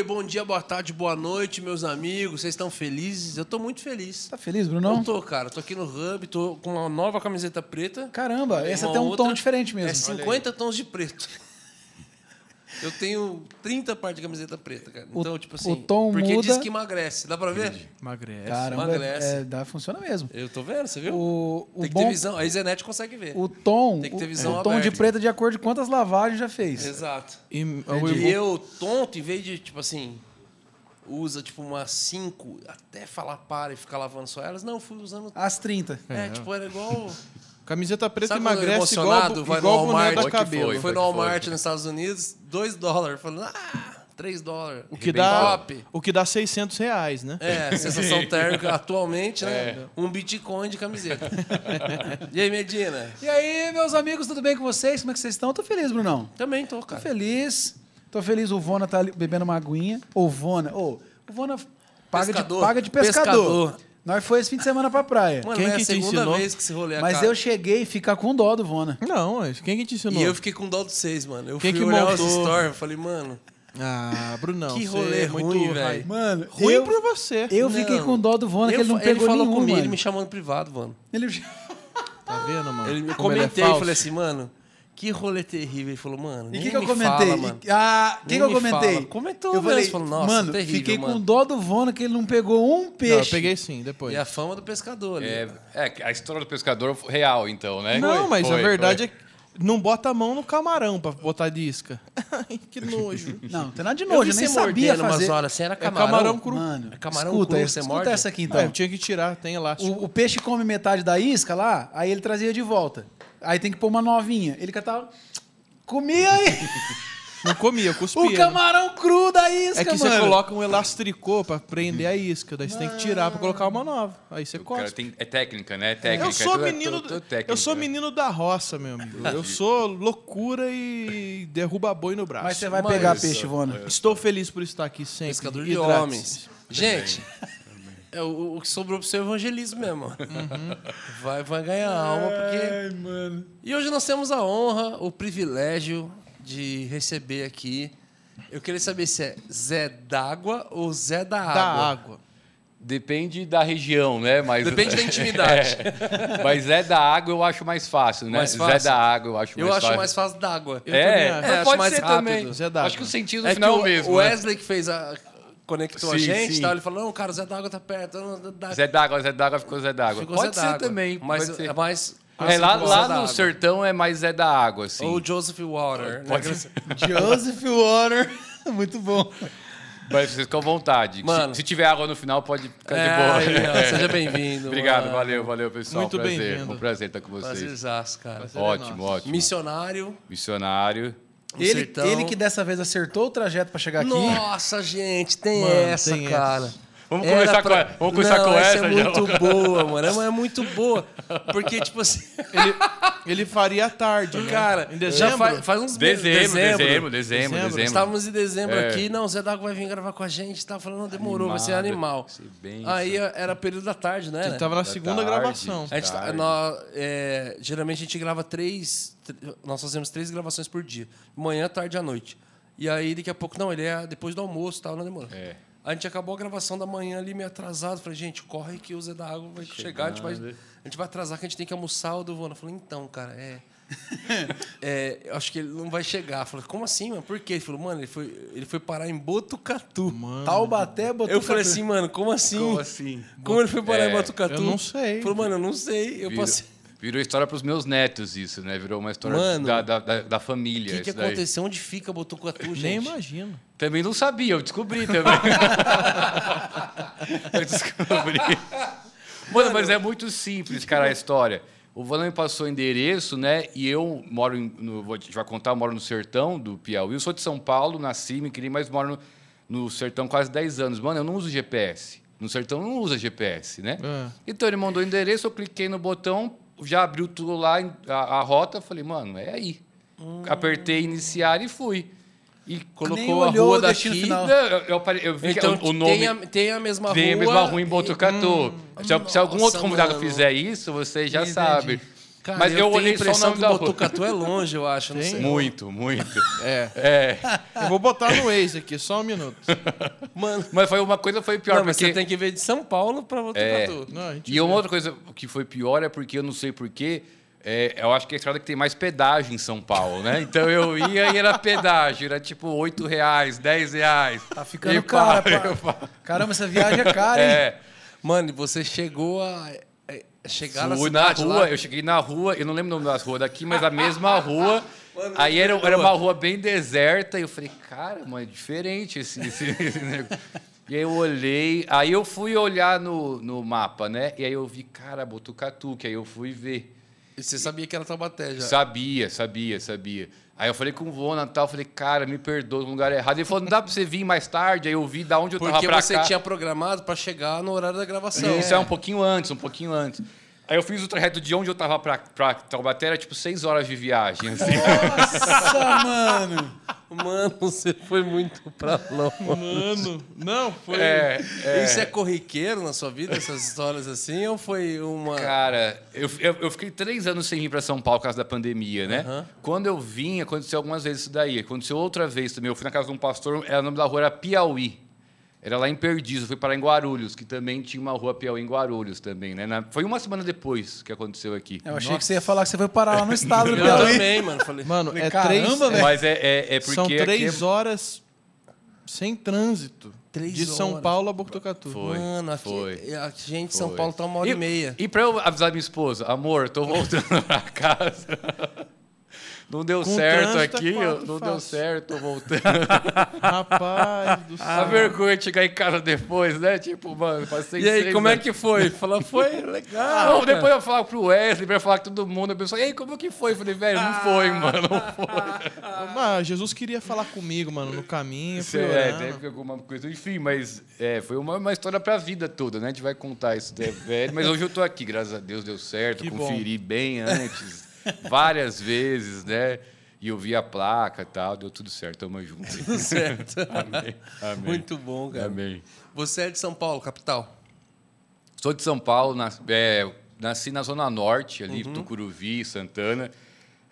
Oi, bom dia, boa tarde, boa noite, meus amigos. Vocês estão felizes? Eu tô muito feliz. Tá feliz, Brunão? Eu tô, cara. Tô aqui no Hub, tô com uma nova camiseta preta. Caramba, essa tem um outra- tom diferente mesmo. É 50 tons de preto. Eu tenho 30 partes de camiseta preta, cara. O- Então, tipo assim. o tom porque muda- diz que emagrece. Dá pra ver? Emagrece. Caramba, emagrece. é, dá, funciona mesmo. Eu tô vendo, você viu? O, o Tem que bom, ter visão. A Isenete consegue ver. o tom, Tem que ter o- visão o, tom de é de acordo com quantas lavagens já fez. Exato. E, E eu, tonto, em vez de, tipo assim, usa tipo umas 5 até falar para e ficar lavando só elas, não, eu fui usando. Às 30. É, tipo, era igual. Camiseta preta Sabe emagrece igual, vai igual no Walmart? da cabelo. foi. Foi no. Walmart nos Estados Unidos, 2 dólares. Falando, ah, 3 dólares. O que, dá, Top. o que dá 600 reais, né? É, sensação térmica atualmente, né? É. Um Bitcoin de camiseta. e aí, Medina? E aí, meus amigos, tudo bem com vocês? Como é que vocês estão? Tô feliz, Brunão. Também tô, Tô cara. feliz. Tô feliz, o Vona tá ali bebendo uma aguinha. Ô, Vona, ô, o Vona paga de, Pescador. paga de pescador. Pescador. Nós foi esse fim de semana pra praia. Mano, Quem mas é que a te segunda ensinou? vez que esse rolê Mas acaba. eu cheguei e ficar com dó do Vona. Não, mas quem que te ensinou? E eu fiquei com dó de vocês, mano. Eu Quem fui que olhar os montou? stories, eu falei, mano, Ah, Brunão. Que você rolê é muito ruim, velho. Mano, Ruim eu, pra você. eu Não. fiquei com dó do Vona, que eu ele não fa- pegou falou nenhum, comigo, mano. ele me chamou no privado, mano. Ele... Tá vendo, mano? Ele, eu Como é comentei, falso? falei assim, mano, que rolê terrível. Ele falou, mano, E o que, que eu me comentei? Fala, mano. Ah, o que, que eu me comentei? fala. Comentou eu falei, falou, nossa, mano, terrível, fiquei mano. com dó do Vona que ele não pegou um peixe. Não, eu peguei sim, depois. E a fama do pescador. É, é, a história do pescador foi real, então, né? Não, mas Foi, a verdade foi. é que não bota a mão no camarão pra botar de isca. Ai, que nojo. Não, não tem nada de Eu nojo, vi eu nem você sabia mordendo umas fazer. horas assim, era É camarão. camarão cru. Mano, É camarão escuta, cru, essa- você escuta morde? essa aqui Ah, então. eu tinha que tirar, tem elástico. O, o peixe come metade da isca lá, aí ele trazia de volta. Aí tem que pôr uma novinha. Ele catava. Comia aí! Não comia, eu cuspia. o camarão cru da isca, É que mano. você coloca um elastricô pra prender a isca, daí você tem que tirar pra colocar uma nova. Aí você cara cospe. tem, é técnica, né? Técnica. Eu sou tudo é menino, tudo- tudo do- técnica, eu sou né? menino da roça, meu amigo. Eu sou loucura e derruba boi no braço. Mas você vai Mas- pegar peixe, Vona. Estou feliz por estar aqui sempre. Pescador de Hidrate-se. homens. Gente, é, o, o que sobrou pro seu evangelismo mesmo. ó. Vai, vai ganhar alma, porque... mano. E hoje nós temos a honra, o privilégio de receber aqui... Eu queria saber se é Zé d'Água ou Zé da Água. Da água. Depende da região, né? Mas, Depende da intimidade. É. Mas Zé da Água eu acho mais fácil, né? Mais Zé fácil? da Água eu acho Eu mais acho fácil. mais fácil d'água. Eu é, também acho. mas É, acho pode mais ser rápido. também. Zé. Acho que o sentido É final o, é o mesmo. o né? Wesley que fez a... Conectou a Sim, gente sim. e tal, ele falou, não, cara, o Zé d'Água tá perto. não, Zé d'Água, Zé d'Água ficou Zé d'Água. Pode Zé ser também. Mas pode ser. é mais... É, lá, lá no sertão é mais Zé da Água, assim. Ou Joseph Water. Pode né? ser. Joseph Warner. Muito bom. Mas vocês ficam à vontade. Mano. Se, se tiver água no final, pode ficar É, de boa. aí, ó, seja bem-vindo. Obrigado, mano. valeu, valeu, pessoal. Muito prazer. bem-vindo. Um prazer estar com vocês. Prazerzaço, cara. Prazer é Ótimo, nosso. ótimo. Missionário. Missionário. Ele, sertão. ele que dessa vez acertou o trajeto pra chegar aqui. Nossa, gente, tem Mano, essa, tem cara. Vamos Era começar pra- com, a- vamos começar Não, com essa, essa é já. muito boa, mano. É, muito boa. Porque, tipo assim, Ele, ele faria à tarde, né? cara, Em já dezembro? faz, faz uns meses. Dezembro, dezembro, dezembro, Dezembro. dezembro. Estávamos em dezembro É. aqui. Não, o Zé D'Água vai vir gravar com a gente. Tava falando, não, demorou, vai ser Animado, animal. vai ser bem Aí era período da tarde, né? Ele tava na Da segunda tarde. gravação. A gente tá- é, geralmente a gente grava três. Nós fazemos três gravações por dia. Manhã, tarde e à noite. E aí, daqui a pouco, não, ele é depois do almoço e tal, não demorou. É. A gente acabou a gravação da manhã ali meio atrasado. Falei, gente, corre que o Zé da Água vai chegar, a gente vai, a gente vai atrasar, que a gente tem que almoçar o do Vona. Falei, então, cara, é. é, eu acho que ele não vai chegar. Falei, como assim, mano? Por quê? Ele falou, mano, ele foi, ele foi parar em Botucatu. Taubaté botou. Eu falei assim, mano, como assim? Como assim? Como ele foi parar em É, Botucatu? eu não sei. Falei, mano, eu não sei. Eu Virou, passei. Virou história pros meus netos isso, né? Virou uma história Mano, da, da, da, da O família. que, que daí. aconteceu? Onde fica Botucatu, gente? Nem imagino. Também não sabia, eu descobri também. eu descobri. Mano, mas é muito simples, cara, a história. O Valão me passou o endereço, né? E eu moro em, no, vou te vai contar, eu moro no sertão do Piauí. Eu sou de São Paulo, nasci, me criei, mas moro no, no sertão quase 10 anos. Mano, eu não uso GPS. No sertão não usa GPS, né? É. Então ele mandou o endereço, eu cliquei no botão, já abriu tudo lá, a, a rota, falei, mano, é aí. Apertei iniciar e fui. E colocou a rua daqui. final. Não, Eu, eu, vi Então, que o nome tem, a, tem a mesma tem a rua. mesma rua em e- Botucatu. Hum, se, se algum nossa, outro convidado mano. fizer isso, você já Entendi. sabe. Cara, Mas eu tenho olhei só o nome que da. Botucatu é longe, eu acho. Não Tem? sei. Muito, muito. É. É. Eu vou botar no Waze aqui, só um minuto. Mano, Mas foi uma coisa foi pior, não, mas porque... você tem que ver de São Paulo pra Botucatu. Não, a gente E uma vê. outra coisa que foi pior é porque eu não sei porquê, é, eu acho que é a estrada que tem mais pedágio em São Paulo, né? Então eu ia e era pedágio, era tipo 8 reais, 10 reais. Tá ficando E caro, pá, eu. Caramba, essa viagem é cara, hein? É, Mano, e você chegou a é, chegar na fui na rua, lá? eu cheguei na rua, eu não lembro o nome das ruas daqui, mas a mesma rua. aí era, era uma rua bem deserta, e eu falei, cara, mano, é diferente esse, esse, esse negócio. E aí eu olhei, aí eu fui olhar no, no mapa, né? E aí eu vi, cara, Botucatu, que aí eu fui ver. E você sabia que era Taubaté já. Sabia, sabia, sabia. Aí eu falei com o vô Natal, falei, cara, me perdoa no lugar errado. Ele falou, não dá pra você vir mais tarde. Aí eu vi da onde eu tava Porque pra você cá. tinha programado pra chegar no horário da gravação. Isso é um pouquinho antes, um pouquinho antes. Aí eu fiz o trajeto de onde eu tava pra, pra Taubaté, era tipo seis horas de viagem, assim. Nossa, mano. Mano, você foi muito pra longe. Mano, não, foi. É, é. Isso é corriqueiro na sua vida, essas histórias assim? Ou foi uma. Cara, eu, eu, eu fiquei três anos sem vir para São Paulo por causa da pandemia, né? Aham. Quando eu vim, aconteceu algumas vezes isso daí. Aconteceu outra vez também. Eu fui na casa de um pastor, era, o nome da rua era Piauí. Era lá em Perdiz, eu fui parar em Guarulhos, que também tinha uma rua Piauí em Guarulhos também, né? Na- foi uma semana depois que aconteceu aqui. Eu achei que você ia falar que você foi parar lá no estado do Eu Piauí. também, mano. Falei, Mano, Falei, é caramba, três. velho. é- Mas é, é, é porque são aqui três é- horas sem trânsito. Três de São horas. Paulo a Botucatu. Foi, mano, aqui, foi, a gente de São foi. Paulo tá uma hora e, meia. E pra eu avisar minha esposa, amor, tô voltando pra casa. Não deu Com certo é aqui, não deu fácil. certo, tô voltando. Rapaz do A céu. vergonha de chegar em casa depois, né? Tipo, mano, passei E aí, seis como é anos. que foi? Falou, foi legal. Não, depois eu falar pro Wesley, pra falar com todo mundo, a pessoa, e aí, como que foi? Eu falei, velho, não foi, mano, não foi. Mano, Jesus queria falar comigo, mano, no caminho. fui é, teve alguma coisa, enfim, mas é, foi uma, uma história pra vida toda, né? A gente vai contar isso, né, velho. Mas hoje eu tô aqui, graças a Deus deu certo, Que bom. conferi bem antes, várias vezes, né? E eu vi a placa e tal, deu tudo certo, tamo junto. Tudo certo. Amém. Amém. Muito bom, cara. Amém. Você é de São Paulo, capital? Sou de São Paulo, nas- é, nasci na Zona Norte, ali, Uhum. Tucuruvi, Santana.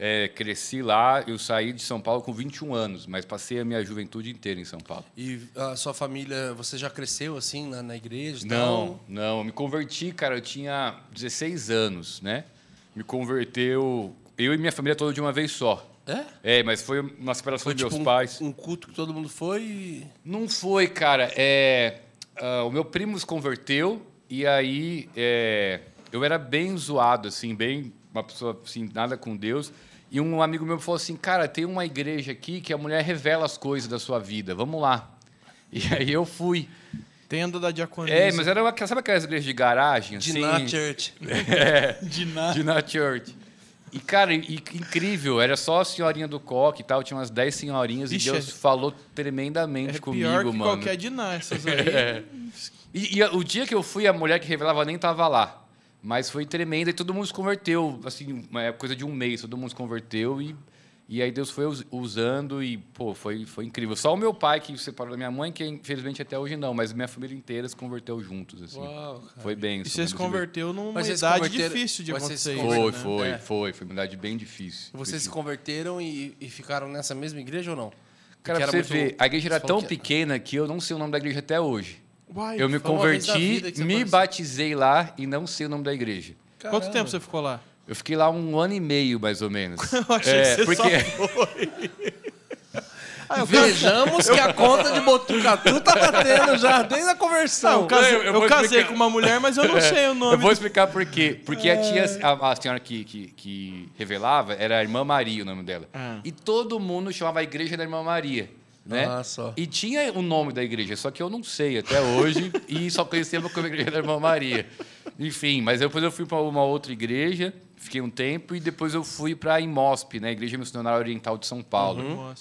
É, cresci lá, eu saí de São Paulo com 21 anos, mas passei a minha juventude inteira em São Paulo. E a sua família, você já cresceu assim na, na igreja? Não, não. Eu me converti, cara, eu tinha 16 anos, né? Me converteu, eu e minha família toda de uma vez só. É? É, mas foi uma separação Foi dos tipo meus um, pais. um culto que todo mundo foi e... Não foi, cara. É, ah, o meu primo se converteu e aí é, eu era bem zoado, assim, bem uma pessoa assim, nada com Deus. E um amigo meu falou assim, cara, tem uma igreja aqui que a mulher revela as coisas da sua vida. Vamos lá. E aí eu fui. Tenda da diaconia. É, mas era uma, sabe aquelas igrejas de garagem? De assim? na church. De nada. De na church. E, cara, e- e incrível, era só a senhorinha do coque e tal, tinha umas 10 senhorinhas Ixi, e Deus é- falou tremendamente é comigo, pior que mano. qualquer de nós, essas aí. E, e a- o dia que eu fui, a mulher que revelava nem tava lá. Mas foi tremenda e todo mundo se converteu. Assim, uma coisa de um mês, todo mundo se converteu e, e aí Deus foi us- usando e, pô, foi, foi incrível. Só o meu pai que se separou da minha mãe, que infelizmente até hoje não, mas minha família inteira se converteu juntos, assim. Uau, cara. Foi bem. E você se converteu numa Mas idade difícil de se acontecer Foi, isso, né? foi, É. foi. Foi uma idade bem difícil. Vocês se Foi converteram e, e ficaram nessa mesma igreja ou não? Cara, pra você muito- ver, a igreja era tão que- pequena que eu não sei o nome da igreja até hoje. Uai, Eu me foi converti, me batizei lá e não sei o nome da igreja. Quanto Caramba. tempo você ficou lá? Eu fiquei lá um ano e meio, mais ou menos. Eu achei é, que você só porque Ah, eu Vejamos que a conta de Botucatu tá batendo já desde a Não, conversão. eu casei, Eu- eu eu vou casei explicar. com uma mulher, mas eu não sei o nome. eu vou explicar por quê. Porque a tia, a, a senhora que, que, que revelava era a Irmã Maria, o nome dela. Ah. E todo mundo chamava a igreja da Irmã Maria. Né? Ah, só. E tinha o nome da igreja, só que eu não sei até hoje e só conhecia como igreja da Irmã Maria. Enfim, mas depois eu fui para uma outra igreja, fiquei um tempo e depois eu fui para a IMOSP, né, Igreja Missionária Oriental de São Paulo. Uhum.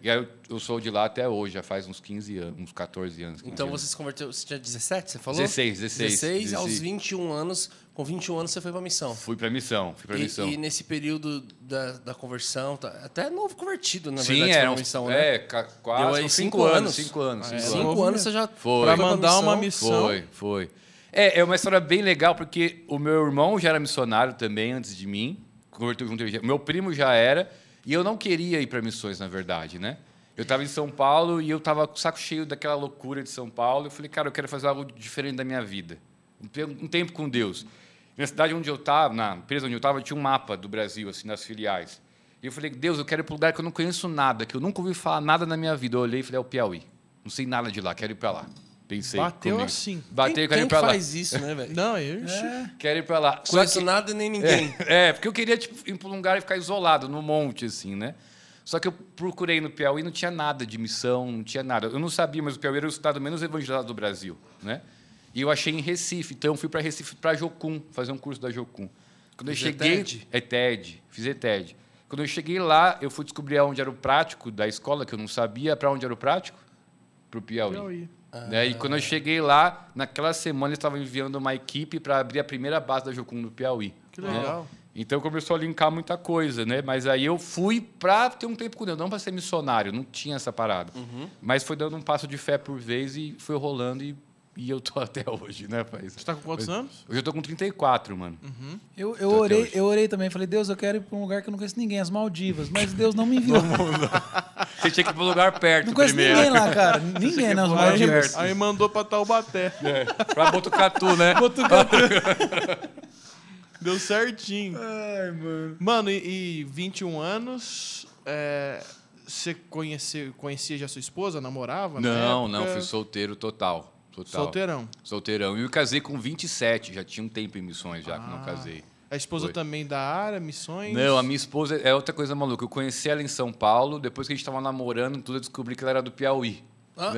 E aí eu, eu sou de lá até hoje, já faz uns 15 anos, uns 14 anos. 15 Então anos. você se converteu, você tinha 17, você falou? 16, 16, 16, aos 16. 21 anos, com 21 anos você foi pra missão. Fui para missão, fui para missão. E, nesse período da, da conversão, tá, até novo convertido, na Sim, verdade, pra uns, missão, né? é, Deu quase aí uns cinco cinco anos. anos, cinco anos, cinco É, anos. Cinco anos você já Foi. Pra foi mandar uma missão. Foi, foi. É, é uma história bem legal, porque o meu irmão já era missionário também antes de mim, converteu junto. Meu primo já era, e eu não queria ir para missões, na verdade, né? Eu estava em São Paulo e eu estava com o saco cheio daquela loucura de São Paulo. Eu falei, cara, eu quero fazer algo diferente da minha vida. Um te- tempo com Deus. Na cidade onde eu estava, na empresa onde eu estava, tinha um mapa do Brasil, assim, nas filiais. E eu falei, Deus, eu quero ir para um lugar que eu não conheço nada, que eu nunca ouvi falar nada na minha vida. Eu olhei e falei, é o Piauí. Não sei nada de lá, quero ir para lá. Pensei. Bateu comigo. assim. Bateu, quem quero quem ir para lá. faz isso, né, velho? Não, eu... Quero ir para lá. Só Conheço que- nada nem ninguém. é, porque eu queria tipo, ir para um lugar e ficar isolado, no monte, assim, né? Só que eu procurei no Piauí não tinha nada de missão, não tinha nada. Eu não sabia, mas o Piauí era o estado menos evangelizado do Brasil, né? E eu achei em Recife, então eu fui para Recife, para Jocum, fazer um curso da Jocum. Quando eu Fiz cheguei... ETED? É TED, fiz ETED. Quando eu cheguei lá, eu fui descobrir onde era o prático da escola, que eu não sabia. Para onde era o prático? Para o Piauí. Piauí. Né? E quando eu cheguei lá, naquela semana eles estavam enviando uma equipe para abrir a primeira base da Jocum no Piauí. Que né? legal. Então começou a linkar muita coisa, né? Mas aí eu fui para ter um tempo com Deus, não para ser missionário, não tinha essa parada. Mas foi dando um passo de fé por vez e foi rolando e, e eu tô até hoje, né, pai? Você tá com quantos anos? Hoje eu tô com 34, mano. Eu, eu, Tô até orei, hoje. eu orei também. Falei, Deus, eu quero ir para um lugar que eu não conheço ninguém, as Maldivas. Mas Deus não me enviou. Você tinha que ir para um lugar perto Não conheço primeiro. ninguém lá, cara. Ninguém, né? As pular Maldivas. perto. Aí mandou pra Taubaté. Para Botucatu, né? Deu certinho. Ai, mano. Mano, e, e 21 anos, é, você conheceu, conhecia já sua esposa, namorava? na Não, não, fui solteiro total. Total. Solteirão. Solteirão. E eu casei com 27, já tinha um tempo em missões já que não Ah. casei. A esposa Foi. também da área, missões? Não, a minha esposa é outra coisa maluca. Eu conheci ela em São Paulo, depois que a gente estava namorando, tudo eu descobri que ela era do Piauí.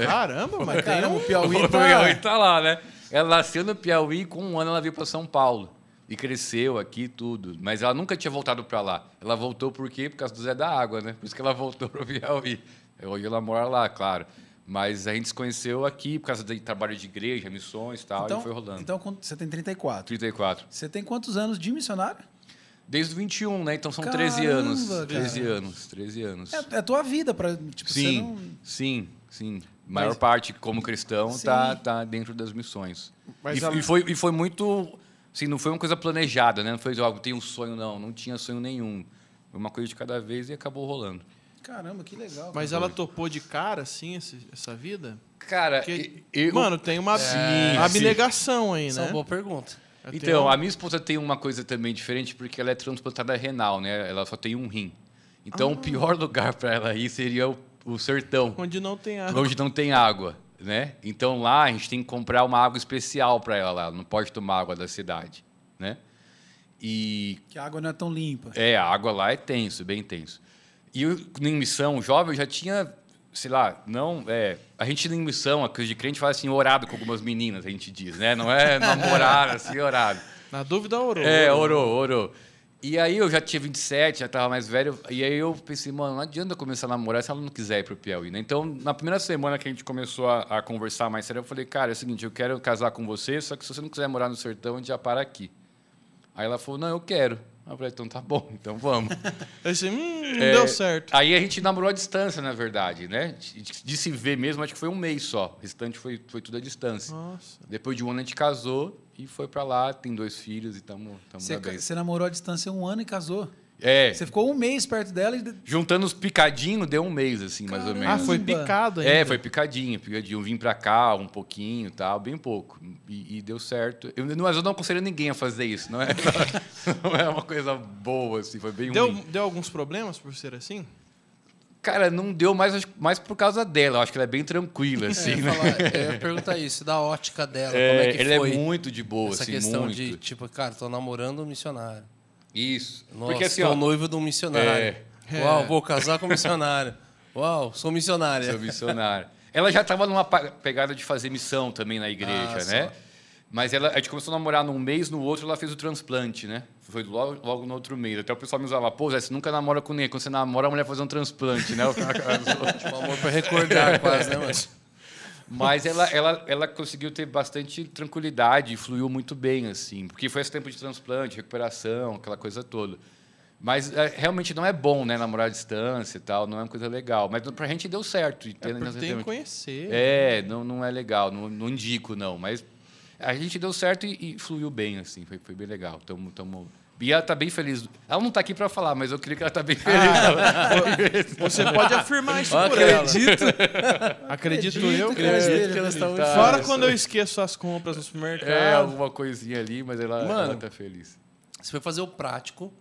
Caramba, mas tem um... o Piauí O Piauí tá... tá lá, né? Ela nasceu no Piauí, com um ano ela veio para São Paulo. E cresceu aqui e tudo. Mas ela nunca tinha voltado para lá. Ela voltou por quê? Por causa do Zé da Água, né? Por isso que ela voltou para o Piauí. Hoje ela mora lá, claro. Mas a gente se conheceu aqui por causa de trabalho de igreja, missões e tal, Então, e foi rolando. então você tem 34. 34. Você tem quantos anos de missionário? Desde os 21, né? Então são Caramba, 13 anos. cara. 13 anos, 13 anos. É, é a tua vida para tipo, Sim, não... sim, sim. A maior Mas- parte, como cristão, Sim. tá, tá dentro das missões. Mas e, ela- e foi, e foi muito. Assim, não foi uma coisa planejada, né? Não foi algo, tem um sonho, não. Não tinha sonho nenhum. Foi uma coisa de cada vez e acabou rolando. Caramba, que legal. Mas ela topou de cara, assim, essa vida? Cara, Porque, eu, mano, tem uma Sim, abnegação aí, Essa é né? uma boa pergunta. Então, a minha esposa tem uma coisa também diferente porque ela é transplantada renal, né? Ela só tem um rim. Então, Ah. o pior lugar para ela ir seria o, o sertão. Onde não tem água. onde não tem água, né? Então lá a gente tem que comprar uma água especial para ela lá, ela não pode tomar água da cidade, né? E Que a água não é tão limpa. é, a água lá é tenso, bem tenso. E eu, em missão jovem eu já tinha, sei lá, não, é, a gente em missão, a coisa de crente fala assim, orado com algumas meninas, a gente diz, né? Não é namorar assim, orado. Na dúvida, orou. É, orou, orou. E aí eu já tinha 27, já estava mais velho. E aí eu pensei, mano, não adianta eu começar a namorar se ela não quiser ir pro Piauí, né? Então, na primeira semana que a gente começou a, a conversar mais sério, eu falei, cara, é o seguinte, eu quero casar com você, só que se você não quiser morar no sertão, a gente já para aqui. Aí ela falou, não, eu quero. Aí eu falei, então tá bom, então vamos. Aí você, hum, não É, deu certo. Aí a gente namorou à distância, na verdade, né? De, de se ver mesmo, acho que foi um mês só. O restante foi, foi tudo à distância. Nossa. Depois de um ano a gente casou e foi para lá, tem dois filhos e estamos Você, você namorou à distância um ano e casou. É, Você ficou um mês perto dela e... juntando os picadinhos, deu um mês, assim, mais ou Caramba. Ah, menos. foi Caramba. picado ainda. É, foi picadinho, picadinho. Vim pra cá um pouquinho tal, bem pouco. E, e deu certo. Eu, não- mas eu não aconselho ninguém a fazer isso, não é? Não é uma coisa boa, assim, foi bem Deu, ruim. deu alguns problemas por ser assim? Cara, não deu mais, mais por causa dela. Eu acho que ela é bem tranquila, assim, É, né? falar, eu ia perguntar isso, da ótica dela, É, como é que ela foi é muito de boa, essa assim, questão muito. de, tipo, cara, tô namorando um missionário. Isso. Nossa, Porque assim, ó, noivo de um missionário. É. Uau, É. vou casar com um missionário. Uau, sou missionária. Sou missionário. Ela já estava numa pegada de fazer missão também na igreja, Ah, né? só. Mas ela, a gente começou a namorar num mês, no outro ela fez o transplante, né? Foi logo, logo no outro mês. Até o pessoal me usava, pô, Zé, você nunca namora com ninguém. Quando você namora, a mulher faz um transplante, né? Um amor pra recordar quase, né, mas Mas ela, ela, ela conseguiu ter bastante tranquilidade e fluiu muito bem, assim. Porque foi esse tempo de transplante, recuperação, aquela coisa toda. Mas é, realmente não é bom, né? Namorar à distância e tal, não é uma coisa legal. Mas pra gente deu certo. É porque tem que conhecer. É, não, não é legal, não, não indico, não. Mas a gente deu certo e, e fluiu bem, assim, foi, foi bem legal. Estamos E ela tá bem feliz. Ela não tá aqui para falar, mas eu queria que ela tá bem feliz. Você pode afirmar isso por ela. acredito. Acredito Acredito eu. que que- ela esteja que ela está feliz. muito Fora quando eu esqueço as compras no supermercado. é, alguma coisinha ali, mas ela, Mano. ela tá feliz. Você foi fazer o prático.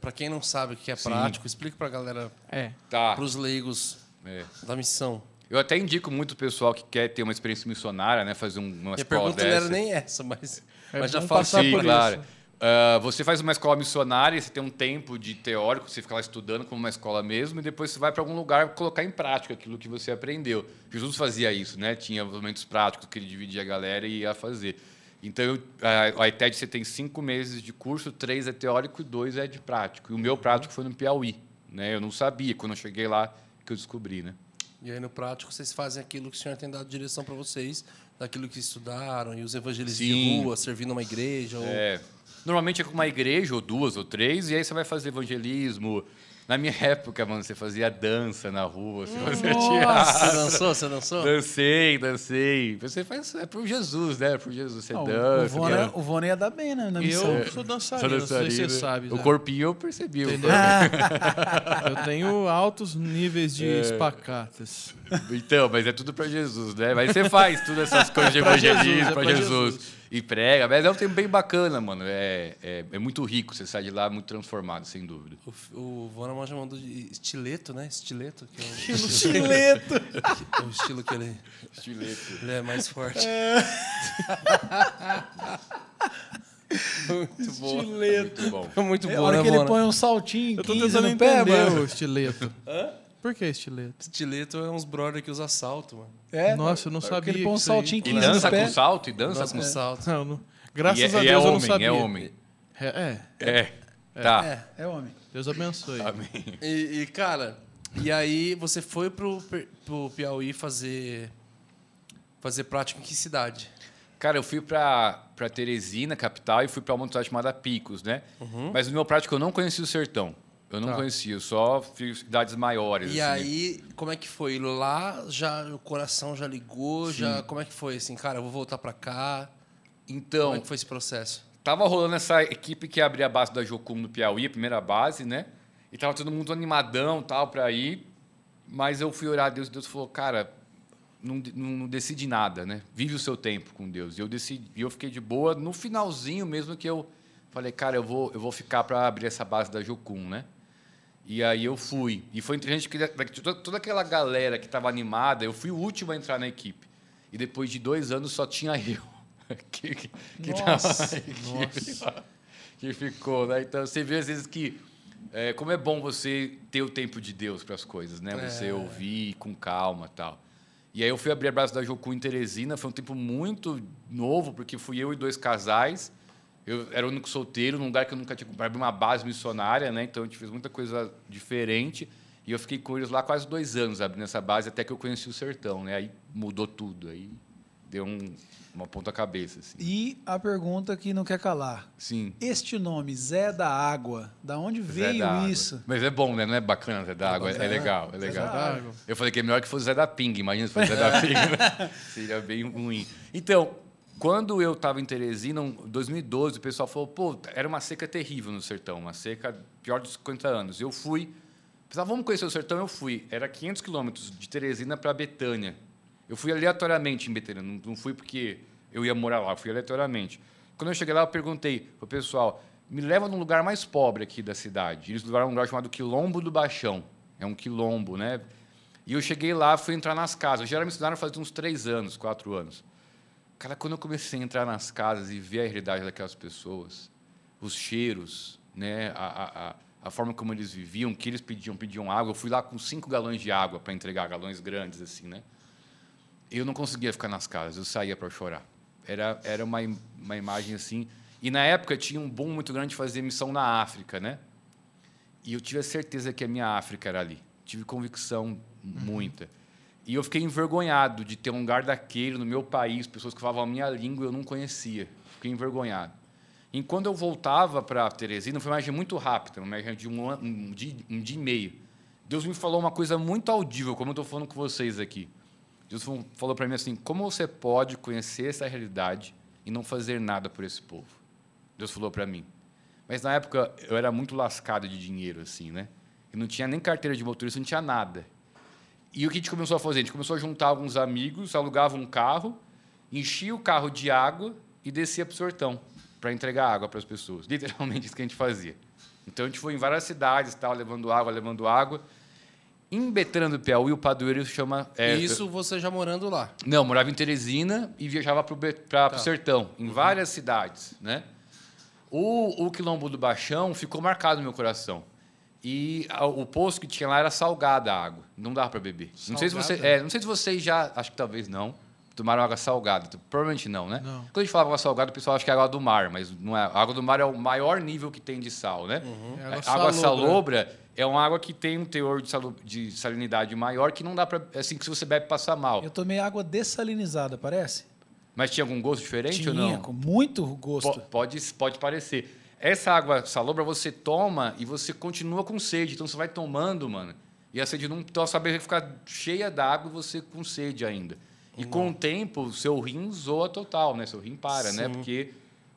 Pra quem não sabe o que é Sim. prático, explica pra galera, É. Tá. pros leigos É. da missão. Eu até indico muito o pessoal que quer ter uma experiência missionária, né? Fazer um- uma E a escola pergunta não dessa. era nem essa, mas, É mas já passar Sim, por claro. isso. Ah, você faz uma escola missionária, você tem um tempo de teórico, você fica lá estudando como uma escola mesmo, e depois você vai para algum lugar colocar em prática aquilo que você aprendeu. Jesus fazia isso, né? Tinha momentos práticos que ele dividia a galera e ia fazer. Então, a, ITED você tem cinco meses de curso, três é teórico e dois é de prático. E o meu prático foi no Piauí, né? Eu não sabia, quando eu cheguei lá que eu descobri, né? E aí, no prático, vocês fazem aquilo que o senhor tem dado direção para vocês, daquilo que estudaram, e os evangelistas de Sim. rua, servindo uma igreja. Ou... Normalmente é com uma igreja, ou duas, ou três, e aí você vai fazer evangelismo. Na minha época, mano, você fazia dança na rua, você fazia Você teatro. dançou? Você dançou? Dancei, dancei. Você faz. É pro Jesus, né? É pro Jesus. Você Não, dança. o, Vona, quer- o Vona ia dar bem né, na missão. Eu sou dançarino, não sei se você dançarina. sabe. O né? corpinho eu percebi. o? Eu tenho altos níveis de É. espacatas. Então, mas é tudo pra Jesus, né? Mas você faz todas essas coisas de Pra Jesus, evangelismo é pra pra Jesus. Jesus. E prega. Mas é um tempo bem bacana, mano. É, é, é muito rico. Você sai de lá muito transformado, sem dúvida. O, o Vona manja mandou de estileto, né? Estileto, que é o, Estileto. o estilo que ele, ele é mais forte. Muito bom. Estileto. Muito bom. Muito É, a bom, hora né, que ele põe um saltinho Eu tô 15 tentando no pé, mano. o estileto. Por que estileto? Estileto é uns brother que usa salto, mano. É, Nossa, eu não que sabia ele põe um saltinho E 15 no dança com salto? E dança com com salto. Não, não. Graças e é, a e Deus é eu não homem, sabia. é homem. É, é. É. Tá. É. É homem. Deus abençoe. Amém. E, e, cara, e aí você foi pro, pro Piauí fazer fazer prática em que cidade? Cara, eu fui pra, pra Teresina, capital, e fui pra uma cidade chamada Picos, né? Mas no meu prático eu não conhecia o sertão. Eu não Tá. conhecia, só cidades maiores. E assim. aí, como é que foi? Lá já o coração já ligou, já como é que foi assim, cara, eu vou voltar pra cá. Como Então, é que foi esse processo? tava rolando essa equipe que abria a base da Jocum no Piauí, a primeira base, né? E tava todo mundo animadão, tal, pra ir. Mas eu fui orar a Deus e Deus falou, cara, não, não, decide nada, né? Vive o seu tempo com Deus. E eu decidi, eu fiquei de boa no finalzinho mesmo que eu falei, cara, eu vou, eu vou ficar para abrir essa base da Jocum, né? E aí eu fui. E foi entre gente que toda, aquela galera que estava animada, eu fui o último a entrar na equipe. E depois de dois anos só tinha eu que, que, que tava Nossa, equipe, que ficou, né? Então você vê às vezes que é, como é bom você ter o tempo de Deus para as coisas, né? Você É. ouvir com calma, tal. E aí eu fui abrir a base da Jocum em Teresina, foi um tempo muito novo, porque fui eu e dois casais. Eu era o único solteiro, num lugar que eu nunca tinha abri uma base missionária, né? Então a gente fez muita coisa diferente. E eu fiquei com eles lá quase dois anos abrindo essa base, até que eu conheci o sertão, né? Aí mudou tudo, aí deu um, uma ponta cabeça, assim. E a pergunta que não quer calar. Sim. Este nome, Zé da Água, da onde veio da Água. isso? Mas é bom, né? Não é bacana Zé da Água, é, bacana. legal, é Zé legal. da Água. Eu falei que é melhor que fosse Zé da Ping, imagina se fosse Zé da Ping. né? Seria bem ruim. Então, quando eu estava em Teresina, em 2012, o pessoal falou, pô, era uma seca terrível no sertão, uma seca pior de 50 anos. Eu fui, pessoal, vamos conhecer o sertão? Eu fui. Era 500 quilômetros de Teresina para Betânia. Eu fui aleatoriamente em Betânia, não, não fui porque eu ia morar lá, eu fui aleatoriamente. Quando eu cheguei lá, eu perguntei pro pessoal, me leva num lugar mais pobre aqui da cidade. Eles levaram um lugar chamado Quilombo do Baixão. É um quilombo, né? E eu cheguei lá, fui entrar nas casas. Já era me ensinaram faz uns três anos, quatro anos. Cara, quando eu comecei a entrar nas casas e ver a realidade daquelas pessoas, os cheiros, né, a, a, a, forma como eles viviam, que eles pediam, pediam água. Eu fui lá com cinco galões de água para entregar, galões grandes assim, né? Eu não conseguia ficar nas casas, eu saía para chorar. Era, era uma, uma imagem assim. E na época tinha um boom muito grande de fazer missão na África, né? E eu tive a certeza que a minha África era ali. Tive convicção muita. E eu fiquei envergonhado de ter um lugar daquele no meu país, pessoas que falavam a minha língua e eu não conhecia. Fiquei envergonhado. E quando eu voltava para Teresina, foi uma viagem muito rápida, uma viagem de um, ano, um, dia, um dia e meio. Deus me falou uma coisa muito audível, como eu estou falando com vocês aqui. Deus falou para mim assim: como você pode conhecer essa realidade e não fazer nada por esse povo? Deus falou para mim. Mas na época eu era muito lascado de dinheiro, assim, né? Eu não tinha nem carteira de motorista, não tinha nada. E o que a gente começou a fazer? A gente começou a juntar alguns amigos, alugava um carro, enchia o carro de água e descia para o Sortão para entregar água para as pessoas. Literalmente isso que a gente fazia. Então a gente foi em várias cidades, tal, levando água, levando água. Em Betânia do Piauí, o padroeiro chama. É, isso você já morando lá? Não, morava em Teresina e viajava para o tá. sertão, em uhum. várias cidades. Né? O, o Quilombo do Baixão ficou marcado no meu coração. E o poço que tinha lá era salgada a água, não dava para beber. Não sei, se você, é, não sei se vocês já. Acho que talvez não tomaram água salgada. Provavelmente não, né? Não. Quando a gente fala água salgada, o pessoal acha que é água do mar, mas não é. A água do mar é o maior nível que tem de sal, né? Uhum. É água, água salobra é uma água que tem um teor de, sal, de salinidade maior que não dá para. Assim, que se você bebe, passa mal. Eu tomei água dessalinizada, parece? Mas tinha algum gosto diferente tinha, ou não? com muito gosto. P pode, pode parecer. Essa água salobra você toma e você continua com sede. Então você vai tomando, mano. E a sede não. Então vai ficar cheia d'água e você com sede ainda. E com o tempo, o seu rim zoa total, né? Seu rim para, né? Sim. né? Porque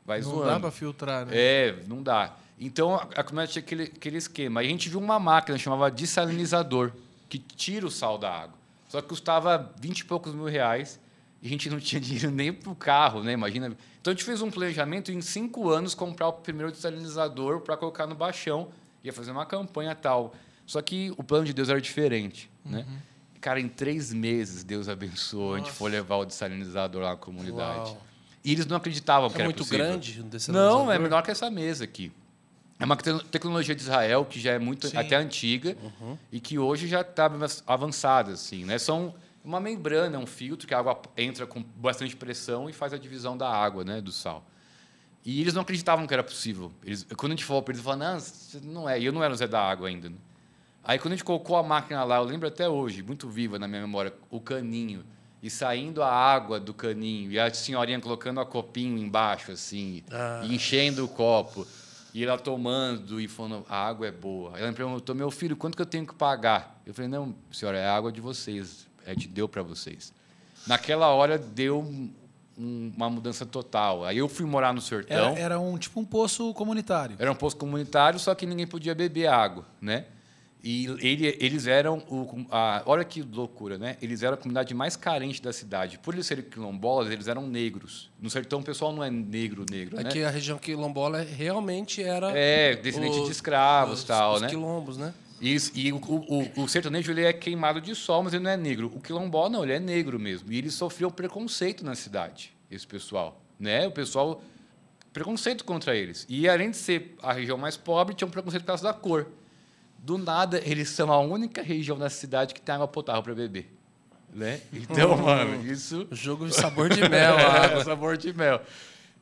vai não zoando. Não dá para filtrar, né? É, não dá. Então, a comunidade tinha aquele, aquele esquema. Aí a gente viu uma máquina, chamava dessalinizador, que tira o sal da água. Só que custava 20 e poucos mil reais a gente não tinha dinheiro nem para o carro, né? Imagina. Então, a gente fez um planejamento em cinco anos comprar o primeiro dessalinizador para colocar no baixão. Ia fazer uma campanha tal. Só que o plano de Deus era diferente, né? uhum. né? Cara, em três meses, Deus abençoou. Nossa. A gente foi levar o dessalinizador lá na comunidade. Uau. E eles não acreditavam que é era muito possível. grande o Não, é menor que essa mesa aqui. É uma tecnologia de Israel que já é muito Sim. até antiga uhum. e que hoje já está avançada, assim, né? São uma membrana, um filtro que a água entra com bastante pressão e faz a divisão da água, né, do sal. E eles não acreditavam que era possível. Eles, quando a gente falou para eles, falaram, não, não é. E eu não era o Zé da Água ainda. Né? Aí quando a gente colocou a máquina lá, eu lembro até hoje, muito viva na minha memória, o caninho. E saindo a água do caninho, e a senhorinha colocando a copinho embaixo, assim, ah. e enchendo o copo. E ela tomando e falando, a água é boa. Ela me perguntou, meu filho, quanto que eu tenho que pagar? Eu falei, não, senhora, é a água de vocês. A gente deu para vocês. Naquela hora, deu um, uma mudança total. Aí eu fui morar no sertão. Era, era, um tipo um poço comunitário. Era um poço comunitário, só que ninguém podia beber água, né? E ele, eles eram. O, a, olha que loucura, né? Eles eram a comunidade mais carente da cidade. Por eles serem quilombolas, eles eram negros. No sertão, o pessoal não é negro, negro. É né? que a região quilombola realmente era. É, descendente os, de escravos os, tal, os né? quilombos, né? Isso, e o, o, o, sertanejo ele é queimado de sol, mas ele não é negro. O quilombola, não, ele é negro mesmo. E ele sofreu preconceito na cidade, esse pessoal. Né? O pessoal. Preconceito contra eles. E além de ser a região mais pobre, tinha um preconceito por causa da cor. Do nada, eles são a única região da cidade que tem água potável para beber. Né? Então, mano, isso. Jogo de sabor de mel, água. é, sabor de mel.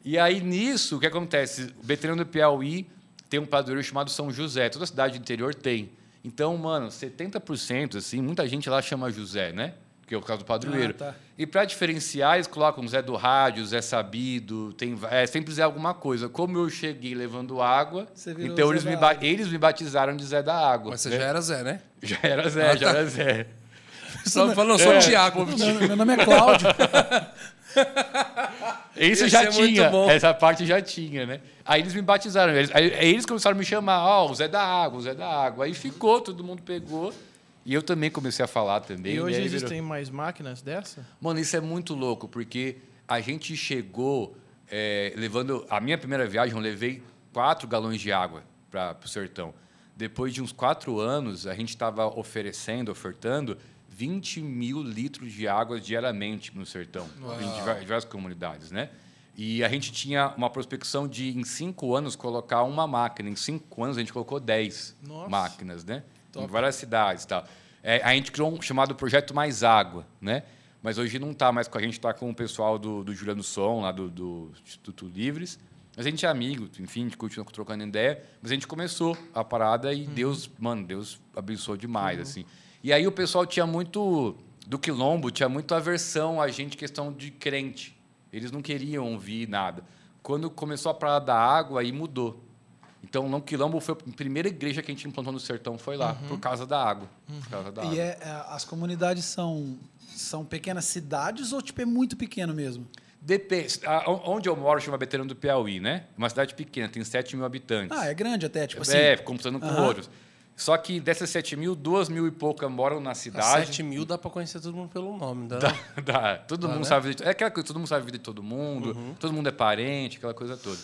E aí, nisso, o que acontece? O Veterano do Piauí tem um padroeiro chamado São José. Toda cidade do interior tem. Então, mano, 70%, assim, muita gente lá chama José, né? que é o caso do padroeiro. Ah, tá. E para diferenciar, eles colocam Zé do Rádio, Zé Sabido, tem, é sempre Zé alguma coisa. Como eu cheguei levando água, então eles me, eles me batizaram de Zé da Água. Mas você né? já era Zé, né? Já era Zé, ah, já tá. era Zé. Só falando, sou é. Tiago. Meu, meu nome é Cláudio. Isso já tinha, essa parte já tinha, né? Aí eles me batizaram, eles, aí, aí eles começaram a me chamar, ó, oh, o Zé da Água, o Zé da Água. Aí ficou, todo mundo pegou. E eu também comecei a falar também. E hoje né? existem virou... mais máquinas dessa? Mano, isso é muito louco, porque a gente chegou é, levando. A minha primeira viagem, eu levei quatro galões de água para o sertão. Depois de uns quatro anos, a gente estava oferecendo, ofertando 20 mil litros de água diariamente no sertão, Uau. em diversas comunidades, né? E a gente tinha uma prospecção de, em cinco anos, colocar uma máquina. Em cinco anos, a gente colocou dez máquinas, né? Top. em várias cidades. Tal. É, a gente criou um chamado Projeto Mais Água, né? mas hoje não está mais com a gente, está com o pessoal do, do Juliano Som, lá do, do, Instituto Livres. Mas a gente é amigo, enfim, a gente continua trocando ideia. Mas a gente começou a parada e uhum. Deus, mano, Deus abençoou demais, uhum. assim. E aí o pessoal tinha muito, do quilombo, tinha muito aversão a gente, questão de crente. Eles não queriam ouvir nada. Quando começou a parada da água, aí mudou. Então, Não Quilombo foi a primeira igreja que a gente implantou no sertão, foi lá, uhum. por causa da água. Uhum. Causa da e água. É, é, as comunidades são, são pequenas cidades ou tipo, é muito pequeno mesmo? Depende. Onde eu moro chama Veterano do Piauí, né? Uma cidade pequena, tem 7 mil habitantes. Ah, é grande até, tipo assim. É, computando com Aham. outros. Só que dessas 7 mil, 2 mil e pouca moram na A cidade. 7 mil dá pra conhecer todo mundo pelo nome, dá? Dá, dá. Todo Dá, mundo né? sabe. a É aquela coisa, todo mundo sabe a vida de todo mundo, Uhum. todo mundo é parente, aquela coisa toda.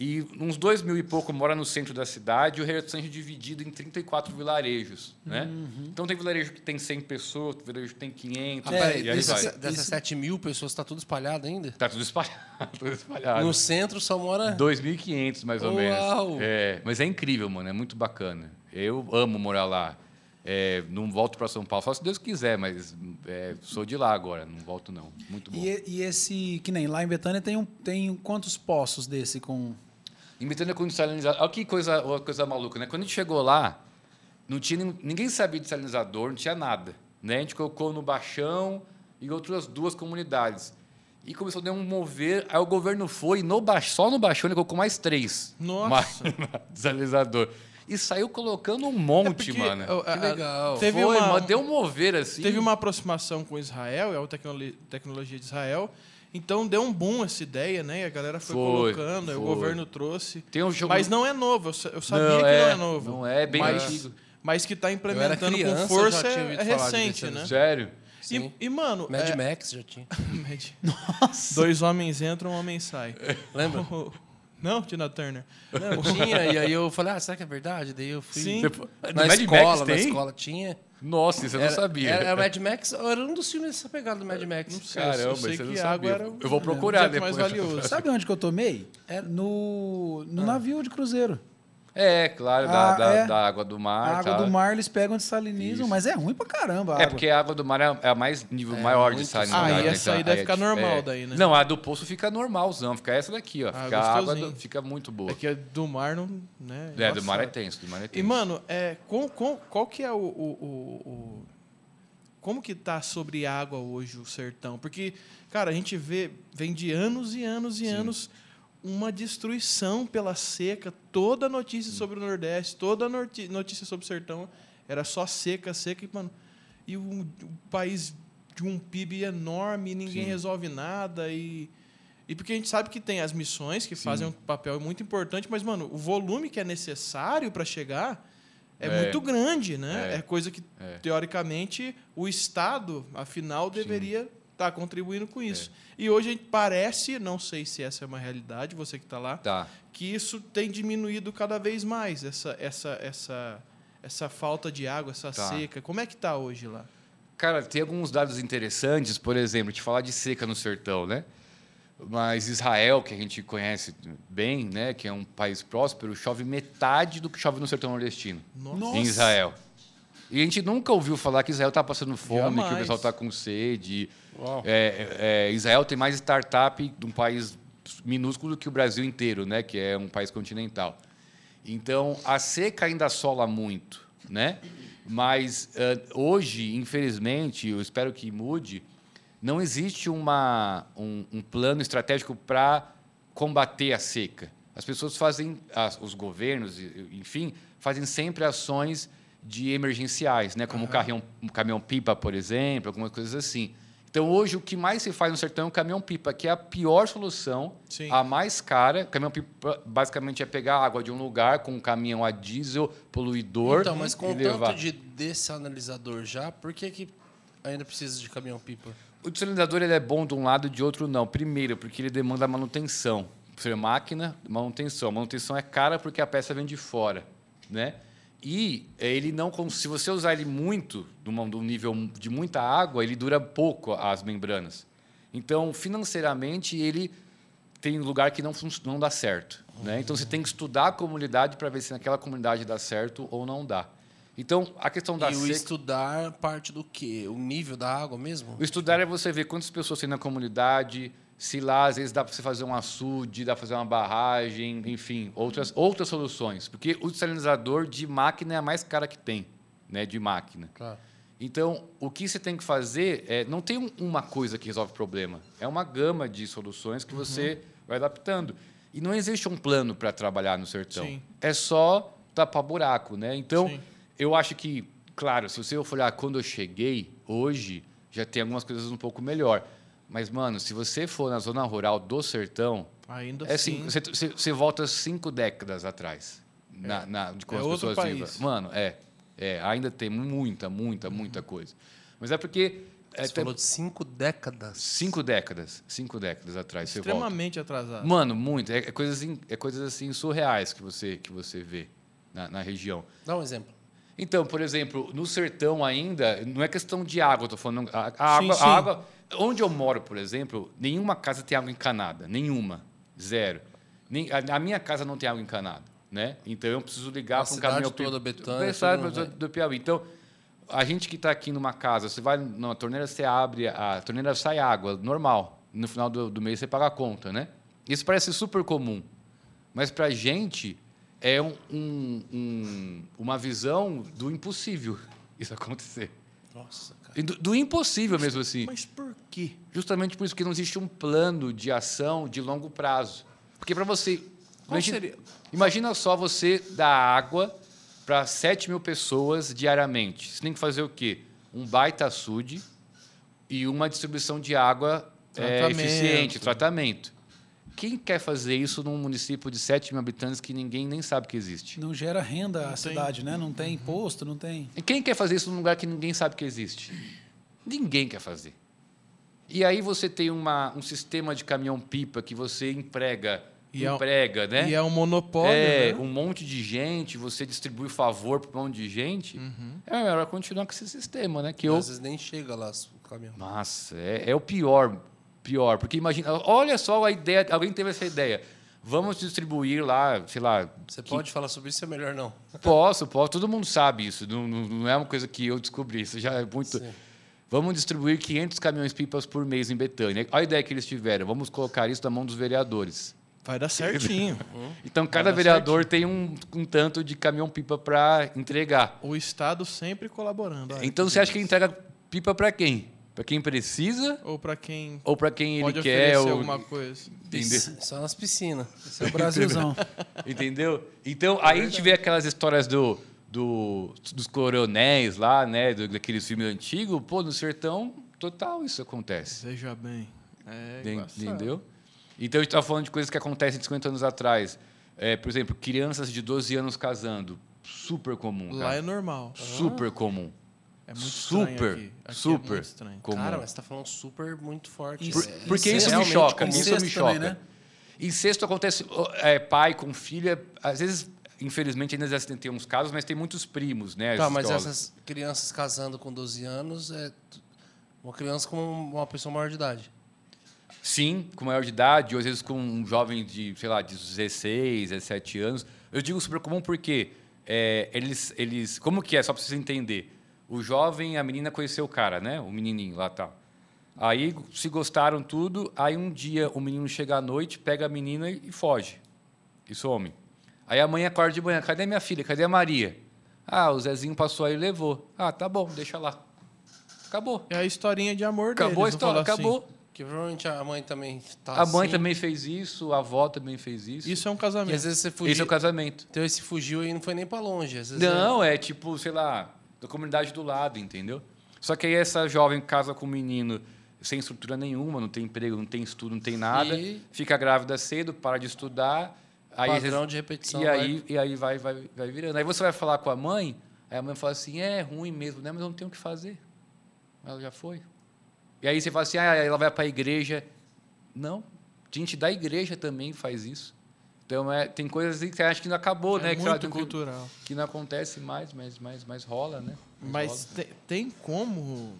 E uns dois mil e pouco mora no centro da cidade e o restante é dividido em 34 vilarejos. Né? Uhum. Então tem vilarejo que tem 100 pessoas, tem vilarejo que tem 500, Ah, peraí, aí dessas, vai. dessas Isso- 7 mil pessoas, tá tudo espalhado ainda? Tá tudo espalhado. Tudo espalhado. No centro só mora... 2.500, mais ou Uau! menos. É, mas é incrível, mano. É muito bacana. Eu amo morar lá. É, não volto para São Paulo, só se Deus quiser, mas é, sou de lá agora. Não volto, não. Muito bom. E, e esse, que nem lá em Betânia tem, um, tem quantos poços desse com. Imitando com desalinizador. Olha que coisa, uma coisa maluca, né? Quando a gente chegou lá, não tinha, nin- ninguém sabia de desalinizador, não tinha nada. Né? A gente colocou no Baixão e outras duas comunidades. E começou a dar um mover, aí o governo foi, no Baix, só no Baixão ele colocou mais três. Nossa. Desalinizador. E saiu colocando um monte, Porque, mano. a- a- Que legal. Teve Foi, uma, mano, deu um mover assim. Teve uma aproximação com Israel, é a tecnolo- tecnologia de Israel. Então deu um boom essa ideia, né? E a galera foi, Foi, colocando, aí o foi. governo trouxe. Tem um jogo. Mas não é novo, eu, sa- eu sabia Não, que é, não é novo. não é, bem mas, antigo. Mas que está implementando criança, com força é, é recente, né? Sério? Sim. E, e, mano, Mad é, Max já tinha. Mad- Dois homens entram, um homem sai. Lembra? Não, Tina Turner. Não, tinha, e aí eu falei, ah, será que é verdade? Daí eu fui... Sim. Na Mad escola, Max na tem? escola tinha. Nossa, isso eu Era- não sabia. Era, era Mad Max, era um dos filmes dessa pegada do Mad Max. Não sei, Caramba, eu sei isso eu não sabia. água era o Eu vou procurar objeto mais depois. valioso. Sabe onde que eu tomei? É no, no navio de cruzeiro. É, claro, da, Ah, da, é. da água do mar. a água tá. do mar eles pegam de salinizam, Isso. mas é ruim pra caramba a É água. porque a água do mar é é a mais nível maior de salinidade. Ah, e né? essa aí deve é ficar normal é. daí, né? Não, a do poço fica normalzão, fica essa daqui, ó. Ah, Fica a água do- fica muito boa. É que a do mar não. Né, É, do mar é tenso, do mar é E, tenso. mano, é, com, com, qual que é o, o, o- o- Como que tá sobre água hoje o sertão? Porque, cara, a gente vê, vem de anos e anos e Sim. anos uma destruição pela seca. Toda notícia sobre o Nordeste, toda notícia sobre o sertão era só seca, seca. E, mano, e o, o país de um PIB enorme e ninguém Sim. resolve nada. E, e porque a gente sabe que tem as missões que fazem um papel muito importante, mas, mano, o volume que é necessário para chegar é, É. muito grande, né? É. É, coisa que, É. teoricamente, o Estado, afinal, deveria estar contribuindo com isso. É. E hoje a gente parece, não sei se essa é uma realidade, você que está lá, Tá. que isso tem diminuído cada vez mais, essa, essa, essa, essa falta de água, essa Tá. seca. Como é que está hoje lá? Cara, tem alguns dados interessantes, por exemplo, te falar de seca no sertão, né? Mas Israel, que a gente conhece bem, né, que é um país próspero, chove metade do que chove no sertão nordestino. Nossa. Em Israel. E a gente nunca ouviu falar que Israel está passando fome, que o Jamais. pessoal está com sede. Uau. É, é, Israel tem mais startup de um país minúsculo que o Brasil inteiro, né? Que é um país continental. Então, a seca ainda assola muito, né? Mas eh, hoje, infelizmente, eu espero que mude, não existe uma, um, um plano estratégico para combater a seca. As pessoas fazem, as- os governos, enfim, fazem sempre ações de emergenciais, né? como o caminhão, um caminhão-pipa, por exemplo, algumas coisas assim. Então, hoje, o que mais se faz no sertão é o caminhão-pipa, que é a pior solução, Sim. a mais cara. Caminhão-pipa, basicamente, é pegar água de um lugar com um caminhão a diesel, poluidor, Então, mas com levar. tanto de desanalizador já, por que, que ainda precisa de caminhão-pipa? O desalinizador ele é bom de um lado e de outro não. Primeiro, porque ele demanda manutenção. Ser máquina, manutenção. Manutenção é cara porque a peça vem de fora, né? E eh, ele não, se você usar ele muito, numa- num nível de muita água, ele dura pouco as membranas. Então, financeiramente, ele tem lugar que não, não dá certo. Né? Então, você tem que estudar a comunidade para ver se naquela comunidade dá certo ou não dá. Então, a questão da e o seca... estudar parte do quê? O nível da água mesmo? O estudar é você ver quantas pessoas tem na comunidade, se lá às vezes dá para você fazer um açude, dá para fazer uma barragem, enfim, outras, outras soluções. Porque o desalinizador de máquina é a mais cara que tem, né, de máquina. Claro. Então, o que você tem que fazer é não tem um- uma coisa que resolve o problema, é uma gama de soluções que você vai adaptando. E não existe um plano para trabalhar no sertão. Sim. É só tapar buraco, né? Então, Sim. eu acho que, claro, se você for olhar quando eu cheguei, hoje já tem algumas coisas um pouco melhor. Mas, mano, se você for na zona rural do sertão, Ainda é assim. você, você- você volta cinco décadas atrás. Na, na- de quando É as outro pessoas país. vivem. Mano, é, é. Ainda tem muita, muita, muita coisa. Mas é porque. É, Você tem falou de cinco décadas. cinco décadas. Cinco décadas atrás você volta. extremamente atrasado. Mano, muito. É, é coisas, in- é coisas assim surreais que você, que você vê na, na região. Dá um exemplo. Então, por exemplo, no sertão ainda, não é questão de água, tô falando. A, a Sim, água, sim. a água. Onde eu moro, por exemplo, nenhuma casa tem água encanada. Nenhuma. Zero. Nem, a, a minha casa não tem água encanada. Né? Então eu preciso ligar para um caminhão. toda, Betânia, Pensar tudo, do, do Piauí. Então, a gente que está aqui numa casa, você vai na torneira, você abre, a torneira sai água, normal. No final do, do mês você paga a conta, né? Isso parece super comum. Mas para a gente é um- um- um- uma visão do impossível isso acontecer. Nossa, cara. Do, do impossível mesmo assim. Mas por quê? Justamente por isso que não existe um plano de ação de longo prazo. Porque para você. Imagina, seria? imagina só você dar água para 7 mil pessoas diariamente. Você tem que fazer o quê? Um baita açude e uma distribuição de água é, Tratamento. eficiente, tratamento. Quem quer fazer isso num município de 7 mil habitantes que ninguém nem sabe que existe? Não gera renda a tem. cidade, né? Não tem imposto, não tem. E quem quer fazer isso num lugar que ninguém sabe que existe? Ninguém quer fazer. E aí você tem uma, um sistema de caminhão-pipa que você emprega, E é um- emprega, né? E é um monopólio, é, né? um monte de gente, você distribui favor para um monte de gente. Uhum. É melhor continuar com esse sistema, né? Que eu... Às vezes nem chega lá o caminhão. Nossa, é, é o pior, pior. Porque imagina, olha só a ideia, alguém teve essa ideia. Vamos distribuir lá, sei lá... Você que- pode falar sobre isso, é melhor não. Posso, posso. Todo mundo sabe isso. Não, não, não é uma coisa que eu descobri. Isso já é muito. Sim. Vamos distribuir 500 caminhões-pipas por mês em Betânia. Olha a ideia que eles tiveram. Vamos colocar isso na mão dos vereadores. Vai dar certinho. Então, cada vereador tem um, um tanto de caminhão-pipa para entregar. o Estado sempre colaborando. olha Então, você acha que ele entrega pipa para quem? Para quem precisa Ou para quem ou para quem pode ele quer? oferecer Ou... alguma coisa. Entendeu? Só nas piscinas. Esse é o Brasilzão. Entendeu? Então, aí a gente vê aquelas histórias do, do- dos coronéis lá, né? Daqueles filmes antigos. Pô, no sertão, total isso acontece. Veja bem. É. Entendeu? Então, a gente está falando de coisas que acontecem de 50 anos atrás. É, por exemplo, crianças de 12 anos casando. Super comum. Lá cara. é normal. Super comum. É muito super, aqui. Aqui é super muito estranho. comum. Cara, mas você tá falando super muito forte. Isso- É- Porque isso me choca. Isso me choca. também, né? Incesto acontece é, pai com filha. Às vezes, infelizmente, ainda já tem uns casos, mas tem muitos primos, né? Tá, mas essas crianças casando com 12 anos é uma criança com uma pessoa maior de idade. Sim, com maior de idade, ou às vezes com um jovem de, sei lá, de 16, 17 anos. Eu digo super comum porque é, eles, eles. Como que é? Só para vocês entenderem. O jovem, a menina conheceu o cara, né? O menininho lá tal. Aí se gostaram tudo. Aí um dia o menino chega à noite, pega a menina e foge. E some. Aí a mãe acorda de manhã: cadê minha filha? Cadê a Maria? Ah, o Zezinho passou aí e levou. Ah, tá bom, deixa lá. Acabou. É a historinha de amor Acabou a deles, vamos história, assim. acabou. Que provavelmente a mãe também tá A mãe assim. também fez isso, a avó também fez isso. Isso é um E casamento. às vezes você fugiu. Esse é o casamento. Então esse fugiu e não foi nem pra longe. Às vezes Não, é tipo, sei lá, da comunidade do lado, entendeu? Só que aí essa jovem casa com um menino sem estrutura nenhuma, não tem emprego, não tem estudo, não tem nada, E- fica grávida cedo, para de estudar, aí Padrão de repetição. e vai- aí, e aí vai, vai, vai virando. Aí você vai falar com a mãe, aí a mãe fala assim, é ruim mesmo, né? Mas eu não tenho o que fazer. Ela já foi. E aí você fala assim, ah, ela vai para a igreja. Não, gente da igreja também faz isso. Então, é, tem coisas que você acha que não acabou, é né? Que, muito que- cultural. que não acontece mais, mas, mas, mas rola, né? Mas te- tem como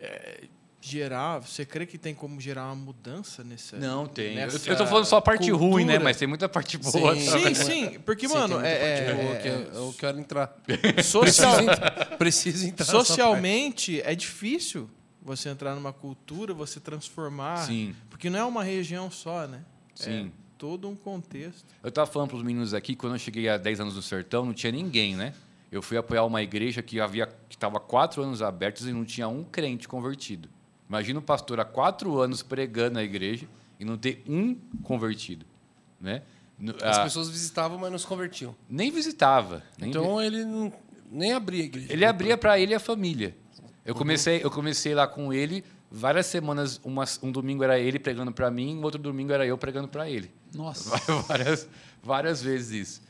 é, gerar. Você crê que tem como gerar uma mudança nesse. Não tem. Eu, nessa eu tô falando só a parte ruim, né? cultura? Mas tem muita parte boa. Sim, também. Sim, sim. Porque, Sim, mano, é, parte boa é, que eu, quero entrar. social, Preciso, entrar- socialmente é difícil você entrar numa cultura, você transformar. Sim. Porque não é uma região só, né? Sim. É todo um contexto. Eu tava falando pros meninos aqui, quando eu cheguei há 10 anos no sertão, não tinha ninguém, né? Eu fui apoiar uma igreja que havia que estava quatro anos abertos e não tinha um crente convertido. Imagina o pastor há quatro anos pregando na igreja e não ter um convertido, né? As ah, pessoas visitavam, mas não se convertiam. Nem visitava. Nem vi- Então ele não, nem abria a igreja. Ele abria para ele e a família. Eu comecei, eu comecei lá com ele várias semanas, uma, um domingo era ele pregando para mim, outro domingo era eu pregando para ele. Nossa. várias, várias vezes isso.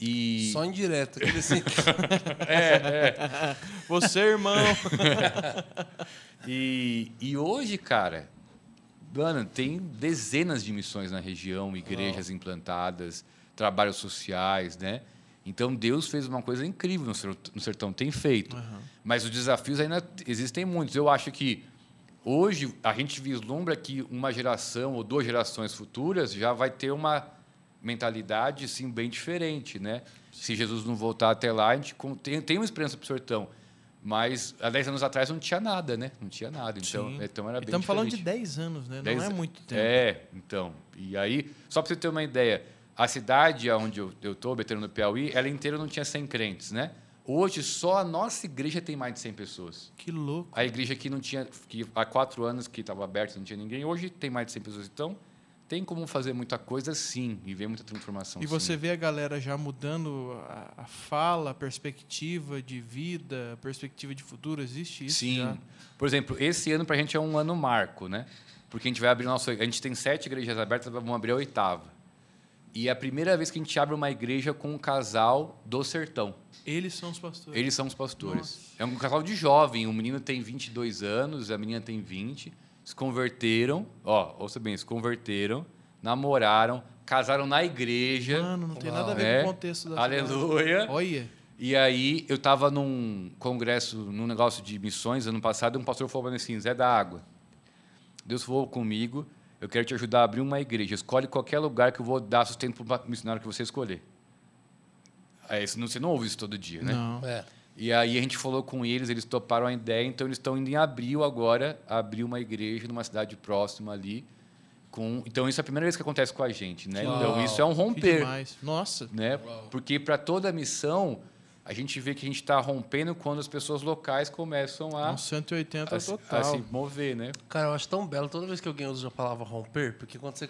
E Só indireto. assim. Você, irmão. E, e hoje, cara, mano, tem dezenas de missões na região, igrejas implantadas, trabalhos sociais, né? Então Deus fez uma coisa incrível no ser- no sertão, tem feito. Mas os desafios ainda existem muitos. Eu acho que hoje a gente vislumbra que uma geração ou duas gerações futuras já vai ter uma mentalidade sim bem diferente, né? Se Jesus não voltar até lá, a gente tem, tem uma esperança para o sertão. Mas há 10 anos atrás não tinha nada, né? Não tinha nada. Então, Sim. então era bem Estamos falando de diferente. 10 anos, né? Dez- Não é muito tempo. É, então. E aí, só para você ter uma ideia, a cidade onde eu estou, Beterano no Piauí, ela inteira não tinha 100 crentes, né? Hoje, só a nossa igreja tem mais de 100 pessoas. Que louco. A igreja que não tinha, que há quatro anos que estava aberta, não tinha ninguém, hoje tem mais de 100 pessoas. Então, tem como fazer muita coisa, sim, e ver muita transformação. E você sim. vê a galera já mudando a, a fala, a perspectiva de vida, a perspectiva de futuro, existe isso Sim. já? Por exemplo, esse ano para a gente é um ano marco, né? Porque a gente vai abrir nossa. A gente tem sete igrejas abertas, vamos abrir a oitava. E é a primeira vez que a gente abre uma igreja com um casal do sertão. Eles são os pastores. Eles são os pastores. É um casal de jovem. O menino tem 22 anos, a menina tem 20. Se converteram, ó, ouça bem, se converteram, namoraram, casaram na igreja. Mano, não tem nada a ver É. com o contexto da Aleluia. Olha. E aí, eu estava num congresso, num negócio de missões, ano passado, e um pastor falou assim, Zé da Água, Deus falou comigo, eu quero te ajudar a abrir uma igreja. Escolhe qualquer lugar que eu vou dar sustento para o missionário que você escolher. Aí, você não ouve isso todo dia, né? Não. É. E aí a gente falou com eles, eles toparam a ideia, então eles estão indo em abril agora, abrir uma igreja numa cidade próxima ali. Com... Então isso é a primeira vez que acontece com a gente, né? Então Uau. isso é um romper. Nossa. né? Porque para toda missão a gente vê que a gente está rompendo quando as pessoas locais começam a, Um 180 a, total. a se mover, né? Cara, eu acho tão belo toda vez que alguém usa a palavra romper, porque quando você.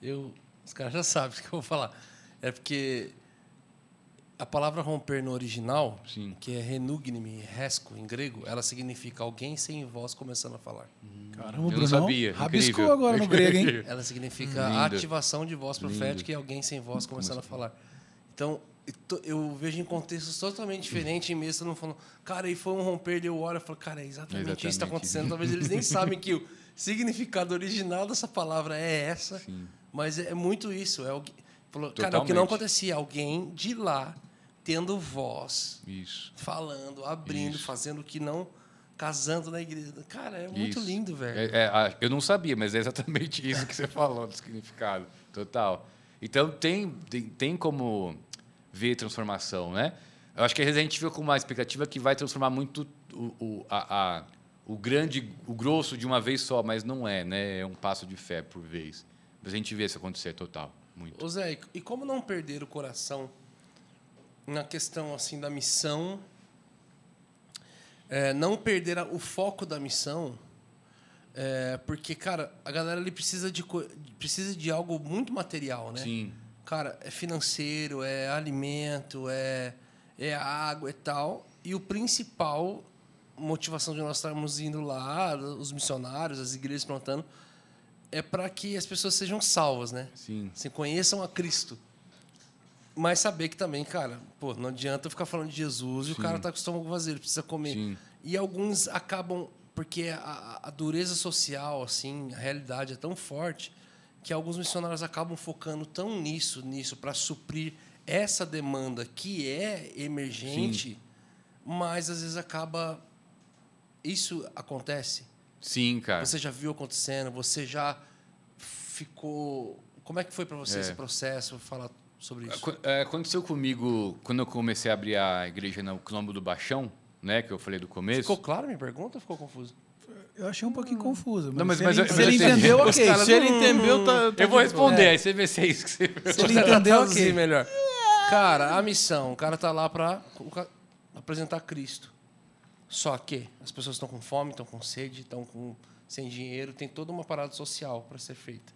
Eu, os caras já sabem o que eu vou falar. É porque a palavra romper no original, Sim. que é renugni, resco em grego, ela significa alguém sem voz começando a falar. Caramba, Eu não sabia, Rabiscou incrível. agora no grego, hein? Ela significa Lindo. ativação de voz Lindo. profética e alguém sem voz começando a falar. Então, eu eu vejo em contextos totalmente diferentes, em mesa não falando, cara, e foi um romper, eu olho e falo, cara, é exatamente, isso que está Exatamente. acontecendo. Talvez eles nem sabem que o significado original dessa palavra é essa, Sim. mas é muito isso. É alguém, falou, cara, o que não acontecia, alguém de lá tendo voz, Isso. falando, abrindo, Isso. fazendo o que não, casando na igreja. Cara, é muito Isso. lindo, velho. É- é, a- eu não sabia, mas é exatamente isso que você falou do significado. Total. Então tem, tem, tem como ver transformação, né? Eu acho que a gente fica com uma expectativa que vai transformar muito o, o, a, a- o grande, o grosso de uma vez só, mas não é, né? É um passo de fé por vez. Mas a gente vê isso acontecer total, muito. Ô Zé, e como não perder o coração na questão assim da missão, é, não perder o foco da missão, é, porque cara, a galera ali precisa de precisa de algo muito material, né? Sim, Cara, é financeiro, é alimento, é é água e tal. E o principal motivação de nós estarmos indo lá, os missionários, as igrejas plantando, é para que as pessoas sejam salvas, né? sim. Se conheçam a Cristo. Mas saber que também, cara, pô, não adianta eu ficar falando de Jesus e o Sim. cara tá com o estômago vazio, ele precisa comer. Sim. E alguns acabam, porque a, a dureza social, assim, a realidade é tão forte, que alguns missionários acabam focando tão nisso, nisso, para suprir essa demanda que é emergente, mas às vezes acaba. Isso acontece. Sim, cara. Você já viu acontecendo, você já ficou. Como é que foi para você É. esse processo? Falar sobre isso. É, Aconteceu comigo quando eu comecei a abrir a igreja no Quilombo do Baixão, né? Que eu falei do começo. Ficou claro a minha pergunta ou ficou confuso? Eu achei um pouquinho confuso. Mas, Não, mas- se mas ele, eu- se ele eu entendeu, ok. caras Se ele entendeu, tá, tá Eu vou responder, aí você vê se é isso que você. Se ele entendeu, ok. melhor. Cara, a missão, o cara tá lá para apresentar Cristo. Só que as pessoas estão com fome, estão com sede, estão com sem dinheiro, tem toda uma parada social para ser feita.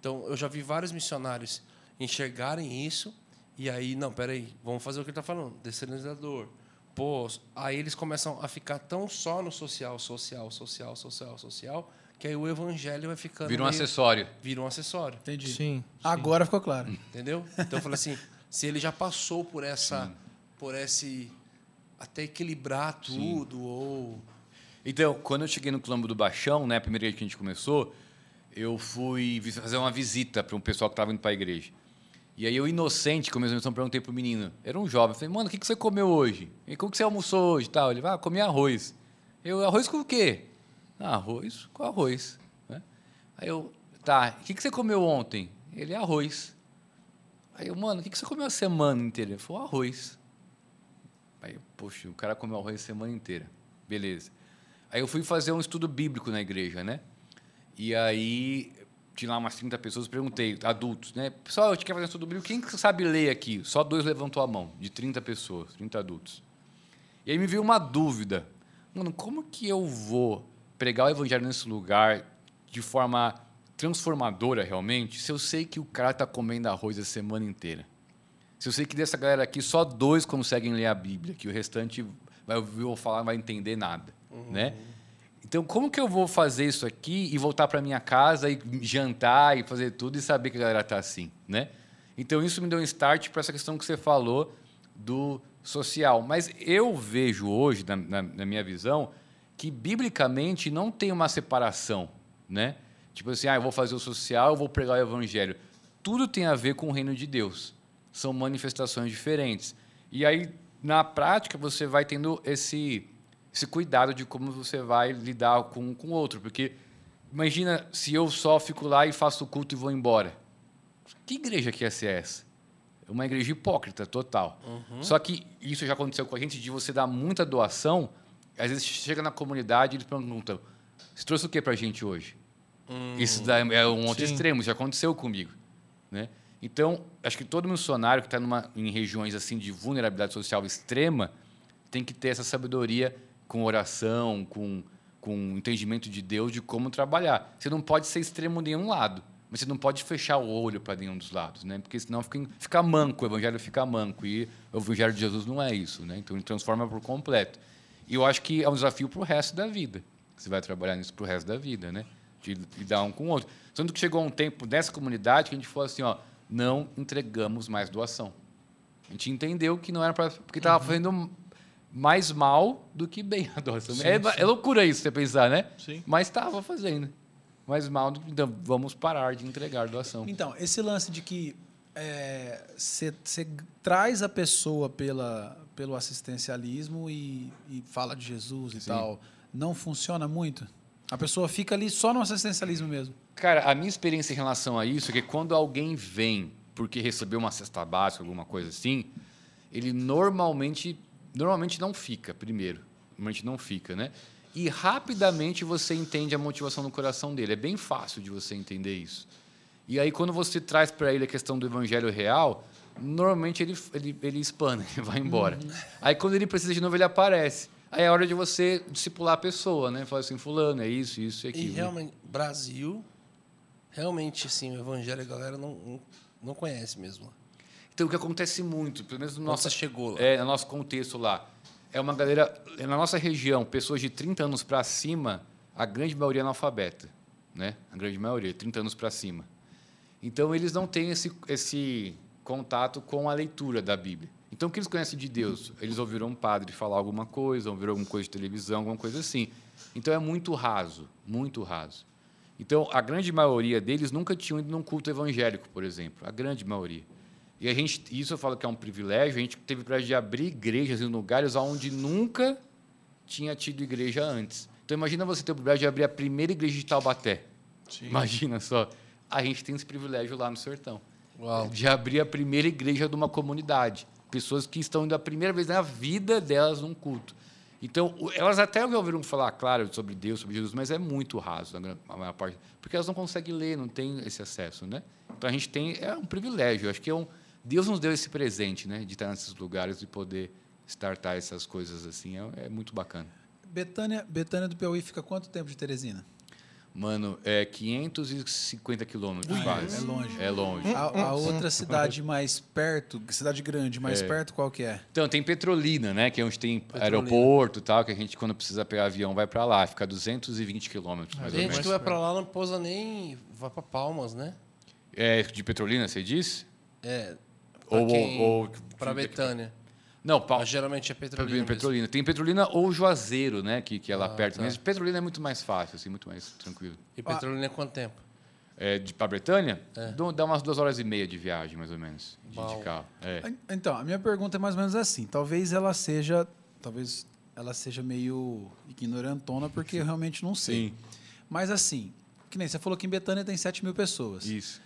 Então, eu já vi vários missionários enxergarem isso e aí, não, peraí, vamos fazer o que ele está falando, descentralizador, pô, aí eles começam a ficar tão só no social, social, social, social, social, que aí o evangelho vai ficando. Vira um meio- acessório. Vira um acessório. Entendi. Sim. Agora ficou claro. Entendeu? Então eu falei assim, se ele já passou por essa. por esse. até equilibrar tudo, ou. Então, quando eu cheguei no Clambo do Baixão, né, a primeira vez que a gente começou, eu fui fazer uma visita para um pessoal que estava indo para a igreja. E aí eu, inocente, como eu perguntei pro menino, era um jovem, falei, mano, o que, que você comeu hoje? E como que você almoçou hoje tal? Ele, ah, comi arroz. Eu, arroz com o quê? Ah, arroz com arroz. né? Aí eu, tá, o que, que você comeu ontem? Ele, arroz. Aí eu, mano, o que, que você comeu a semana inteira? Ele falou, arroz. Aí, eu, poxa, o cara comeu arroz a semana inteira. Beleza. Aí eu fui fazer um estudo bíblico na igreja, né? E aí tinha lá umas 30 pessoas, perguntei, adultos, né? Pessoal, eu quero fazer um estudo bíblico, quem que sabe ler aqui? Só dois levantou a mão, de 30 pessoas, 30 adultos. E aí me veio uma dúvida. Mano, como que eu vou pregar o evangelho nesse lugar de forma transformadora realmente, se eu sei que o cara está comendo arroz a semana inteira? Se eu sei que dessa galera aqui só dois conseguem ler a Bíblia, que o restante vai ouvir eu falar, não vai entender nada, né? Então, como que eu vou fazer isso aqui e voltar para minha casa e jantar e fazer tudo e saber que a galera tá assim, né? Então, isso me deu um start para essa questão que você falou do social. Mas eu vejo hoje, na, na- na minha visão, que biblicamente não tem uma separação, né? Tipo assim, ah, eu vou fazer o social, eu vou pregar o evangelho. Tudo tem a ver com o reino de Deus. São manifestações diferentes. E aí, na prática, você vai tendo esse, esse cuidado de como você vai lidar com com o outro. Porque imagina se eu só fico lá e faço o culto e vou embora. Que igreja que ia ser essa? Uma igreja hipócrita, total. Só que isso já aconteceu com a gente, de você dar muita doação, às vezes chega na comunidade e eles perguntam, você trouxe o que para a gente hoje? Isso daí é um outro Sim. extremo, já aconteceu comigo. Né? Então, acho que todo missionário que está em regiões assim de vulnerabilidade social extrema tem que ter essa sabedoria com oração, com, com entendimento de Deus, de como trabalhar. Você não pode ser extremo de nenhum lado, mas você não pode fechar o olho para nenhum dos lados, né? porque senão fica, fica manco, o evangelho fica manco. E o evangelho de Jesus não é isso. Né? Então, ele transforma por completo. E eu acho que é um desafio para o resto da vida. Você vai trabalhar nisso para o resto da vida, né? De lidar um com o outro. Tanto que chegou um tempo nessa comunidade que a gente falou assim, ó, não entregamos mais doação. A gente entendeu que não era para porque estava fazendo mais mal do que bem a doação. Sim, é, sim. é loucura isso você pensar, né? Sim. Mas estava fazendo mais mal, do que- então vamos parar de entregar doação. Então, esse lance de que você traz a pessoa pela, pelo assistencialismo e, e fala de Jesus e Sim. tal, não funciona muito? A pessoa fica ali só no assistencialismo mesmo. Cara, a minha experiência em relação a isso é que quando alguém vem porque recebeu uma cesta básica, alguma coisa assim, ele normalmente, normalmente não fica, primeiro. Normalmente não fica, né? E rapidamente você entende a motivação no coração dele. É bem fácil de você entender isso. E aí, quando você traz para ele a questão do evangelho real, normalmente ele, ele, ele espana, ele vai embora. Aí, quando ele precisa de novo, ele aparece. Aí é hora de você discipular a pessoa, né? Falar assim, fulano, é isso, isso e E aquilo. realmente, Brasil, realmente, assim, o evangelho a galera não, não conhece mesmo. Então, o que acontece muito, pelo menos no Nossa, nosso, chegou lá. é, no nosso contexto lá, é uma galera, na nossa região, pessoas de 30 anos para cima, a grande maioria é analfabeta, né? A grande maioria, 30 anos para cima. Então, eles não têm esse, esse contato com a leitura da Bíblia. Então, o que eles conhecem de Deus? Eles ouviram um padre falar alguma coisa, ouviram alguma coisa de televisão, alguma coisa assim. Então, é muito raso, muito raso. Então, a grande maioria deles nunca tinham ido num culto evangélico, por exemplo. A grande maioria. E a gente, isso eu falo que é um privilégio, a gente teve o privilégio de abrir igrejas em lugares onde nunca tinha tido igreja antes. Então, imagina você ter o privilégio de abrir a primeira igreja de Taubaté. Imagina só. A gente tem esse privilégio lá no sertão. Uau. De abrir a primeira igreja de uma comunidade. Pessoas que estão indo a primeira vez na vida delas num culto. Então, elas até já ouviram falar, claro, sobre Deus, sobre Jesus, mas é muito raso, a gran- a maior parte. Porque elas não conseguem ler, não têm esse acesso, né? Então, a gente tem... É um privilégio. Acho que é um... Deus nos deu esse presente, né? De estar nesses lugares e poder startar essas coisas assim. É, é muito bacana. Betânia, Betânia do Piauí fica quanto tempo de Teresina? Mano, é 550 quilômetros quase. é longe. É longe. A, a outra cidade mais perto, cidade grande, mais perto, qual que é? Então, tem Petrolina, né? Que é onde tem aeroporto e tal, que a gente, quando precisa pegar avião, vai pra lá. Fica 220 quilômetros, mais ou Gente menos. que vai pra lá não pousa nem. vai pra Palmas, né? É de Petrolina, você disse? É. Ou- quem- ou- pra Betânia. Não, pa- Mas geralmente é Petrolina. Petrolina, mesmo. Petrolina. Tem Petrolina ou Juazeiro, né? Que, que é lá Ah, perto. tá. Mas Petrolina é muito mais fácil, assim, muito mais tranquilo. E Petrolina é quanto tempo? É, de, pra Bretânia, dá- dá umas duas horas e meia de viagem, mais ou menos, de, de carro. É. Então, a minha pergunta é mais ou menos assim. Talvez ela seja, talvez ela seja meio ignorantona, porque eu realmente não sei. Sim, Mas assim, que nem você falou que em Betânia tem 7 mil pessoas. isso.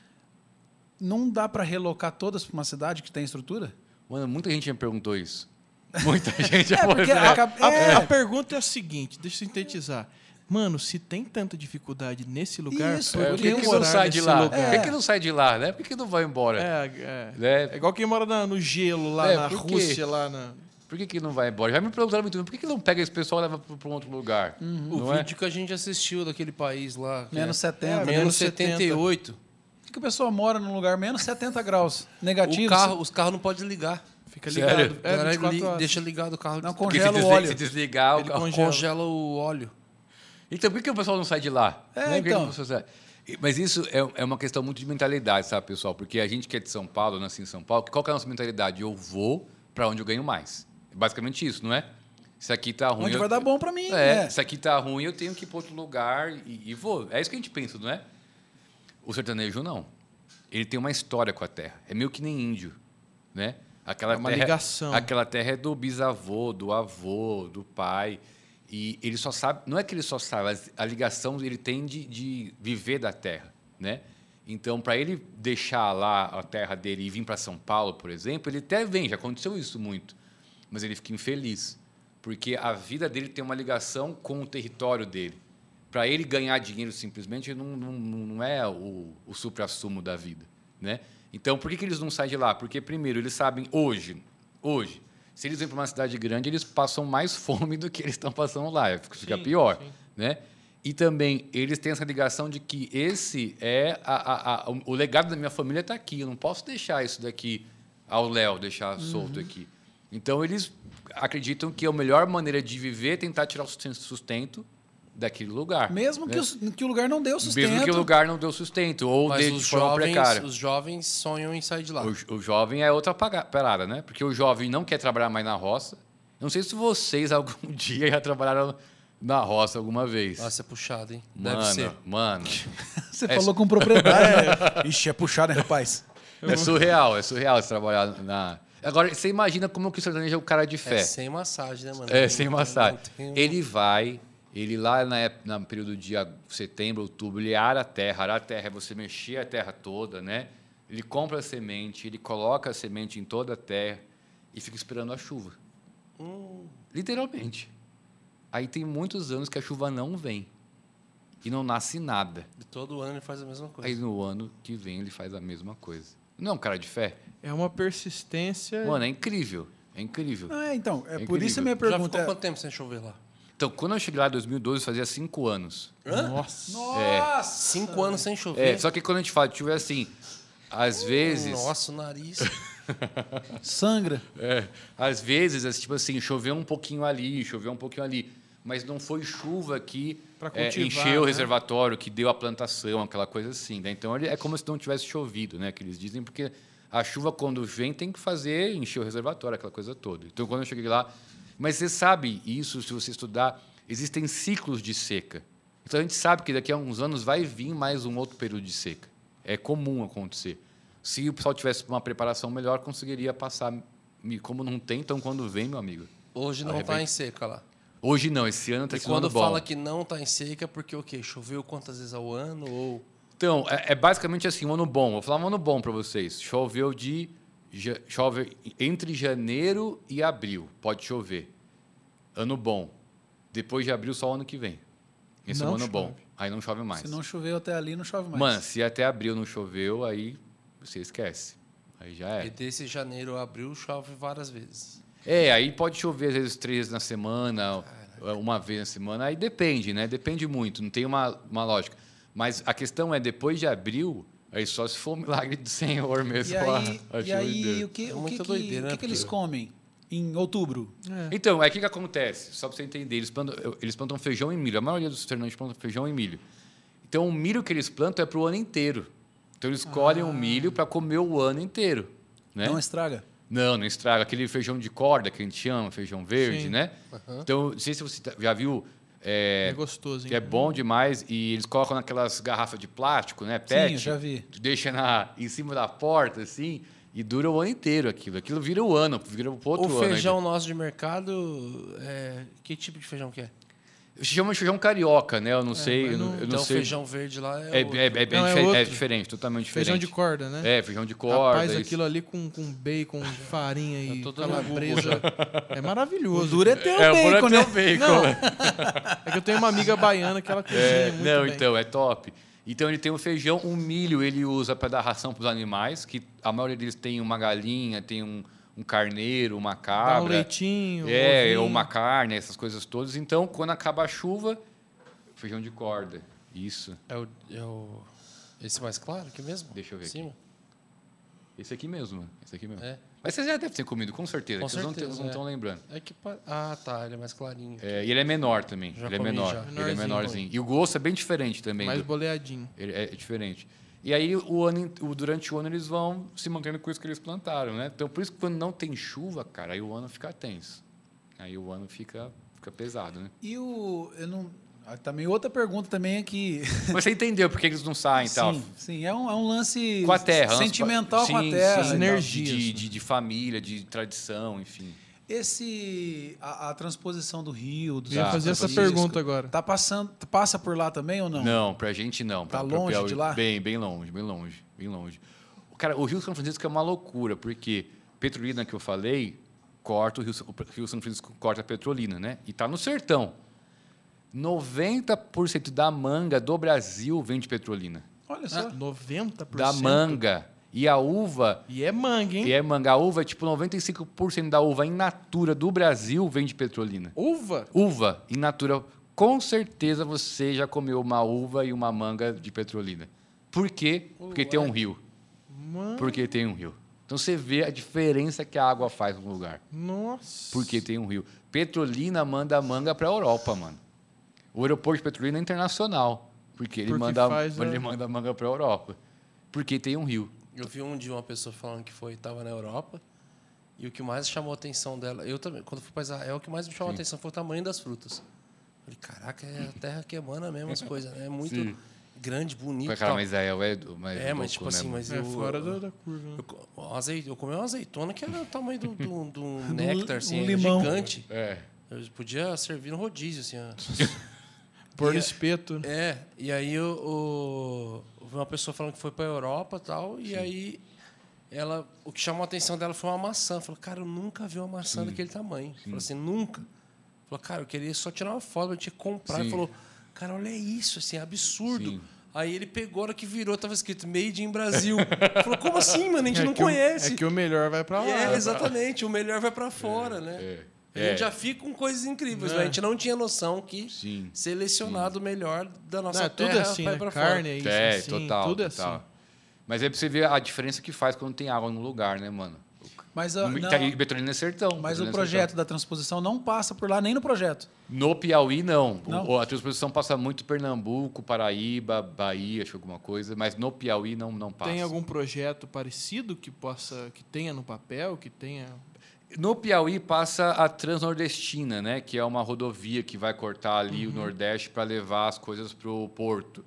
Não dá para relocar todas para uma cidade que tem estrutura? Mano, muita gente me perguntou isso. Muita gente É, porque A, é, a pergunta é a seguinte, deixa eu sintetizar. Mano, se tem tanta dificuldade nesse lugar, Isso, É, por que que, não sai de nesse lá? lugar? Por que, que não sai de lá, né? Por que não vai embora? É, é. Né? É igual quem mora na- no gelo lá É, na? Rússia, lá na. Por que, que não vai embora? Já me perguntaram muito, por que, que não pega esse pessoal e leva para um outro lugar? O Não é? vídeo que a gente assistiu daquele país lá. menos é, 70. É, menos menos 70. 78. Por que que a pessoa mora num lugar menos 70 graus negativo? O carro, os carros não podem ligar. Fica Sério? ligado. A É, galera 24 li- deixa ligado o carro. Não, se, Congela o óleo. se desligar, o Ele carro... congela. congela o óleo. Então, por que, o pessoal não sai de lá? É, Né? Que que então. o Mas isso é, é uma questão muito de mentalidade, sabe, pessoal? Porque a gente que é de São Paulo, nasci em São Paulo, qual que é a nossa mentalidade? Eu vou para onde eu ganho mais. É basicamente isso, não é? Isso aqui tá ruim. Onde eu- vai dar bom para mim. É, É. isso aqui tá ruim, eu tenho que ir para outro lugar e, e vou. É isso que a gente pensa, não é? O sertanejo não. Ele tem uma história com a terra. É meio que nem índio, né? Aquela É uma terra, ligação. Aquela terra é do bisavô, do avô, do pai. E ele só sabe, não é que ele só sabe, a ligação ele tem de, de viver da terra, né? Então, para ele deixar lá a terra dele e vir para São Paulo, por exemplo, ele até vem, já aconteceu isso muito, mas ele fica infeliz, porque a vida dele tem uma ligação com o território dele. Para ele ganhar dinheiro simplesmente não, não, não é o, o supra-sumo da vida, né? Então, por que, que eles não saem de lá? Porque, primeiro, eles sabem hoje, hoje, se eles vêm para uma cidade grande, eles passam mais fome do que eles estão passando lá, fica Sim, pior, sim. né? E também eles têm essa ligação de que esse é a, a- a- o- legado da minha família está aqui. Eu não posso deixar isso daqui ao Léo, deixar solto aqui. Então eles acreditam que a melhor maneira de viver é tentar tirar o sustento daquele lugar. Mesmo né? que, o, que o lugar não deu sustento. Mesmo que o lugar não deu sustento ou Mas de os de forma jovens, precária. os jovens sonham em sair de lá. O, o jovem é outra parada, né? Porque o jovem não quer trabalhar mais na roça. Eu não sei se vocês algum dia já trabalharam na roça alguma vez. Nossa, é puxado, hein? mano, Deve ser. mano. Você É- falou com propriedade. Ixi, é puxado, hein, rapaz? É surreal, é surreal você trabalhar na. Agora, você imagina como que o sertanejo é o cara de É fé. sem massagem, né, mano? É, sem massagem. tem Ele vai, ele lá na, ép- na período de setembro, outubro, ele ara a terra. Arar a terra é você mexer a terra toda, né? Ele compra a semente, ele coloca a semente em toda a terra e fica esperando a chuva. Hum. Literalmente. Aí tem muitos anos que a chuva não vem. E não nasce nada. E todo ano ele faz a mesma coisa. Aí no ano que vem ele faz a mesma coisa. Não é um cara de fé? É uma persistência. Mano, é incrível. É incrível. É, então, é É por isso a minha Já ficou pergunta é... quanto tempo sem chover lá? Então, quando eu cheguei lá em 2012, fazia cinco anos. Nossa. Nossa! Cinco anos sem chover. É, só que quando a gente fala de chuva, é assim, às vezes... Nossa, o nariz. Sangra. É, às vezes, é, tipo assim, choveu um pouquinho ali, choveu um pouquinho ali. Mas não foi chuva que é, encheu o né? reservatório, que deu a plantação, aquela coisa assim. né? Então, é como se não tivesse chovido, né? Que eles dizem, porque a chuva, quando vem, tem que fazer, encher o reservatório, aquela coisa toda. Então, quando eu cheguei lá... Mas você sabe isso, se você estudar, existem ciclos de seca. Então, a gente sabe que daqui a uns anos vai vir mais um outro período de seca. É comum acontecer. Se o pessoal tivesse uma preparação melhor, conseguiria passar. Como não tem, então quando vem, meu amigo. Hoje não Arrebenta. tá em seca lá. Hoje não, esse ano está E sendo um quando bom. fala que não tá em seca, é porque o quê? Choveu quantas vezes ao ano? Ou. Então, é, é basicamente assim, um ano bom. Vou falar um ano bom para vocês. Choveu de. Chove entre janeiro e abril. Pode chover. Ano bom. Depois de abril, só o ano que vem. Esse é um Não ano bom. chove. Aí não chove mais. Se não choveu até ali, não chove mais. Mano, se até abril não choveu, aí você esquece. Aí já E é. desse janeiro a abril chove várias vezes. É, aí pode chover às vezes três vezes na semana. eh, uma vez na semana. Aí depende, né? Depende muito, não tem uma, uma lógica. Mas a questão é, depois de abril, aí só se for um milagre do Senhor mesmo. E aí, a- a e de aí o que, É o que, que, doideira, que né? que eles comem em outubro? Então, aí o que, que acontece? Só para você entender, eles plantam, eles plantam feijão e milho. A maioria dos fernandes plantam feijão e milho. Então, o milho que eles plantam é para o ano inteiro. Então, eles colhem o milho para comer o ano inteiro. Né? Não estraga? Não, não estraga. Aquele feijão de corda que a gente chama, feijão verde, Sim. né? Então, não sei se você tá- já viu. É, É, gostoso, hein? que é bom demais e eles colocam naquelas garrafas de plástico, né? Pet. eu já vi. Tu Deixa na, em cima da porta, assim, e dura o ano inteiro aquilo. Aquilo vira o ano, vira o outro o ano. ainda. feijão nosso de mercado, é, que tipo de feijão que é? Chama de feijão carioca, né? Eu não sei. mas Eu, não- eu não então, sei. feijão verde lá é, É, é, é, é, Não, é é diferente, totalmente diferente. Feijão de corda, né? É, feijão de corda. Isso. aquilo ali com, com bacon, farinha e tô dando calabresa. É maravilhoso. O duro é ter o É, o bacon, bacon, né? bacon. Não, é que eu tenho uma amiga baiana que ela cozinha É, muito não, bem. então, é top. Então ele tem um feijão, um milho ele usa para dar ração para os animais, que a maioria deles tem uma galinha, tem um, um carneiro, uma Dá cabra. um leitinho, É, ou uma carne, essas coisas todas. Então, quando acaba a chuva, feijão de corda. Isso. É o, é o- Esse mais claro aqui mesmo? Deixa eu ver aqui. Cima? Esse aqui mesmo. Esse aqui mesmo. É. Mas vocês já devem ter comido, com certeza. Com vocês não- certeza, não é. estão lembrando. É que Ah, tá. Ele é mais clarinho. É, e ele é menor também. Já ele é menor. já. Ele é Menorzinho. E o gosto é bem diferente também. Mais do- boleadinho. Ele é diferente. E aí, o ano, durante o ano, eles vão se mantendo com isso que eles plantaram, né? Então, por isso que quando não tem chuva, cara, aí o ano fica tenso. Aí o ano fica, fica pesado, né? E o. Eu não. Ah, Também outra pergunta também é que. Mas você entendeu por que eles não saem e tal? sim, sim, é um, é um lance Com a terra. sentimental com a terra. sim, tal. Energias, De, né? de, de família, de tradição, enfim. Esse. A, a transposição do rio, do Eu ia fazer essa pergunta agora. Tá passando. Passa por lá também ou não? Não, pra gente não. Pra, Tá pra longe Piauí, de lá? Bem, bem longe, bem longe, bem longe. Cara, o Rio São Francisco é uma loucura, porque Petrolina que eu falei, corta o Rio, o Rio São Francisco corta a Petrolina, né? E tá no sertão. 90% da manga do Brasil vem de Petrolina. Olha Ah, só. 90%? Da manga. E a uva, E é manga, hein? e é manga. A uva, é tipo 95% da uva in natura do Brasil vem de Petrolina. Uva? Uva in natura. Com certeza você já comeu uma uva e uma manga de Petrolina. Por quê? Porque tem um rio. Mano, Porque tem um rio. Então você vê a diferença que a água faz no lugar. nossa. Porque tem um rio. Petrolina manda manga para a Europa, mano. O aeroporto de Petrolina é internacional. Porque ele, Porque manda, faz a- ele manda manga para a Europa. Porque tem um rio. Eu vi um dia uma pessoa falando que foi estava na Europa e o que mais chamou a atenção dela, eu também, quando fui para Israel, o que mais me chamou a atenção foi o tamanho das frutas. Falei, caraca, é a terra que emana mesmo as coisas, né? É muito Sim. grande, bonito. Cara, e tal. mas Israel é, do- mais é, mas tipo né, assim, mas É eu, fora da, da curva. né? eu, co- uma azei- eu comi uma azeitona que era o tamanho do, do, do néctar, assim, um gigante. É. Eu podia servir no rodízio, assim, ó. Pôr no E- espeto. É, e aí o, o- uma pessoa falando que foi para Europa e tal, e aí ela, o que chamou a atenção dela foi uma maçã. Falou, cara, eu nunca vi uma maçã daquele tamanho. Falou assim, nunca. Falou, cara, eu queria só tirar uma foto, tinha que comprar. Sim. Ele falou, cara, olha isso, assim, é absurdo. Sim. Aí ele pegou, a hora que virou, tava escrito Made in Brasil. Falou, como assim, mano? A gente É não que o- conhece. é que o melhor vai pra lá. É, exatamente, o melhor vai para fora, né? é. A É. gente já fica com coisas incríveis, É. mas a gente não tinha noção que Sim. selecionado o melhor da nossa Não, é terra tudo assim, vai né? pra Carne é isso. É, assim, total. Tudo é total. assim. Mas aí pra você ver a diferença que faz quando tem água no lugar, né, mano? Mas, a, E não, tá- Petrolina é sertão. mas Petrolina o é projeto da transposição não passa por lá nem no projeto. sertão. No Piauí, não. Não? O- a transposição passa muito Pernambuco, Paraíba, Bahia, acho que alguma coisa, mas no Piauí não, não passa. Tem algum projeto parecido que possa, que tenha no papel, que tenha... No Piauí passa a Transnordestina, né? Que é uma rodovia que vai cortar ali Uhum. o Nordeste para levar as coisas pro porto.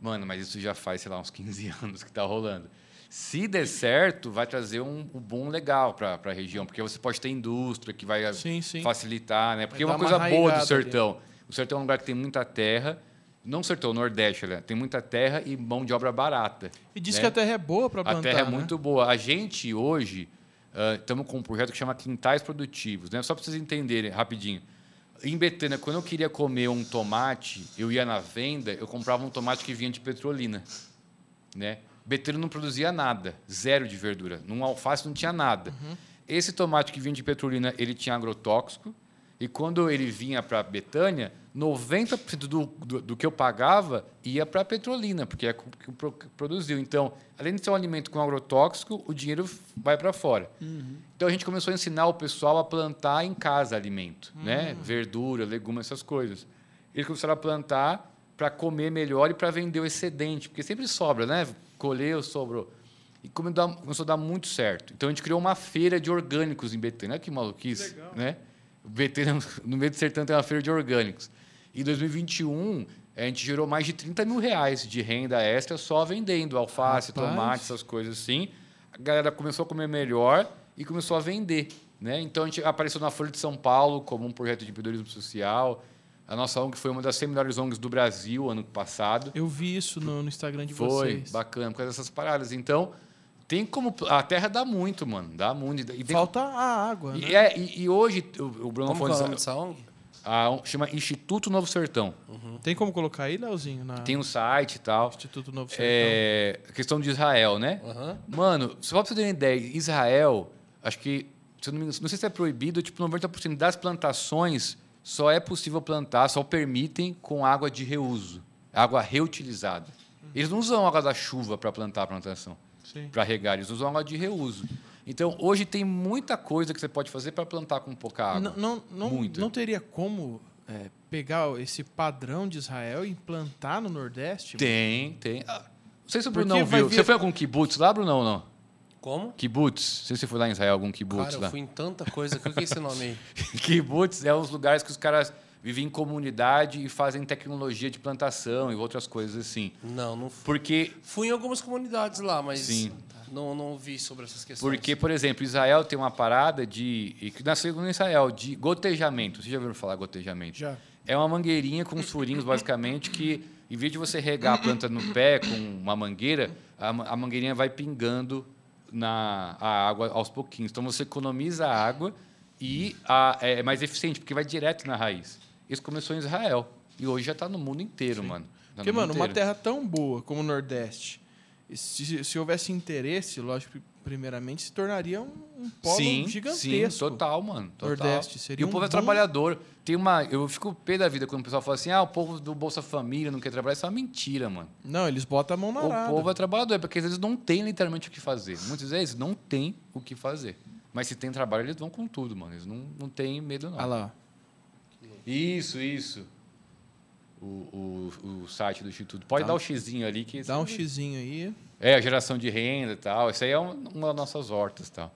Mano, mas isso já faz, sei lá, uns 15 anos que tá rolando. Se der certo, vai trazer um, um boom legal para a região, porque você pode ter indústria que vai Sim, sim. facilitar, né? Porque é uma dar uma coisa boa do arraigada ali. sertão. O sertão é um lugar que tem muita terra. Não o sertão, o Nordeste, né? tem muita terra e mão de obra barata. E diz né? que a terra é boa para A plantar, terra é né? muito boa. A gente hoje estamos com um projeto que chama Quintais Produtivos, né? Só para vocês entenderem rapidinho. Em Betânia, quando eu queria comer um tomate, eu ia na venda, eu comprava um tomate que vinha de Petrolina, né? Betânia não produzia nada, zero de verdura. Num alface não tinha nada. Uhum. Esse tomate que vinha de Petrolina, ele tinha agrotóxico E quando ele vinha para Betânia, 90% do, do, do que eu pagava ia para a Petrolina, porque é o que pro- que produziu. Então, além de ser um alimento com agrotóxico, o dinheiro vai para fora. Então, a gente começou a ensinar o pessoal a plantar em casa alimento, né? Verdura, legumes, essas coisas. Eles começaram a plantar para comer melhor e para vender o excedente, porque sempre sobra, né? Colheu, sobrou. E começou a dar muito certo. Então a gente criou uma feira de orgânicos em Betânia. Olha que maluquice, né? Betânia, no meio do sertão tem uma feira de orgânicos. Em 2021, a gente gerou mais de 30 mil reais de renda extra só vendendo alface, Rapaz. tomate, essas coisas assim. A galera começou a comer melhor e começou a vender. Né? Então a gente apareceu na Folha de São Paulo como um projeto de empreendedorismo social. A nossa ONG foi uma das 100 melhores ONGs do Brasil ano passado. Eu vi isso no, no Instagram de Foi, vocês. bacana, por causa dessas paradas. Então, tem como. A terra dá muito, mano. Dá muito. E, tem- Falta a água, né? e, é, e, e hoje, o, o Bruno Como é Fontes nome dessa ONG? a- um- chama Instituto Novo Sertão. Tem como colocar aí, Leozinho, na Tem um site e tal. Instituto Novo Sertão? É, questão de Israel, né? Aham. Mano, só pra você ter uma ideia, Israel, acho que, se não, me engano, não sei se é proibido, tipo, 90% das plantações só é possível plantar, só permitem com água de reuso, água reutilizada. Eles não usam água da chuva para plantar a plantação. Para regar, eles usam água de reuso. Então, hoje tem muita coisa que você pode fazer para plantar com pouca água. Não, não, não, não teria como é, pegar esse padrão de Israel e implantar no Nordeste? Tem, tem. Ah, não sei se o Bruno viu. vir- Você foi a algum kibbutz lá, Bruno, ou não? Como? Kibbutz? Não sei se você foi lá em Israel, algum kibbutz Cara, lá. eu fui em tanta coisa. O que é esse nome aí? Kibbutz é os lugares que os caras vivem em comunidade e fazem tecnologia de plantação e outras coisas assim. Não, não fui. Porque, Fui em algumas comunidades lá, mas Sim. Não, não vi sobre essas questões. porque, por exemplo, Israel tem uma parada de. que nasceu em Israel, de gotejamento. Vocês já ouviram falar gotejamento? Já. É uma mangueirinha com furinhos, basicamente, que em vez de você regar a planta no pé com uma mangueira, a, a mangueirinha vai pingando na a água aos pouquinhos. Então você economiza a água e a- é mais eficiente, porque vai direto na raiz. Isso começou em Israel. E hoje já está no mundo inteiro, mano. Tá Porque, mano, uma inteiro. terra tão boa como o Nordeste, se, se houvesse interesse, lógico, primeiramente, se tornaria um, um polo sim, gigantesco. Sim, total, mano. Total. Nordeste seria E o povo é trabalhador. Tem uma, eu fico pé da vida quando o pessoal fala assim: ah, o povo do Bolsa Família não quer trabalhar. Isso é uma mentira, mano. Não, eles botam a mão na O arada. povo é trabalhador, porque às vezes não tem literalmente o que fazer. Muitas vezes não tem o que fazer. Mas se tem trabalho, eles vão com tudo, mano. Eles não, não têm medo, não. Olha lá. Isso, isso. O, o, o site do Instituto. Pode Dá dar um- o xizinho ali. que Dá um xizinho aí. É, a geração de renda e tal. Isso aí é um- uma das nossas hortas tal.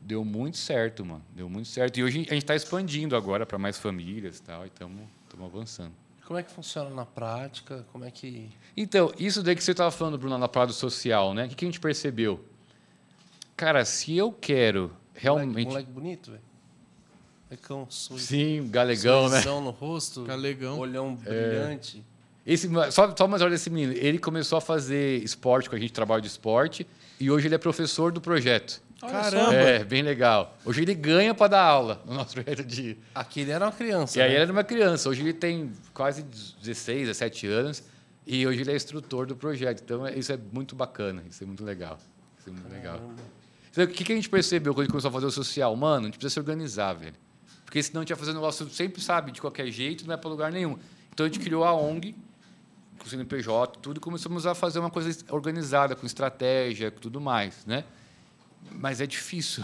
Deu muito certo, mano. Deu muito certo. E hoje a gente está expandindo agora para mais famílias e tal. E estamos avançando. Como é que funciona na prática? Como é que. Então, isso daí que você estava falando, Bruno, na parada social, né? O que, que a gente percebeu? Cara, se eu quero realmente. Moleque, moleque bonito, velho. Molecão, sorri- Sim, galegão, né? no rosto. Galegão. Olhão brilhante. Esse, só, só uma história desse menino. Ele começou a fazer esporte com a gente, trabalho de esporte, e hoje ele é professor do projeto. Olha Caramba. É, bem legal. Hoje ele ganha para dar aula no nosso projeto de. Aqui ele era uma criança. E aí né? ele era uma criança. Hoje ele tem quase 16, 17 anos, e hoje ele é instrutor do projeto. Então é- isso é muito bacana, isso é muito legal. Isso é muito legal. Então, o que, que a gente percebeu quando a gente começou a fazer o social? Mano, a gente precisa se organizar, velho. Porque senão a gente vai fazer um negócio sempre, sabe, de qualquer jeito, não é para lugar nenhum. Então a gente criou a ONG, com o CNPJ, tudo, e começamos a fazer uma coisa organizada, com estratégia, com tudo mais, né? Mas é difícil.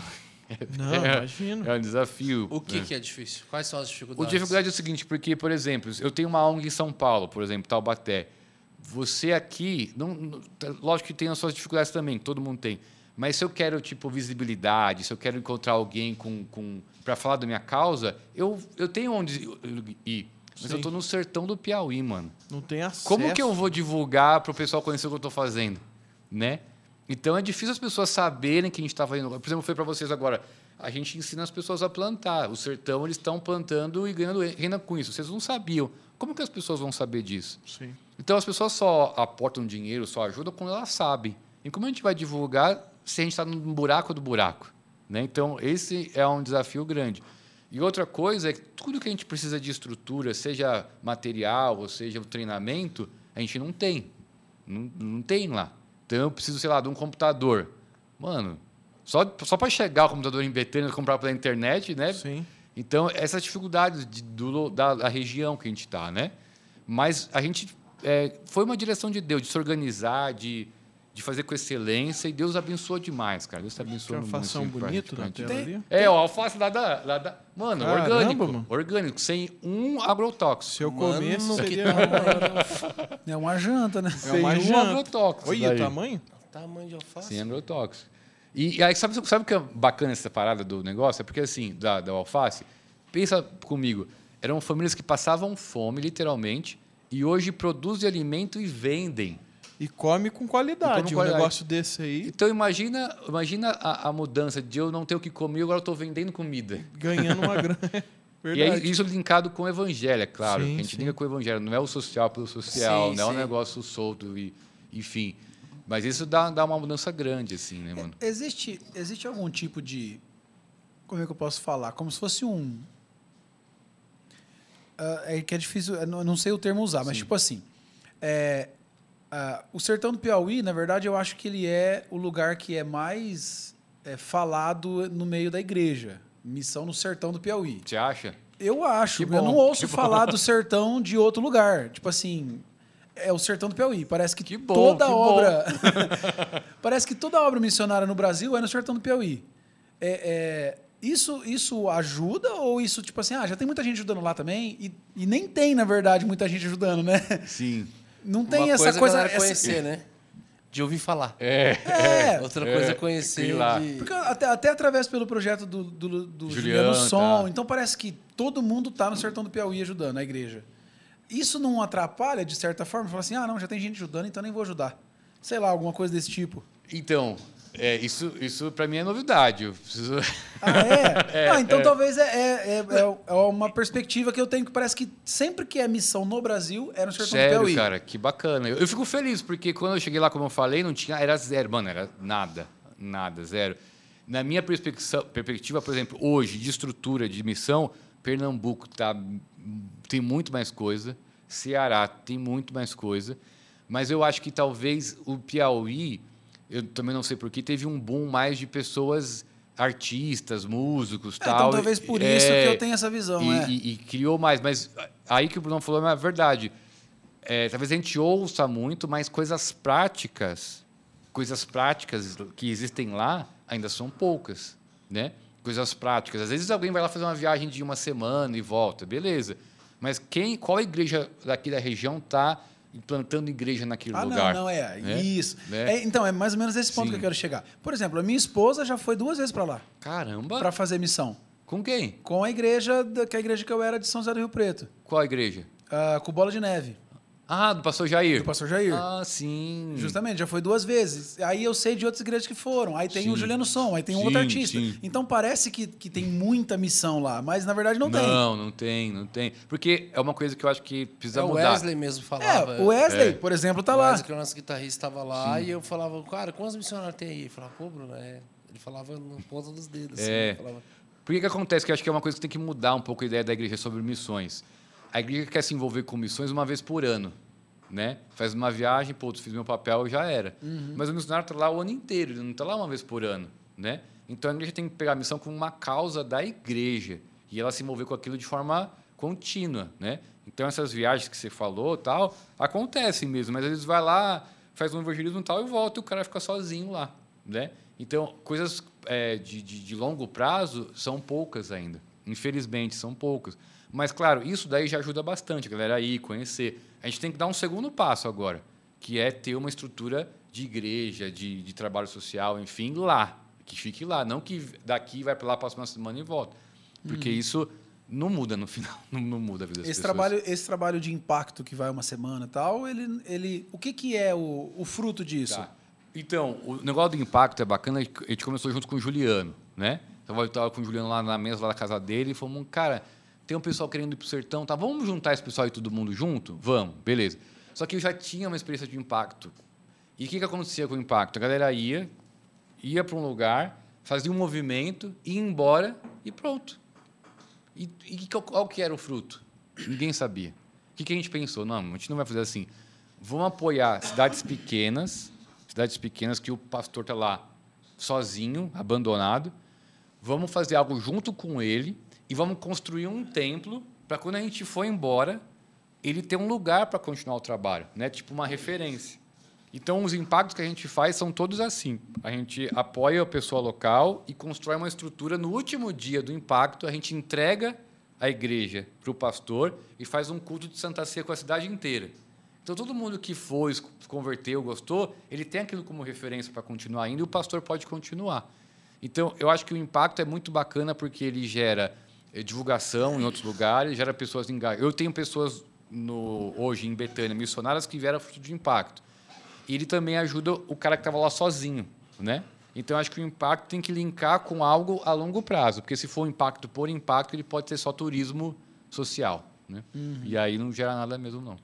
Não, é, imagino. É um desafio. O que, né? que é difícil? Quais são as O dificuldades? dificuldade é o seguinte, porque, por exemplo, eu tenho uma ONG em São Paulo, por exemplo, Taubaté. Você aqui, não, não- tá- lógico que tem as suas dificuldades também, todo mundo tem. Mas se eu quero, tipo, visibilidade, se eu quero encontrar alguém com, com, para falar da minha causa, eu, eu tenho onde ir. Mas Sim. eu estou no sertão do Piauí, mano. Não tem acesso. Como que eu vou divulgar para o pessoal conhecer o que eu estou fazendo? Né? Então é difícil as pessoas saberem que a gente está fazendo. Por exemplo, foi para vocês agora. A gente ensina as pessoas a plantar. O sertão, eles estão plantando e ganhando renda com isso. Vocês não sabiam. Como que as pessoas vão saber disso? Sim. Então as pessoas só aportam dinheiro, só ajudam quando elas sabem. E como a gente vai divulgar se a gente está no buraco do buraco? Né? Então esse é um desafio grande. E outra coisa é que tudo que a gente precisa de estrutura, seja material ou seja o treinamento, a gente não tem. Não, não tem lá. Então eu preciso, sei lá, de um computador. Mano, só, só para chegar o computador em Betânia e comprar pela internet, né? Sim. Então, essas dificuldades de, do, da, da, região que a gente está, né? Mas a gente é, foi uma direção de Deus, de se organizar, de, de fazer com excelência, e Deus abençoou demais, cara. Deus te abençoou muito. Alfação bonito na tela ali. É, o alface lá da, lá da... Mano, Caramba, orgânico. Mano. Orgânico, sem um agrotóxico. Se eu mano, seria... é uma janta, né? É uma sem janta. um agrotóxico. Olha o tamanho. Tamanho de alface. Sem agrotóxico. E, e aí, sabe, sabe o que é bacana essa parada do negócio? É porque, assim, da, da alface, pensa comigo, eram famílias que passavam fome, literalmente, e hoje produzem alimento e vendem. E come com qualidade, um negócio desse aí. Então imagina, imagina a, a, mudança de eu não ter o que comer e agora estou vendendo comida. Ganhando uma grana. e aí, isso linkado com o evangelho, é claro. Sim, a gente sim. liga com o evangelho. Não é o social pelo social, sim, não é um negócio solto, e, enfim. Mas isso dá, dá uma mudança grande, assim, né, mano? Existe, existe algum tipo de. Como é que eu posso falar? Como se fosse um. Uh, é que é difícil, eu não sei o termo usar, mas tipo assim. É, Uh, o sertão do Piauí, na verdade, eu acho que ele é o lugar que é mais é, falado no meio da igreja. Missão no sertão do Piauí. Você acha? Eu acho. eu não ouço falar do sertão de outro lugar. Tipo assim, é o sertão do Piauí. Parece que, que bom, toda que obra. parece que toda obra missionária no Brasil é no sertão do Piauí. É, é, isso, isso ajuda ou isso, tipo assim, ah, já tem muita gente ajudando lá também? E, e nem tem, na verdade, muita gente ajudando, né? Sim. Não tem Uma essa coisa. coisa conhecer, né? De ouvir falar. É. é. Outra coisa é, é conhecer. Lá. De... Porque até, até através pelo projeto do, do, do Juliano, Juliano Som. Tá. Então parece que todo mundo está no sertão do Piauí ajudando a igreja. Isso não atrapalha, de certa forma? Fala assim, ah, não, já tem gente ajudando, então nem vou ajudar. Sei lá, alguma coisa desse tipo. Então, é, isso, isso para mim é novidade. Eu preciso... Ah, é? é ah, então é. talvez é, é, é, é, uma perspectiva que eu tenho que parece que sempre que é missão no Brasil é no Sertão Sério, do Piauí. cara, que bacana. Eu, eu, fico feliz, porque quando eu cheguei lá, como eu falei, não tinha, era zero. Mano, era nada, nada, zero. Na minha perspectiva, por exemplo, hoje, de estrutura de missão, Pernambuco tá, tem muito mais coisa, Ceará tem muito mais coisa, mas eu acho que talvez o Piauí eu também não sei porquê, teve um boom mais de pessoas artistas, músicos, é, tal. Então talvez por isso é, que eu tenho essa visão, e, é. e, e, criou mais, mas aí que o Bruno falou é verdade. É, talvez a gente ouça muito, mas coisas práticas, coisas práticas que existem lá ainda são poucas, né? Coisas práticas. Às vezes alguém vai lá fazer uma viagem de uma semana e volta, beleza. Mas quem, qual igreja daqui da região está implantando igreja naquele ah, lugar. Não, não, é. é isso. Né? É, então, é mais ou menos esse ponto Sim. que eu quero chegar. Por exemplo, a minha esposa já foi duas vezes para lá. Caramba! Para fazer missão. Com quem? Com a igreja, que é a igreja que eu era de São José do Rio Preto. Qual igreja? Uh, com Bola de Neve. Ah, do pastor Jair. Do pastor Jair. Ah, sim. Justamente, já foi duas vezes. Aí eu sei de outras igrejas que foram. Aí tem sim. o Juliano Som, aí tem um sim, outro artista. Sim. Então parece que, que tem muita missão lá, mas na verdade não, não tem. Não, não tem, não tem. Porque é uma coisa que eu acho que precisa é, mudar. O Wesley mesmo falava. É, o Wesley, é. por exemplo, tá o lá. O Wesley, que é o nosso guitarrista, estava lá e eu falava, cara, quantos missionários tem aí? Ele falava, pô, Bruno, é... Ele falava no ponta dos dedos. Assim, é. Falava... Por que, que acontece? Que eu acho que é uma coisa que tem que mudar um pouco a ideia da igreja sobre missões. A igreja quer se envolver com missões uma vez por ano né? Faz uma viagem, pô, fiz meu papel já era. Uhum. Mas o missionário está lá o ano inteiro, ele não está lá uma vez por ano, né? Então a igreja tem que pegar a missão como uma causa da igreja e ela se envolver com aquilo de forma contínua, né? Então essas viagens que você falou, tal, acontecem mesmo, mas vezes vai lá, faz um evangelismo tal e volta e o cara fica sozinho lá, né? Então coisas é, de, de, de longo prazo são poucas ainda, infelizmente são poucas. Mas, claro, isso daí já ajuda bastante a galera a ir, conhecer. A gente tem que dar um segundo passo agora, que é ter uma estrutura de igreja, de, de trabalho social, enfim, lá. Que fique lá. Não que daqui vai para lá, passa uma semana e volta. Porque uhum. isso não muda no final, não, não muda a vida das esse pessoas. Trabalho, esse trabalho de impacto que vai uma semana e tal, ele, ele, o que, que é o, o fruto disso? Tá. Então, o negócio do impacto é bacana, a gente começou junto com o Juliano, né? Então, eu estava com o Juliano lá na mesa lá da casa dele e falamos, cara, tem um pessoal querendo ir para o sertão, tá? Vamos juntar esse pessoal e todo mundo junto? Vamos, beleza. Só que eu já tinha uma experiência de impacto. E o que, que acontecia com o impacto? A galera ia, ia para um lugar, fazia um movimento, ia embora e pronto. E, e qual, que era o fruto? Ninguém sabia. O que, que a gente pensou? Não, a gente não vai fazer assim. Vamos apoiar cidades pequenas, cidades pequenas que o pastor está lá sozinho, abandonado. Vamos fazer algo junto com ele e vamos construir um templo para quando a gente for embora, ele ter um lugar para continuar o trabalho, né? Tipo uma referência. Então, os impactos que a gente faz são todos assim. A gente apoia a pessoa local e constrói uma estrutura. No último dia do impacto, a gente entrega a igreja para o pastor e faz um culto de Santa Ceia com a cidade inteira. Então, todo mundo que foi, se converteu, gostou, ele tem aquilo como referência para continuar indo e o pastor pode continuar. Então, eu acho que o impacto é muito bacana porque ele gera divulgação em outros lugares, gera pessoas engajadas. Eu tenho pessoas no, hoje em Betânia, missionárias, que vieram fruto de impacto. E ele também ajuda o cara que estava lá sozinho, né? Então, acho que o impacto tem que linkar com algo a longo prazo, porque se for um impacto por impacto, ele pode ser só turismo social, né? Uhum. E aí não gera nada mesmo, não.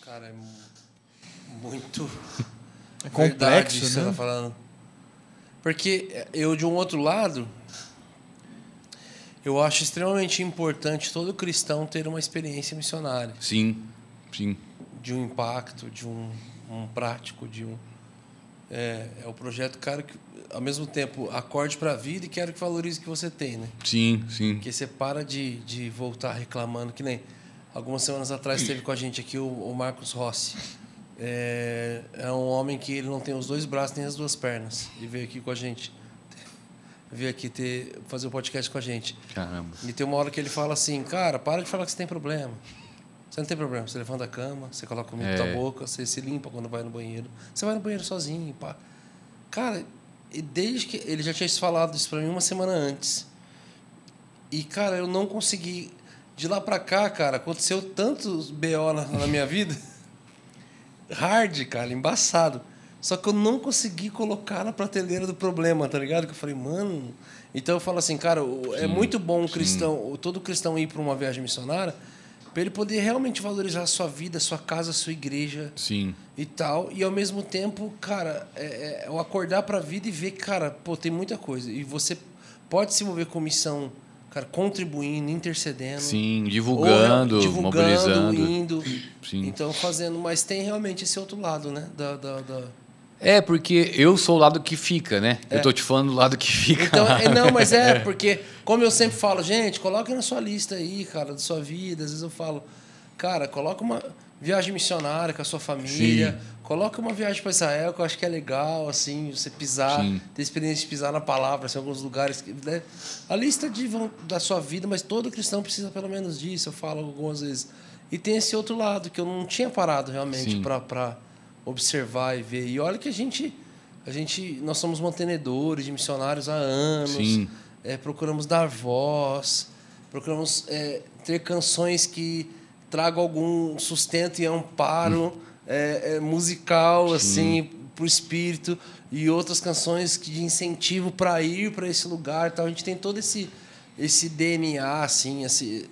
Cara, é muito é complexo, né? Você tá falando. Porque eu, de um outro lado, eu acho extremamente importante todo cristão ter uma experiência missionária. Sim, sim. De um impacto, de um um prático de um é, é o projeto cara que ao mesmo tempo acorde para a vida e quero que valorize o que você tem, né? Sim, sim. Que você para de, de voltar reclamando que nem algumas semanas atrás esteve com a gente aqui o, o Marcos Rossi. É, é, um homem que ele não tem os dois braços nem as duas pernas e veio aqui com a gente veio aqui ter fazer o um podcast com a gente. Caramba. E tem uma hora que ele fala assim, cara, para de falar que você tem problema. Você não tem problema. Você levanta a cama, você coloca comida é. na boca, você se limpa quando vai no banheiro. Você vai no banheiro sozinho, pá. Cara, desde que. Ele já tinha falado isso pra mim uma semana antes. E, cara, eu não consegui. De lá pra cá, cara, aconteceu tantos BO na, na minha vida. Hard, cara, embaçado. Só que eu não consegui colocar na prateleira do problema, tá ligado? Que eu falei, mano. Então eu falo assim, cara, é sim, muito bom um cristão, todo cristão ir para uma viagem missionária para ele poder realmente valorizar a sua vida, a sua casa, a sua igreja. Sim. E tal. E ao mesmo tempo, cara, é, é o acordar para a vida e ver que, cara, pô, tem muita coisa. E você pode se envolver com missão, cara, contribuindo, intercedendo. Sim, divulgando, ou, divulgando mobilizando. indo. Sim. Então, fazendo. Mas tem realmente esse outro lado, né? da, da, da é, porque eu sou o lado que fica, né? É. Eu tô te falando do lado que fica. Então, é, não, mas é, porque, como eu sempre falo, gente, coloque na sua lista aí, cara, da sua vida. Às vezes eu falo, cara, coloca uma viagem missionária com a sua família. Sim. Coloca uma viagem para Israel, que eu acho que é legal, assim, você pisar, Sim. ter experiência de pisar na palavra, assim, em alguns lugares. Né? A lista de, da sua vida, mas todo cristão precisa pelo menos disso, eu falo algumas vezes. E tem esse outro lado, que eu não tinha parado realmente para observar e ver. E olha que a gente, a gente nós somos mantenedores de missionários há anos. É, procuramos dar voz, procuramos é, ter canções que tragam algum sustento e amparo hum. é, é musical Sim. assim para o espírito e outras canções de incentivo para ir para esse lugar. Então a gente tem todo esse esse DNA assim, esse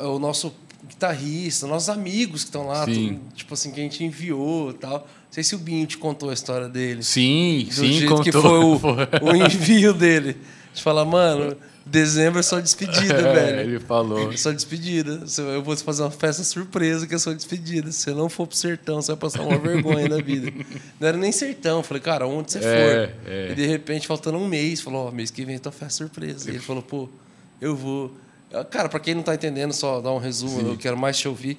o nosso guitarrista, nossos amigos que estão lá, tudo, tipo assim, que a gente enviou e tal. Não sei se o Binho te contou a história dele. Sim, do sim, jeito contou. que foi o, o envio dele. A gente fala, mano, dezembro é só despedida, é, velho. Ele falou. É só despedida. Eu vou fazer uma festa surpresa que é só despedida. Se você não for pro sertão, você vai passar uma vergonha da vida. Não era nem sertão. Eu falei, cara, onde você é, for? É. E de repente, faltando um mês, falou, ó, oh, mês que vem tua festa surpresa. E ele falou, pô, eu vou. Cara, para quem não está entendendo, só dar um resumo, Sim. eu quero mais te ouvir.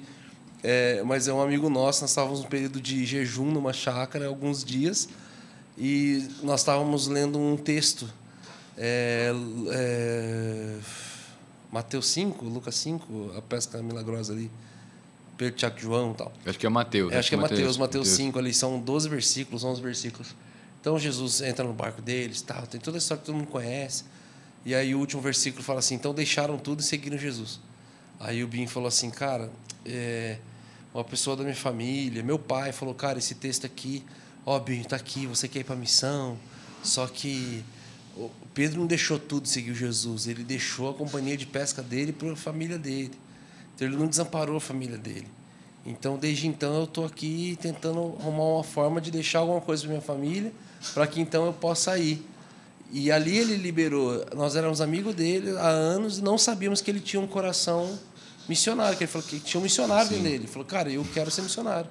É, mas é um amigo nosso, nós estávamos num período de jejum numa chácara, alguns dias, e nós estávamos lendo um texto. É, é, Mateus 5, Lucas 5, a pesca milagrosa ali. Pedro, Tiago João e tal. Acho que é Mateus. É, acho que é Mateus, Mateus 5 ali, são 12 versículos, 11 versículos. Então Jesus entra no barco deles, tal, tem toda a história que todo mundo conhece. E aí o último versículo fala assim: então deixaram tudo e seguiram Jesus. Aí o Bim falou assim, cara, é, uma pessoa da minha família, meu pai falou, cara, esse texto aqui, ó, Bim, tá aqui, você quer ir para missão, só que Pedro não deixou tudo e seguiu Jesus, ele deixou a companhia de pesca dele para a família dele. Então ele não desamparou a família dele. Então desde então eu estou aqui tentando arrumar uma forma de deixar alguma coisa para minha família, para que então eu possa ir. E ali ele liberou. Nós éramos amigos dele há anos e não sabíamos que ele tinha um coração missionário. Que ele falou que tinha um missionário Sim. dele. Ele falou, cara, eu quero ser missionário.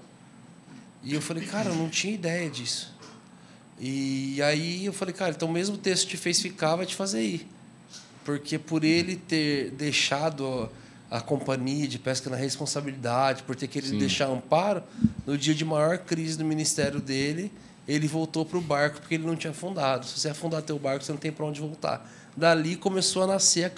E eu falei, cara, eu não tinha ideia disso. E aí eu falei, cara, então mesmo o texto te fez ficar, vai te fazer ir. porque por ele ter deixado a companhia de pesca na responsabilidade, por ter querido Sim. deixar amparo, no dia de maior crise do ministério dele, ele voltou para o barco porque ele não tinha afundado. Se você afundar teu barco, você não tem para onde voltar. Dali começou a nascer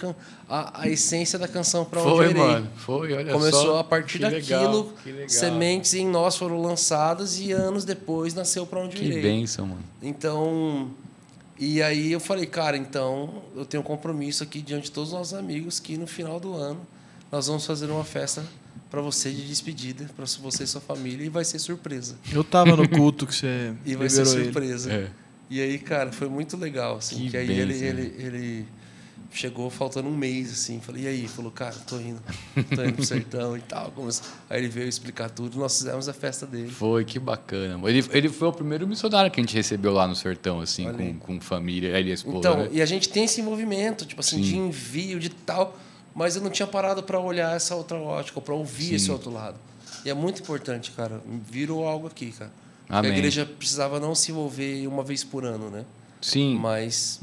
a, a, a essência da canção para onde Foi, irei. mano. Foi, olha Começou só. a partir daquilo, legal, sementes em nós foram lançadas e anos depois nasceu para onde que irei. Que bênção, mano. Então, e aí eu falei, cara, então eu tenho um compromisso aqui diante de todos os nossos amigos que no final do ano nós vamos fazer uma festa para você de despedida, para você e sua família, e vai ser surpresa. Eu tava no culto que você E vai ser surpresa. É. E aí, cara, foi muito legal, assim, que, que aí ele, ele, ele chegou faltando um mês, assim, falei, e aí? Falou, cara, tô indo, tô indo pro sertão e tal. Aí ele veio explicar tudo, nós fizemos a festa dele. Foi, que bacana. Ele, ele foi o primeiro missionário que a gente recebeu lá no sertão, assim, com, com família, ele e a esposa. Então, né? e a gente tem esse envolvimento, tipo assim, Sim. de envio, de tal mas eu não tinha parado para olhar essa outra ótica, para ouvir Sim. esse outro lado. E é muito importante, cara. Virou algo aqui, cara. A igreja precisava não se envolver uma vez por ano, né? Sim. Mas.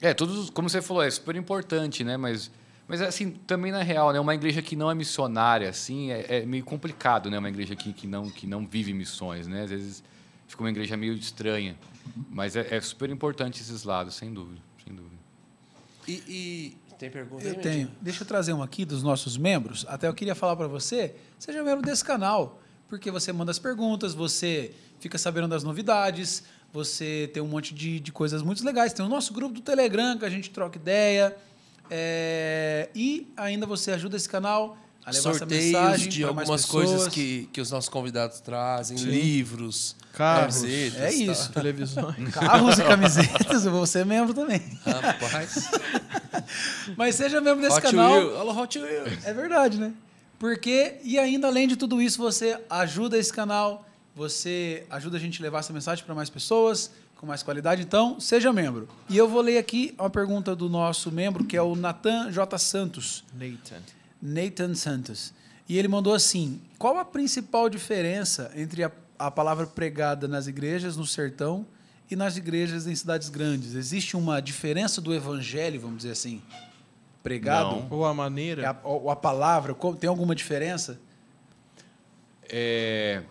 É, todos, como você falou, é super importante, né? Mas, mas assim, também na real, né? Uma igreja que não é missionária, assim, é, é meio complicado, né? Uma igreja que, que, não, que não vive missões, né? Às vezes fica uma igreja meio estranha. Mas é, é super importante esses lados, sem dúvida. Sem dúvida. E, e tem pergunta? Eu aí, tenho. Deixa eu trazer uma aqui dos nossos membros. Até eu queria falar para você, seja membro desse canal, porque você manda as perguntas, você fica sabendo das novidades, você tem um monte de, de coisas muito legais. Tem o nosso grupo do Telegram, que a gente troca ideia. É, e ainda você ajuda esse canal a levar Sorteios essa mensagem de algumas coisas que, que os nossos convidados trazem, Sim. livros, carros, camisetas, é isso, tá. televisões, carros e camisetas. Eu vou ser membro também. Rapaz. Mas seja membro desse Hot canal. Wheel. Alô, Hot Wheel. É verdade, né? Porque, e ainda além de tudo isso, você ajuda esse canal, você ajuda a gente a levar essa mensagem para mais pessoas, com mais qualidade. Então, seja membro. E eu vou ler aqui uma pergunta do nosso membro, que é o Nathan J. Santos. Nathan. Nathan Santos. E ele mandou assim: qual a principal diferença entre a, a palavra pregada nas igrejas no sertão e nas igrejas em cidades grandes? Existe uma diferença do evangelho, vamos dizer assim, pregado? Não. Ou a maneira? A, ou a palavra, tem alguma diferença? É,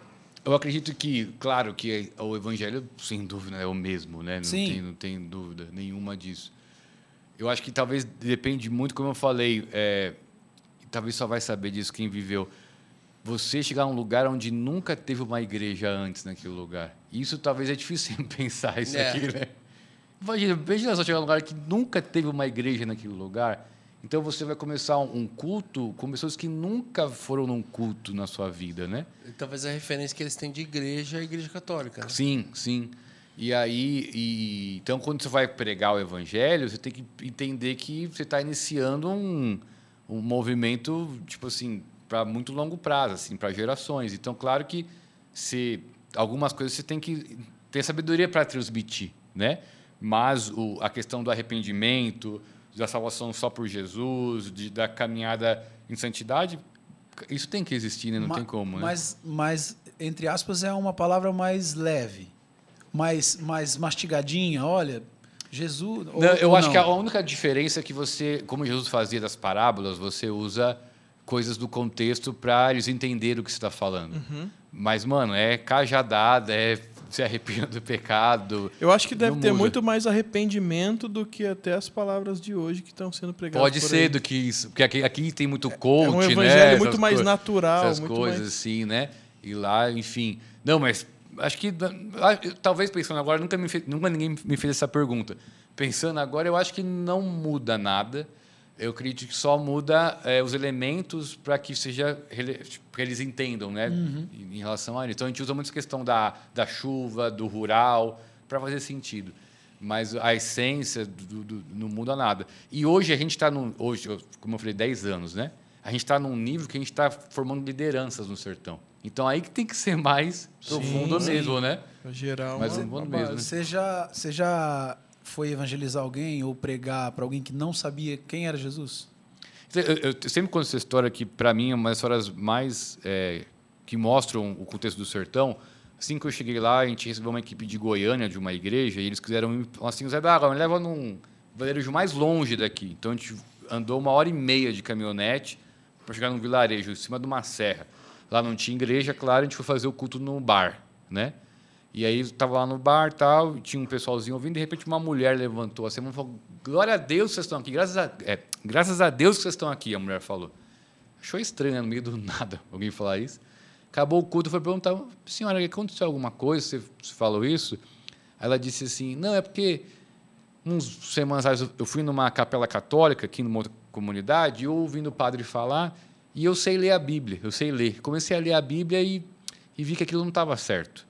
eu acredito que, claro, que o evangelho, sem dúvida, é o mesmo, né? Não, Sim. Tem, não tem dúvida nenhuma disso. Eu acho que talvez depende muito, como eu falei, é, talvez só vai saber disso quem viveu você chegar a um lugar onde nunca teve uma igreja antes naquele lugar. Isso talvez é difícil pensar isso é. aqui, né? Imagina, imagina só chegar a um lugar que nunca teve uma igreja naquele lugar. Então você vai começar um culto com pessoas que nunca foram num culto na sua vida, né? E talvez a referência que eles têm de igreja é a igreja católica. Né? Sim, sim. E aí, e, então quando você vai pregar o evangelho, você tem que entender que você está iniciando um, um movimento, tipo assim, para muito longo prazo, assim, para gerações. Então, claro que se algumas coisas você tem que ter sabedoria para transmitir, né? Mas o, a questão do arrependimento, da salvação só por Jesus, de, da caminhada em santidade, isso tem que existir, né? Não Ma tem como, né? Mas, mas, entre aspas, é uma palavra mais leve, mais, mais mastigadinha. Olha, Jesus. Não, eu acho não? que a única diferença é que você, como Jesus fazia das parábolas, você usa coisas do contexto para eles entenderem o que você está falando. Uhum. Mas, mano, é cajadada, é se arrependendo do pecado. Eu acho que deve ter muda. muito mais arrependimento do que até as palavras de hoje que estão sendo pregadas. Pode ser aí. do que isso, porque aqui, aqui tem muito coach, é um né? evangelho né? muito mais natural, essas muito coisas mais... assim, né? E lá, enfim. Não, mas acho que ah, talvez pensando agora nunca me fez, nunca ninguém me fez essa pergunta. Pensando agora, eu acho que não muda nada eu acredito que só muda é, os elementos para que seja para eles entendam, né, uhum. em, relação a isso. Então a gente usa muito essa questão da, da chuva, do rural, para fazer sentido. Mas a essência do, do, não muda nada. E hoje a gente está no hoje, como eu falei, 10 anos, né? A gente está num nível que a gente está formando lideranças no sertão. Então aí que tem que ser mais profundo sim, mesmo, sim. né? Geral, mais profundo mesmo. Né? Você já, você já foi evangelizar alguém ou pregar para alguém que não sabia quem era Jesus? Eu, eu, eu sempre conto essa história que, para mim, é uma das histórias mais é, que mostram o contexto do sertão. Assim que eu cheguei lá, a gente recebeu uma equipe de Goiânia, de uma igreja, e eles quiseram assim, Zé D'Água, me leva num, vilarejo mais longe daqui. Então a gente andou uma hora e meia de caminhonete para chegar num vilarejo em cima de uma serra. Lá não tinha igreja, claro, a gente foi fazer o culto no bar, né? E aí estava lá no bar tal, tinha um pessoalzinho ouvindo, de repente uma mulher levantou assim, e falou: Glória a Deus que vocês estão aqui, graças a, é, graças a Deus que vocês estão aqui, a mulher falou. Achou estranho no meio do nada alguém falar isso. Acabou o culto, foi perguntar: Senhora, aconteceu alguma coisa? Você falou isso? Ela disse assim: Não, é porque uns semanas atrás eu fui numa capela católica aqui numa outra comunidade, e ouvindo o padre falar, e eu sei ler a Bíblia, eu sei ler. Comecei a ler a Bíblia e, e vi que aquilo não estava certo.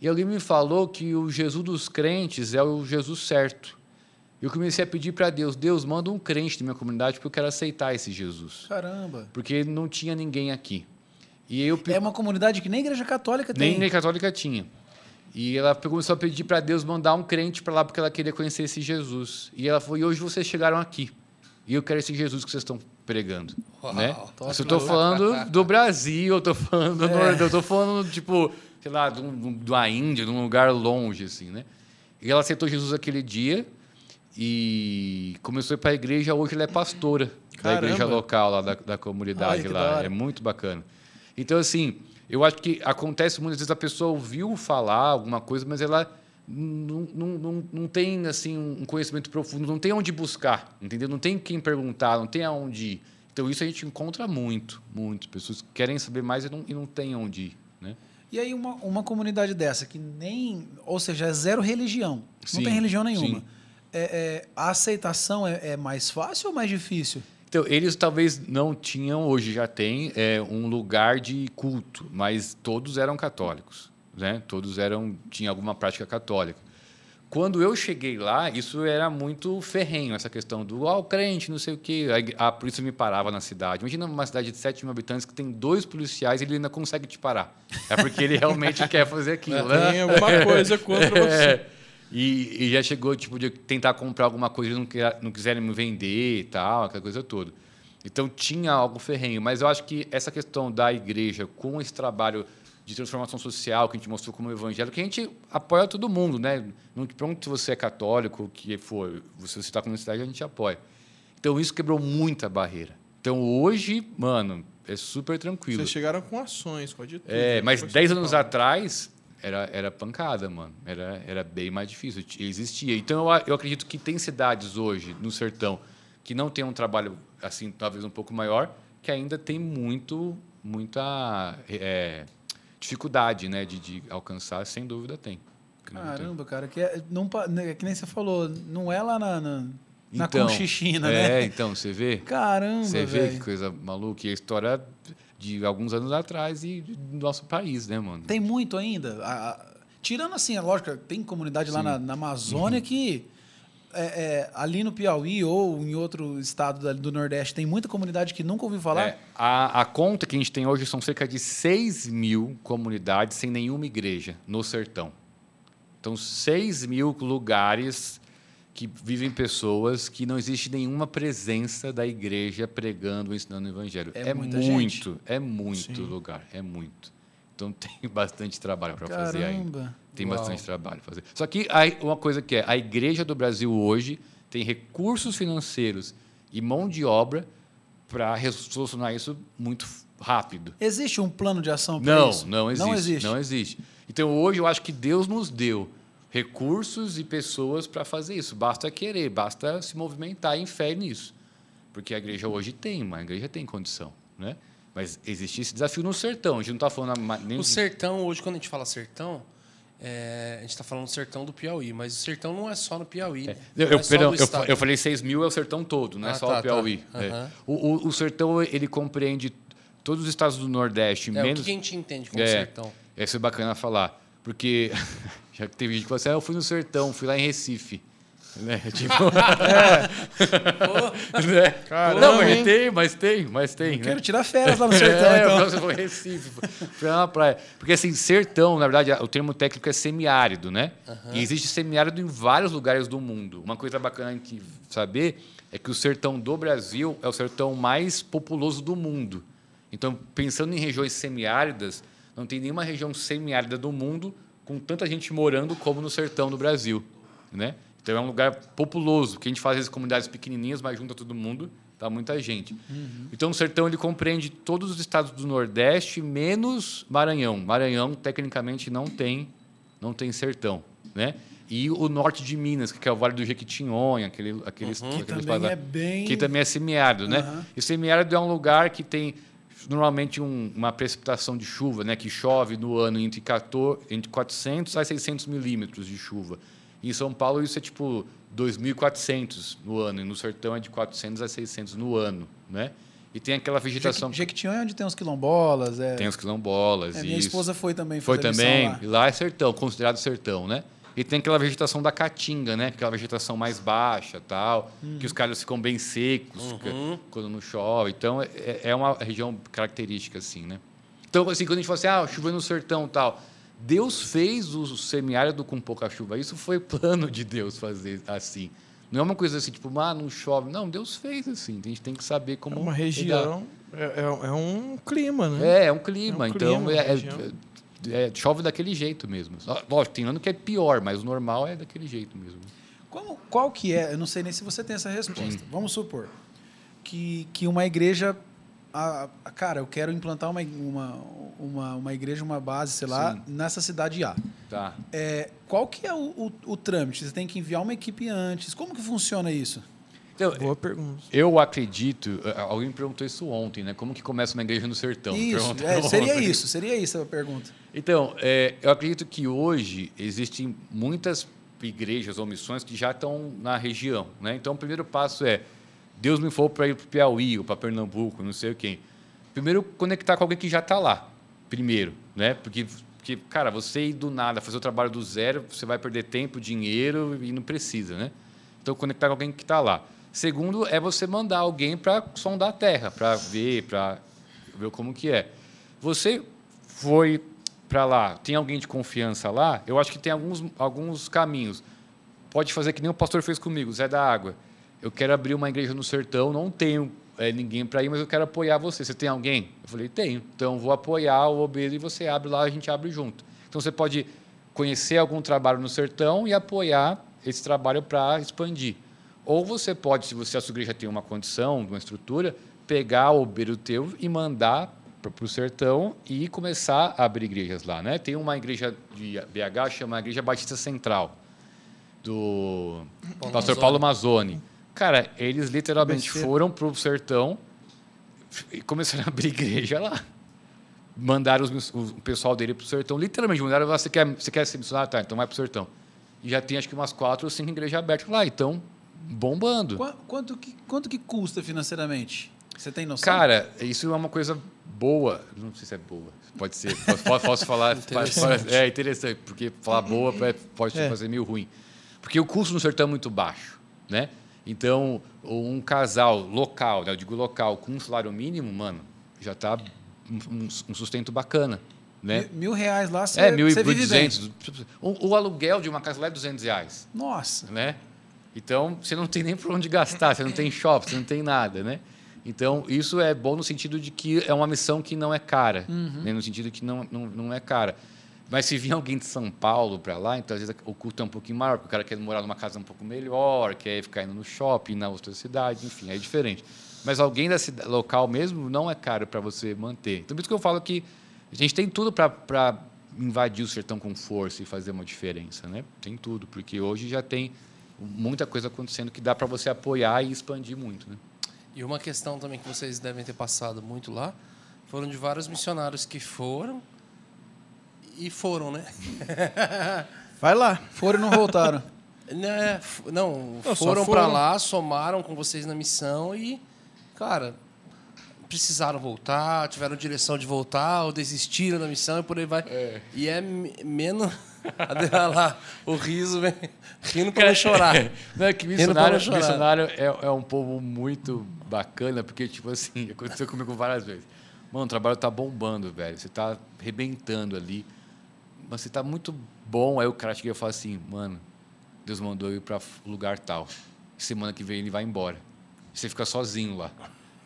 E alguém me falou que o Jesus dos crentes é o Jesus certo. E eu comecei a pedir para Deus: Deus, manda um crente na minha comunidade porque eu quero aceitar esse Jesus. Caramba. Porque não tinha ninguém aqui. E eu É uma comunidade que nem igreja católica tem. Nem igreja católica tinha. E ela começou a pedir para Deus mandar um crente para lá porque ela queria conhecer esse Jesus. E ela falou: e hoje vocês chegaram aqui. E eu quero esse Jesus que vocês estão pregando. Uau, né? top, eu estou falando do Brasil, eu estou falando do Nordeste, eu estou falando, tipo, sei lá, de, um, de uma Índia, de um lugar longe, assim, né? E ela aceitou Jesus aquele dia e começou a ir para a igreja. Hoje ela é pastora Caramba. da igreja local lá da, da comunidade Ai, lá. É muito bacana. Então, assim, eu acho que acontece muitas vezes a pessoa ouviu falar alguma coisa, mas ela não, não, não, tem assim um conhecimento profundo, não tem onde buscar, entendeu? Não tem quem perguntar, não tem aonde ir. Então, isso a gente encontra muito, muito. Pessoas que querem saber mais e não, e não tem onde ir, né? E aí, uma, uma comunidade dessa, que nem. Ou seja, é zero religião. Sim, não tem religião nenhuma. É, é, a aceitação é, é mais fácil ou mais difícil? Então, eles talvez não tinham, hoje já tem, é, um lugar de culto, mas todos eram católicos, né? Todos eram tinham alguma prática católica. Quando eu cheguei lá, isso era muito ferrenho, essa questão do o crente, não sei o quê. A, a polícia me parava na cidade. Imagina uma cidade de 7 mil habitantes que tem dois policiais e ele ainda consegue te parar. É porque ele realmente quer fazer aquilo, né? Tem alguma coisa contra você. É. E, e já chegou tipo de tentar comprar alguma coisa e não, não quiserem me vender e tal, aquela coisa toda. Então tinha algo ferrenho, mas eu acho que essa questão da igreja com esse trabalho de transformação social que a gente mostrou como evangelho, que a gente apoia todo mundo, né? Não pronto se você é católico, o que for, se você está com necessidade, a gente apoia. Então isso quebrou muita barreira. Então hoje, mano, é super tranquilo. Vocês chegaram com ações, com tudo. É, né? mas Foi 10 São anos atrás era, era pancada, mano. Era, era bem mais difícil. Existia. Então eu, eu acredito que tem cidades hoje no sertão que não tem um trabalho assim talvez um pouco maior, que ainda tem muito muita é, dificuldade, né, de, de alcançar. Sem dúvida tem. Caramba, cara, que, é, não, né, que nem você falou, não é lá na, na, na Então, Conchichina, é, né? então você vê. Caramba, Você vê que velho. coisa maluca. E a história de alguns anos atrás e do nosso país, né, mano? Tem muito ainda. A- a- tirando assim, é lógico, tem comunidade lá Sim. Uhum. na, na Amazônia que é, é, ali no Piauí ou em outro estado do Nordeste tem muita comunidade que nunca ouviu falar. É, a, a conta que a gente tem hoje são cerca de 6 mil comunidades sem nenhuma igreja no sertão. Então, 6 mil lugares que vivem pessoas que não existe nenhuma presença da igreja pregando, ensinando o evangelho. É muita muito, gente. é muito Sim. lugar, é muito. Então tem bastante trabalho para fazer ainda. Caramba. Tem Uau. bastante trabalho fazer. Só que aí, uma coisa que é, a igreja do Brasil hoje tem recursos financeiros e mão de obra para solucionar isso muito rápido. Existe um plano de ação para Não, isso? não existe. Não existe. Não existe. Então hoje eu acho que Deus nos deu recursos e pessoas para fazer isso. Basta querer, basta se movimentar em fé nisso. Porque a igreja hoje tem, uma igreja tem condição, né? Mas existe esse desafio no sertão. A gente não está falando nem O sertão, hoje, quando a gente fala sertão, é, a gente está falando sertão do Piauí, mas o sertão não é só no Piauí. né? Eu, eu- é perdão, do eu, eu falei 6 mil é o sertão todo, não é Ah, só tá, o Piauí. tá. É. Aham. O, o- o sertão ele compreende todos os estados do Nordeste, É, o menos. que a gente entende como É, sertão? Isso é bacana falar. Porque já que teve gente que falou assim, ah, eu fui no sertão, fui lá em Recife. Né? Tipo, né? Caramba, Não, mas hein? tem, mas tem, mas tem. né? Quero tirar férias lá no sertão, é, então. Foi em Recife, lá na praia. Porque assim, sertão, na verdade, o termo técnico é semiárido, né? E existe semiárido em vários lugares do mundo. Uma coisa bacana gente saber é que o sertão do Brasil é o sertão mais populoso do mundo. Então, pensando em regiões semiáridas, não tem nenhuma região semiárida do mundo com tanta gente morando como no sertão do Brasil, né? Então é um lugar populoso, porque a gente faz as comunidades pequenininhas, mas junta todo mundo, tá muita gente. Uhum. Então o sertão ele compreende todos os estados do Nordeste, menos Maranhão. Maranhão tecnicamente não tem, não tem sertão, né? E o norte de Minas, que é o Vale do Jequitinhonha, aquele, aqueles, uhum. aqueles que também é bem... que também é semiárido, né? Uhum. E semiárido é um lugar que tem normalmente um, uma precipitação de chuva, né, que chove no ano entre, 14, entre 400 a 600 milímetros de chuva. Em São Paulo isso é tipo 2.400 no ano, e no sertão é de 400 a 600 no ano, né? E tem aquela vegetação. Jequitinhonha é onde tem os quilombolas. É... Tem os quilombolas. É, minha esposa foi também. Foi também. Lá. E lá é sertão, considerado sertão, né? E tem aquela vegetação da caatinga, né? Aquela vegetação mais baixa, tal, que os caras ficam bem secos uhum. quando não chove. Então é, é uma região característica assim, né? Então assim, quando a gente fala assim, ah, choveu no sertão, tal, Deus fez o semiárido com pouca chuva. Isso foi plano de Deus fazer assim. Não é uma coisa assim, tipo, ah, não chove. Não, Deus fez assim. A gente tem que saber como. É uma região. É, é, é, um clima, né? É, é um clima. É um então, clima, é, é, chove daquele jeito mesmo. Lógico, tem ano que é pior, mas o normal é daquele jeito mesmo. Como, qual que é? Eu não sei nem se você tem essa resposta. Sim. Vamos supor que, que uma igreja. A, a, cara, eu quero implantar uma, uma, uma, uma igreja, uma base, sei lá, Sim. nessa cidade A. Tá. É, qual que é o, o, o trâmite? Você tem que enviar uma equipe antes. Como que funciona isso? Então, Boa pergunta. Eu acredito, alguém me perguntou isso ontem, né? Como que começa uma igreja no sertão? Isso, é, seria isso, seria isso a pergunta. Então, é, eu acredito que hoje existem muitas igrejas ou missões que já estão na região, né? Então, o primeiro passo é Deus me falou para ir para o Piauí ou para Pernambuco, não sei quem. Primeiro, conectar com alguém que já está lá, primeiro, né? Porque, porque, cara, você ir do nada, fazer o trabalho do zero, você vai perder tempo, dinheiro e não precisa, né? Então, conectar com alguém que está lá. Segundo, é você mandar alguém para sondar a terra, para ver, para ver como que é. Você foi para lá, tem alguém de confiança lá? Eu acho que tem alguns, alguns caminhos. Pode fazer que nem o pastor fez comigo, Zé da Água. Eu quero abrir uma igreja no sertão, não tenho é, ninguém para ir, mas eu quero apoiar você. Você tem alguém? Eu falei, tenho. Então, vou apoiar o Obedo e você abre lá, a gente abre junto. Então, você pode conhecer algum trabalho no sertão e apoiar esse trabalho para expandir. Ou você pode, se você a sua igreja tem uma condição, uma estrutura, pegar o beiro teu e mandar para o sertão e começar a abrir igrejas lá, né? Tem uma igreja de BH chama Igreja Batista Central do Paulo pastor Mazzoni. Paulo Mazzoni. Cara, eles literalmente foram para o sertão e começaram a abrir igreja lá. Mandaram os, o pessoal dele para o sertão, literalmente mandaram, você quer, você quer ser missionário? Tá, então vai para o sertão. E já tem acho que umas quatro ou cinco igrejas abertas lá. Então, bombando. Qu quanto, que, quanto que custa financeiramente? Você tem noção? Cara, isso é uma coisa boa. Não sei se é boa. Pode ser. Posso, posso falar. interessante. É interessante, porque falar boa pode é. fazer meio ruim. Porque o custo no sertão é muito baixo. Né? Então, um casal local, né, eu digo local, com um salário mínimo, mano, já está um, um, sustento bacana. Né? Mil, mil reais lá, você, é, mil e duzentos. O, o, aluguel de uma casa lá é 200 reais. Nossa. Né? Então, você não tem nem por onde gastar, você não tem shopping, você não tem nada, né? Então, isso é bom no sentido de que é uma missão que não é cara, uhum. né? no sentido que não, não, não é cara. Mas se vir alguém de São Paulo para lá, então às vezes o custo é um pouquinho maior, porque o cara quer morar numa casa um pouco melhor, quer ficar indo no shopping, na outra cidade, enfim, é diferente. Mas alguém da cidade, local mesmo não é caro para você manter. Então, por isso que eu falo que a gente tem tudo para invadir o sertão com força e fazer uma diferença, né? Tem tudo, porque hoje já tem muita coisa acontecendo que dá para você apoiar e expandir muito. Né? E uma questão também que vocês devem ter passado muito lá foram de vários missionários que foram e foram, né? Vai lá, foram e não voltaram. Né, não, não foram para lá, somaram com vocês na missão e, cara, precisaram voltar, tiveram direção de voltar, ou desistiram da missão e por aí vai. É. E é menos lá, o riso vem rindo para não chorar. Não, é que missionário, missionário é, é, um povo muito bacana, porque, tipo assim, aconteceu comigo várias vezes. Mano, o trabalho tá bombando, velho. Você tá arrebentando ali. Mas você tá muito bom. Aí o cara chega e fala assim, mano, Deus mandou eu ir para lugar tal. Semana que vem ele vai embora. você fica sozinho lá.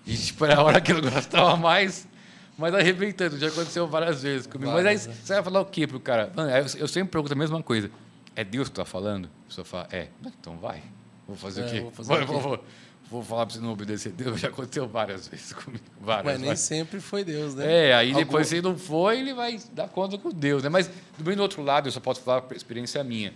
E, tipo, era a hora que eu gostava mais mas arrebentando, já aconteceu várias vezes comigo. Mas aí né? você vai falar o quê pro cara? Mano, eu, eu sempre pergunto a mesma coisa. é Deus que está falando? A pessoa fala, é. Então vai. Vou fazer É, o quê? vou fazer vou, o quê? vou- vou- vou falar para você não obedecer Deus. Já aconteceu várias vezes comigo. Várias, Mas nem várias. sempre foi Deus, né? É, aí Algum- depois se não foi, ele vai dar conta com Deus, né? Mas do bem do outro lado, eu só posso falar por experiência minha.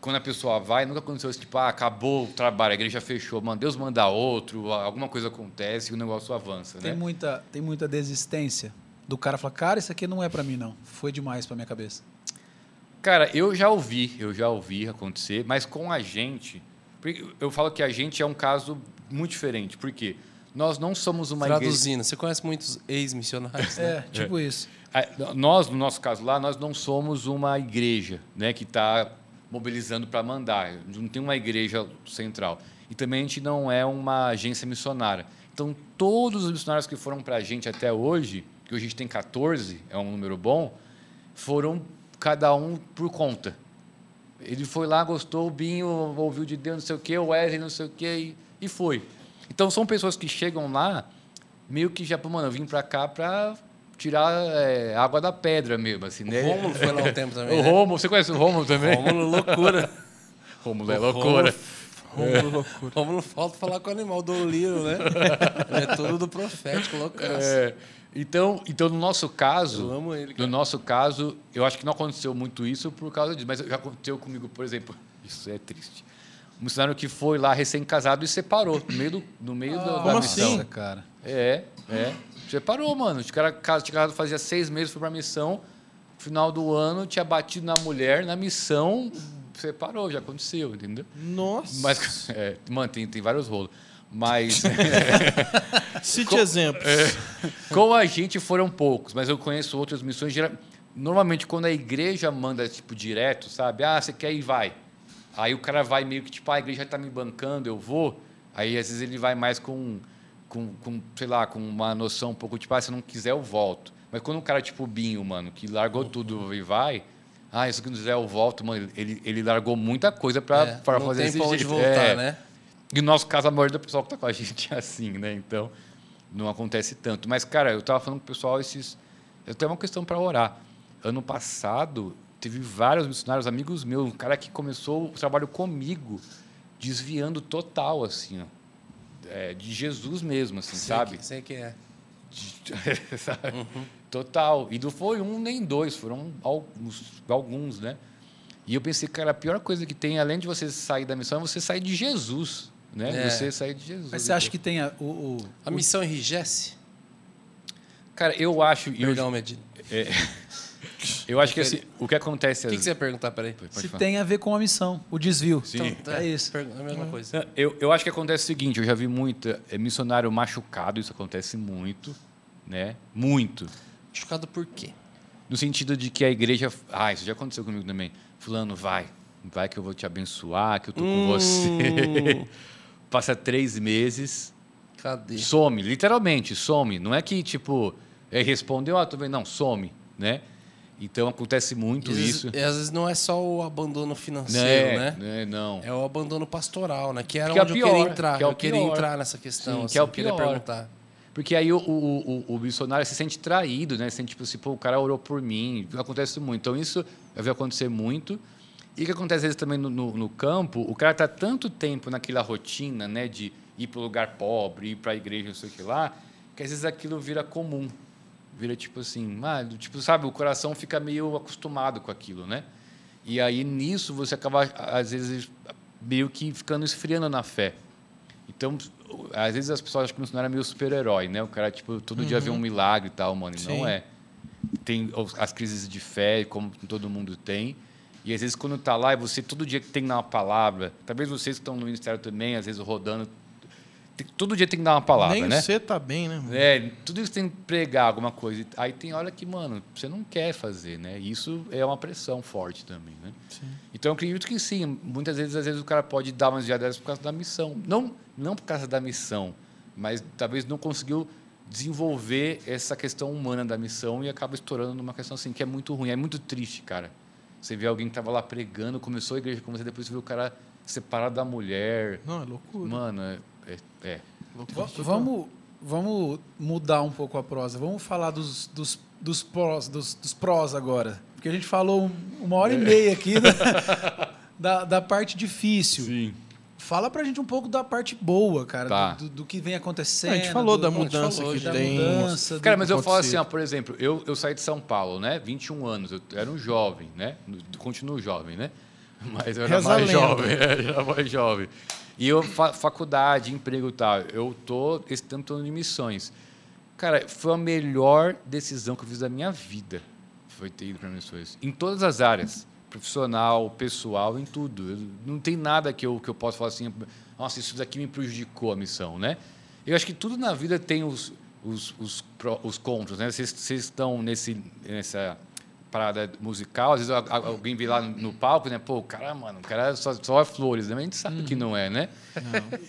Quando a pessoa vai, nunca aconteceu isso, tipo, ah, acabou o trabalho, a igreja fechou, mano, Deus manda outro, alguma coisa acontece e o negócio avança, Tem né? muita, tem muita desistência do cara falar, cara, isso aqui não é pra mim, não. Foi demais pra minha cabeça. Cara, eu já ouvi, eu já ouvi acontecer, mas com a gente, eu falo que a gente é um caso muito diferente, porque nós não somos uma igreja. Traduzindo, você conhece muitos ex-missionários, né? É, tipo isso. A- Nós, no nosso caso lá, nós não somos uma igreja né, que está mobilizando para mandar. Não tem uma igreja central. E também a gente não é uma agência missionária. Então, todos os missionários que foram para a gente até hoje, que hoje a gente tem 14, é um número bom, foram cada um por conta. Ele foi lá, gostou, o Binho ouviu de Deus, não sei o quê, o Wesley, não sei o quê, e, e foi. Então, são pessoas que chegam lá, meio que já, mano, eu vim para cá para tirar é, água da pedra mesmo, assim, né? O Rômulo foi lá um tempo também, O né? Rômulo, você conhece o Rômulo também? Rômulo, loucura. Rômulo é O loucura. Romulo loucura. Rômulo falta falar com o animal do Liro, né? É tudo do profético, loucaço. É, então, então, no nosso caso, Eu amo ele, no nosso caso, eu acho que não aconteceu muito isso por causa disso, mas já aconteceu comigo, por exemplo, isso é triste. Um missionário que foi lá recém-casado e separou no meio, do, no meio do- da como missão. assim? Cara. É, é. Separou, mano. Os caras casa- tinha casado fazia seis meses, foi pra missão. Final do ano, tinha batido na mulher, na missão, separou, já aconteceu, entendeu? Nossa. Mas, é, mano, tem, tem vários rolos. Mas Cite exemplos. com a gente foram poucos, mas eu conheço outras missões. Normalmente, quando a igreja manda, tipo, direto, sabe? Ah, você quer ir, vai. Aí o cara vai meio que, tipo, ah, a igreja está me bancando, eu vou. Aí, às vezes, ele vai mais com, com, com, sei lá, com uma noção um pouco, tipo, ah, se não quiser, eu volto. Mas quando um cara, tipo, o Binho, mano, que largou tudo e vai... Ah, se não quiser, eu volto, mano. Ele, ele largou muita coisa para É, pra não fazer esse jeito. voltar, É. né? E no nosso caso, a maioria do pessoal que está com a gente é assim, né? Então, não acontece tanto. Mas, cara, eu estava falando com o pessoal esses. Eu tenho uma questão para orar. Ano passado, teve vários missionários, amigos meus, um cara que começou o trabalho comigo, desviando total, assim, ó. É, de Jesus mesmo, assim, Sei sabe? que- sei que é. De- sabe? Total. E não foi um nem dois, foram alguns, alguns, né? E eu pensei, cara, a pior coisa que tem, além de você sair da missão, é você sair de Jesus, né? É. Você sair de Jesus. Mas você acha que tem a- o, o- A missão enrijece? Cara, eu acho... Eu, Perdão, Medina. eu acho que assim, o que acontece... O que, que você ia perguntar? Peraí. Se falar. tem a ver com a missão, o desvio. Sim. Então, é isso. per- É a mesma coisa. Eu, eu acho que acontece o seguinte, eu já vi muito é, missionário machucado, isso acontece muito, né? Muito. Chocado por quê? No sentido de que a igreja. Ah, isso já aconteceu comigo também. Fulano, vai. Vai que eu vou te abençoar, que eu tô com Hum. você. Passa três meses, Cadê? some, literalmente, some. Não é que, tipo, é, respondeu, ah, tô vendo. Não, some, né? Então acontece muito vezes- isso. e às vezes não é só o abandono financeiro, né? né? Não. É o abandono pastoral, né? Que era Que é o onde pior, eu queria entrar. que é eu queria entrar nessa questão. Sim, assim, que é o pior. perguntar. Porque aí o, o, o, o missionário se sente traído, né? Se sente tipo assim, pô, o cara orou por mim. Acontece muito. Então isso eu vi acontecer muito. E o que acontece às vezes também no, no, no campo, o cara tá tanto tempo naquela rotina, né? De ir para o lugar pobre, ir para a igreja, não sei o que lá, que às vezes aquilo vira comum. Vira tipo assim, ah, tipo, sabe, o coração fica meio acostumado com aquilo, né? E aí nisso você acaba, às vezes, meio que ficando esfriando na fé. Então, às vezes as pessoas acham que o missionário é meio super-herói, né? O cara, tipo, todo dia vê um milagre e tal, mano. E Sim. não é. Tem as crises de fé, como todo mundo tem. E às vezes quando tá lá, e você todo dia que tem uma palavra, talvez vocês que estão no ministério também, às vezes rodando, todo dia tem que dar uma palavra, Nem né? você tá bem, né? mano? É, tudo isso tem que pregar alguma coisa. Aí tem hora que, mano, você não quer fazer, né? Isso é uma pressão forte também, né? Então eu acredito que sim, muitas vezes às vezes o cara pode dar umas diadas por causa da missão. Não, não por causa da missão, mas talvez não conseguiu desenvolver essa questão humana da missão e acaba estourando numa questão assim que é muito ruim, é muito triste, cara. Você vê alguém que estava lá pregando, começou a igreja com você, depois você vê o cara separado da mulher. Não, é loucura. Mano, é, é, é. Va- Vamos, vamos mudar um pouco a prosa. Vamos falar dos, dos, dos, prós, dos, dos prós agora. Porque a gente falou um- uma hora e meia aqui. Né? da, da parte difícil. Sim. Fala pra gente um pouco da parte boa, cara, Tá. do, do que vem acontecendo. A gente falou do- da mudança falou que da tem. mudança, Cara, mas eu falo assim, ó, por exemplo, eu, eu saí de São Paulo, né? 21 anos, eu era um jovem, né? Continuo jovem, né? Mas eu era Reza a mais lenda. jovem, é, era mais jovem. E eu, fa faculdade, emprego e tal, eu esse tempo de missões. Cara, foi a melhor decisão que eu fiz da minha vida, foi ter ido para missões. Em todas as áreas, profissional, pessoal, em tudo. Eu- não tem nada que eu, que eu possa falar assim, nossa, isso daqui me prejudicou a missão, né? Eu acho que tudo na vida tem os, os, os, os contras, né? Vocês, vocês estão nesse, nessa parada musical, às vezes alguém vê lá no, palco, né? Pô, cara, mano, o cara só, só é flores, né? Mas a gente sabe que não é, né?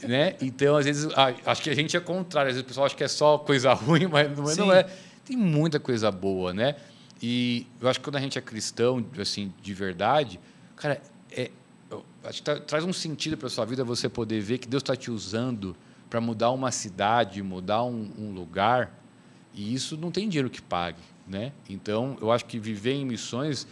né? Então, às vezes, acho que a gente é contrário. Às vezes o pessoal acha que é só coisa ruim, mas não, é- não é. Tem muita coisa boa, né? E eu acho que quando a gente é cristão, assim, de verdade, cara, é, acho que tá- traz um sentido para sua vida você poder ver que Deus está te usando para mudar uma cidade, mudar um, um lugar, e isso não tem dinheiro que pague, né? Então, eu acho que viver em missões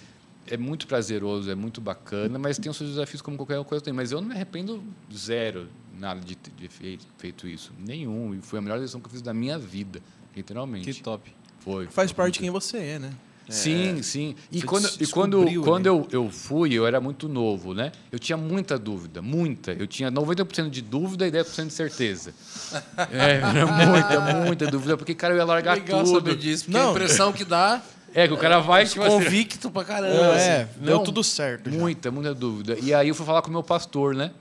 é muito prazeroso, é muito bacana, mas tem os seus desafios como qualquer coisa tem. Mas eu não me arrependo zero nada de ter feito, isso, nenhum. E foi a melhor decisão que eu fiz da minha vida, literalmente. Que top. Foi. Faz foi parte de quem você é, né? Sim, sim. E Você quando, e quando, quando eu, eu fui, eu era muito novo, né? Eu tinha muita dúvida, muita. Eu tinha 90% de dúvida e 10% de certeza. É, era muita, muita dúvida, porque, cara, eu ia largar Legal tudo. saber disso, porque Não. a impressão que dá É, que o cara vai, tipo assim, convicto pra caramba. Não, assim. é, deu não, tudo certo. já. Muita, muita dúvida. E aí eu fui falar com o meu pastor, né?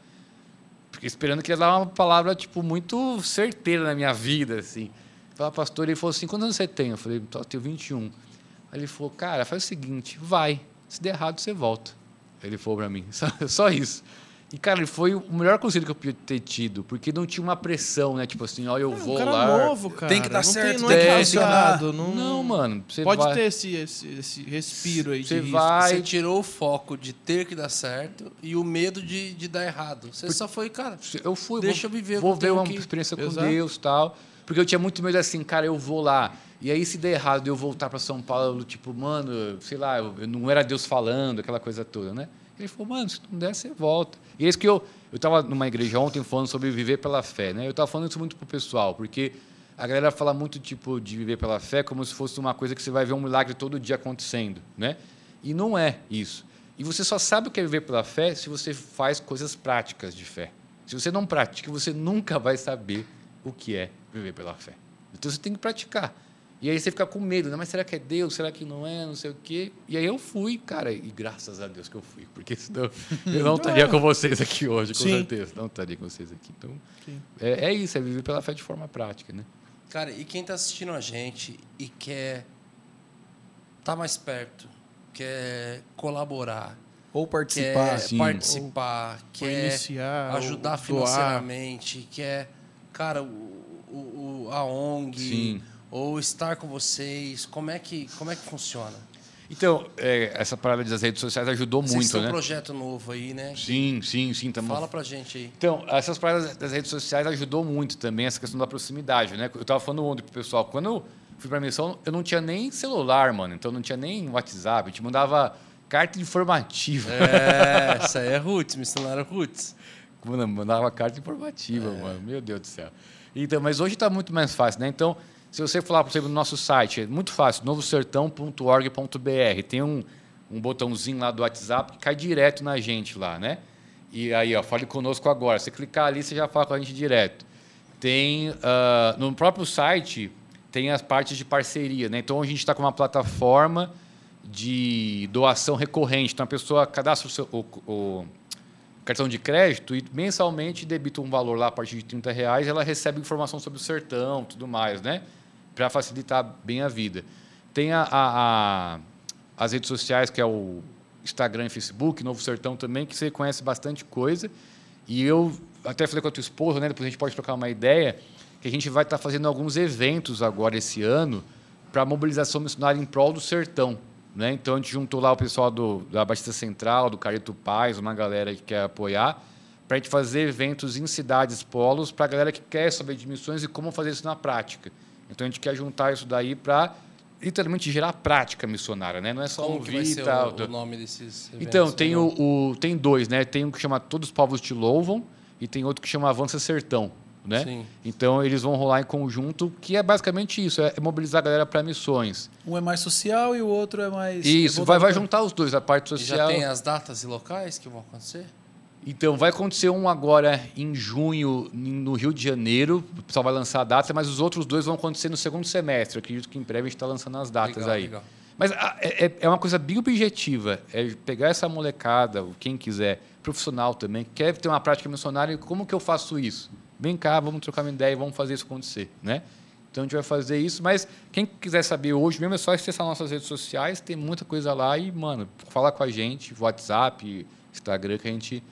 Porque esperando que ele ia dar uma palavra, tipo, muito certeira na minha vida, assim. Falar, pastor, ele falou assim, quantos anos você tem? Eu falei, "Tô, eu tenho 21. Aí ele falou, cara, faz o seguinte, vai. Se der errado, você volta. Ele falou pra mim, só, só isso. E, cara, ele foi o melhor conselho que eu podia ter tido, porque não tinha uma pressão, né? Tipo assim, ó, eu É, vou um cara lá. novo, cara. Tem que dar não certo, não tem é que calçado, Não, não, mano, você Pode vai, ter esse, esse, esse respiro aí Você de risco. vai- Você tirou o foco de ter que dar certo e o medo de, de dar errado. Você só foi, cara. Eu fui, Deixa vou, eu viver o vou ver uma que- experiência com Exato. Deus tal. Porque eu tinha muito medo assim, cara, eu vou lá. E aí, se der errado, eu voltar para São Paulo, tipo, mano, sei lá, eu, eu não era Deus falando, aquela coisa toda, né? Ele falou, mano, se não der, você volta. E é isso que eu. Eu estava numa igreja ontem falando sobre viver pela fé, né? Eu estava falando isso muito pro pessoal, porque a galera fala muito, tipo, de viver pela fé como se fosse uma coisa que você vai ver um milagre todo dia acontecendo, né? E não é isso. E você só sabe o que é viver pela fé se você faz coisas práticas de fé. Se você não pratica, você nunca vai saber o que é viver pela fé. Então você tem que praticar. E aí você fica com medo, né? Mas será que é Deus? Será que não é? Não sei o quê. E aí eu fui, cara, e graças a Deus que eu fui, porque senão eu não estaria com vocês aqui hoje, com Sim. certeza. Não estaria com vocês aqui. Então, Sim. é, é isso, é viver pela fé de forma prática, né? Cara, e quem tá assistindo a gente e quer tá mais perto, quer colaborar, Ou quer participar. Sim. participar, Ou quer iniciar, ajudar doar. financeiramente, quer, cara, o, o- o- a ONG, Sim. Ou estar com vocês, como é que, como é que funciona? Então, é, essa parada das redes sociais ajudou Vocês muito, têm um né? projeto novo aí, né? Sim, sim, sim. Tamo... Fala pra gente aí. Então, essas paradas das redes sociais ajudou muito também, essa questão da proximidade, né? Eu estava falando ontem pro pessoal, quando eu fui para a missão, eu não tinha nem celular, mano, então não tinha nem WhatsApp, a gente mandava carta informativa. É, essa aí é Roots, missionário Roots. Mano, mandava carta informativa, mano. Meu Deus do céu. Então, mas hoje está muito mais fácil, né? Então, se você falar, por exemplo, no nosso site, é muito fácil, novosertão.org.br. Tem um, um botãozinho lá do WhatsApp que cai direto na gente lá, né? E aí, ó, fale conosco agora. Se clicar ali, você já fala com a gente direto. Tem, ah, no próprio site, tem as partes de parceria, né? Então, a gente está com uma plataforma de doação recorrente. Então, a pessoa cadastra o, seu, o, o cartão de crédito e mensalmente debita um valor lá a partir de 30 reais ela recebe informação sobre o sertão tudo mais, né? Para facilitar bem a vida. Tem a, a- a- as redes sociais, que é o Instagram e Facebook, Novo Sertão também, que você conhece bastante coisa. E eu até falei com a tua esposa, né? Depois a gente pode trocar uma ideia, que a gente vai estar fazendo alguns eventos agora esse ano para mobilização missionária em prol do sertão. Né? Então a gente juntou lá o pessoal do, da Batista Central, do Careto Paz, uma galera que quer apoiar, para a gente fazer eventos em cidades polos para a galera que quer saber de missões e como fazer isso na prática. Então a gente quer juntar isso daí para literalmente gerar prática missionária, né? Não é só Como ouvir que vai ser tal. o, o nome desses eventos? Então, tem, Não. o, o- tem dois, né? Tem um que chama Todos os Povos Te Louvam e tem outro que chama Avança Sertão, né? Sim. Então, eles vão rolar em conjunto, que é basicamente isso, é mobilizar a galera para missões. Um é mais social e o outro é mais. Isso, vai, vai juntar os dois, a parte E já social. tem as datas e locais que vão acontecer? Então, vai acontecer um agora em junho, no Rio de Janeiro. O pessoal vai lançar a data, mas os outros dois vão acontecer no segundo semestre. Acredito que em breve a gente está lançando as datas Legal, aí. legal. Mas ah, é, é- é uma coisa bem objetiva. É pegar essa molecada, quem quiser, profissional também, que quer ter uma prática missionária, como que eu faço isso? Vem cá, vamos trocar uma ideia e vamos fazer isso acontecer, né? Então a gente vai fazer isso, mas quem quiser saber hoje mesmo é só acessar nossas redes sociais, tem muita coisa lá e, mano, falar com a gente, WhatsApp, Instagram, que a gente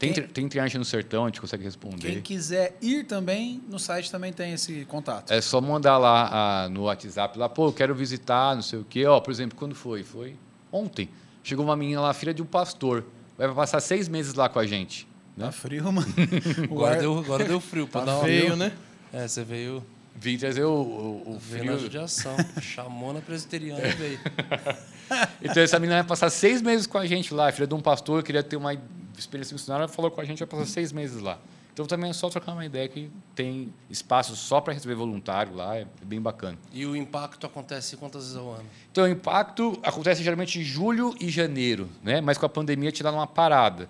tem, Quem- tem triagem no sertão, a gente consegue responder. Quem quiser ir também, no site também tem esse contato. É só mandar lá ah, no WhatsApp lá, pô, eu quero visitar, não sei o quê. Ó, por exemplo, quando foi? Foi ontem. Chegou uma menina lá, filha de um pastor. Vai passar seis meses lá com a gente. Né? Tá frio, mano. Agora, ar- deu, agora deu frio. Pra Tá dar uma- feio, né? É, você veio, Vim trazer o, o, o veio na frio. judiação. Chamou na presbiteriana e veio. Então essa menina vai passar seis meses com a gente lá, filha de um pastor, queria ter uma experiência missionária, falou com a gente, vai passar seis meses lá. Então também é só trocar uma ideia que tem espaço só para receber voluntário lá, é bem bacana. E o impacto acontece quantas vezes ao ano? Então, o impacto acontece geralmente em julho e janeiro, né? mas com a pandemia tiraram uma parada.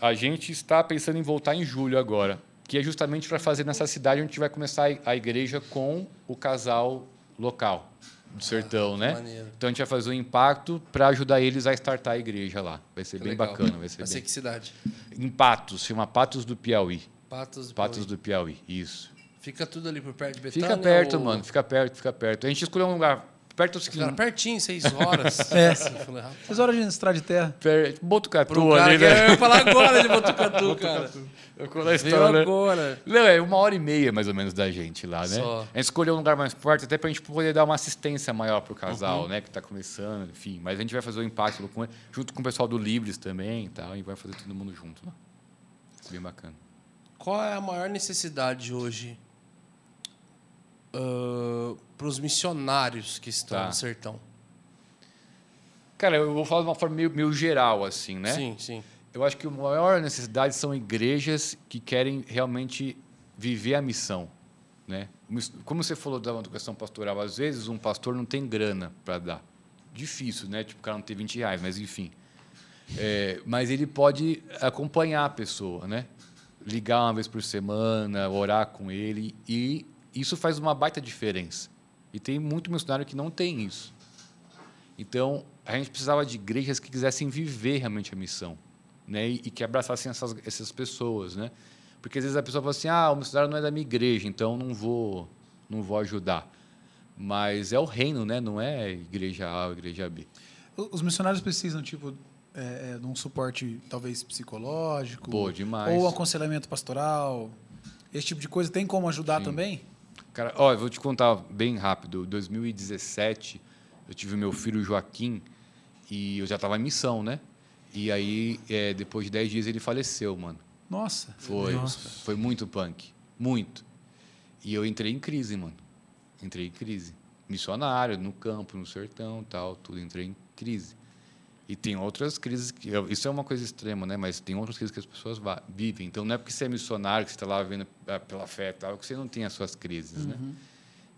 A gente está pensando em voltar em julho agora, que é justamente para fazer nessa cidade onde a gente vai começar a igreja com o casal local do sertão, que né? maneiro. Então a gente vai fazer um impacto para ajudar eles a startar a igreja lá. Vai ser Que bem legal. bacana, vai ser Vai ser bem. que cidade? Em Patos, chama Patos do Piauí. Patos do Patos Piauí. do Piauí, isso. Fica tudo ali por perto de Betânia? Fica perto, ou- mano, fica perto, fica perto. A gente escolheu um lugar perto do Cara, pertinho, seis horas. É. Assim, falei, Seis horas de estrada de terra. per... Botucatu Pro cara ali, né? eu ia falar agora de Botucatu, cara. Eu colo a história, né? agora. Não, é uma hora e meia mais ou menos da gente lá, né? Só. A gente escolheu um lugar mais forte até pra gente poder dar uma assistência maior pro Uhum. casal, né? Que tá começando, enfim. Mas a gente vai fazer o impacto com- junto com o pessoal do Livres também e tal, e vai fazer todo mundo junto lá. Bem bacana. Qual é a maior necessidade hoje para os missionários que estão Tá. no sertão? Cara, eu vou falar de uma forma meio, meio geral, assim, né? Sim, sim. Eu acho que a maior necessidade são igrejas que querem realmente viver a missão, né? Como você falou da questão pastoral, às vezes um pastor não tem grana para dar. Difícil, né? Tipo, o cara não tem 20 reais, mas enfim. É, mas ele pode acompanhar a pessoa, né? Ligar uma vez por semana, orar com ele e isso faz uma baita diferença. E tem muito missionário que não tem isso. Então, a gente precisava de igrejas que quisessem viver realmente a missão, né? E, e que abraçassem essas, essas pessoas, né? Porque às vezes a pessoa fala assim: "Ah, o missionário não é da minha igreja, então não vou não vou ajudar". Mas é o reino, né? Não é igreja A ou igreja B. Os missionários precisam, tipo, é, é, de um suporte talvez psicológico. Pô, demais. Ou aconselhamento pastoral. Esse tipo de coisa tem como ajudar Sim. também? Cara, ó, eu vou te contar bem rápido. Em 2017, eu tive meu filho Joaquim e eu já estava em missão, né? E aí, é, depois de 10 dias, ele faleceu, mano. Nossa. Foi. Nossa. Foi muito punk. Muito. E eu entrei em crise, mano. Entrei em crise. Missionário, no campo, no sertão, tal, tudo. Entrei em crise. E tem outras crises que isso é uma coisa extrema, né? Mas tem outras crises que as pessoas vivem. Então não é porque você é missionário que você está lá vivendo ah, pela fé, tal, que você não tem as suas crises, né?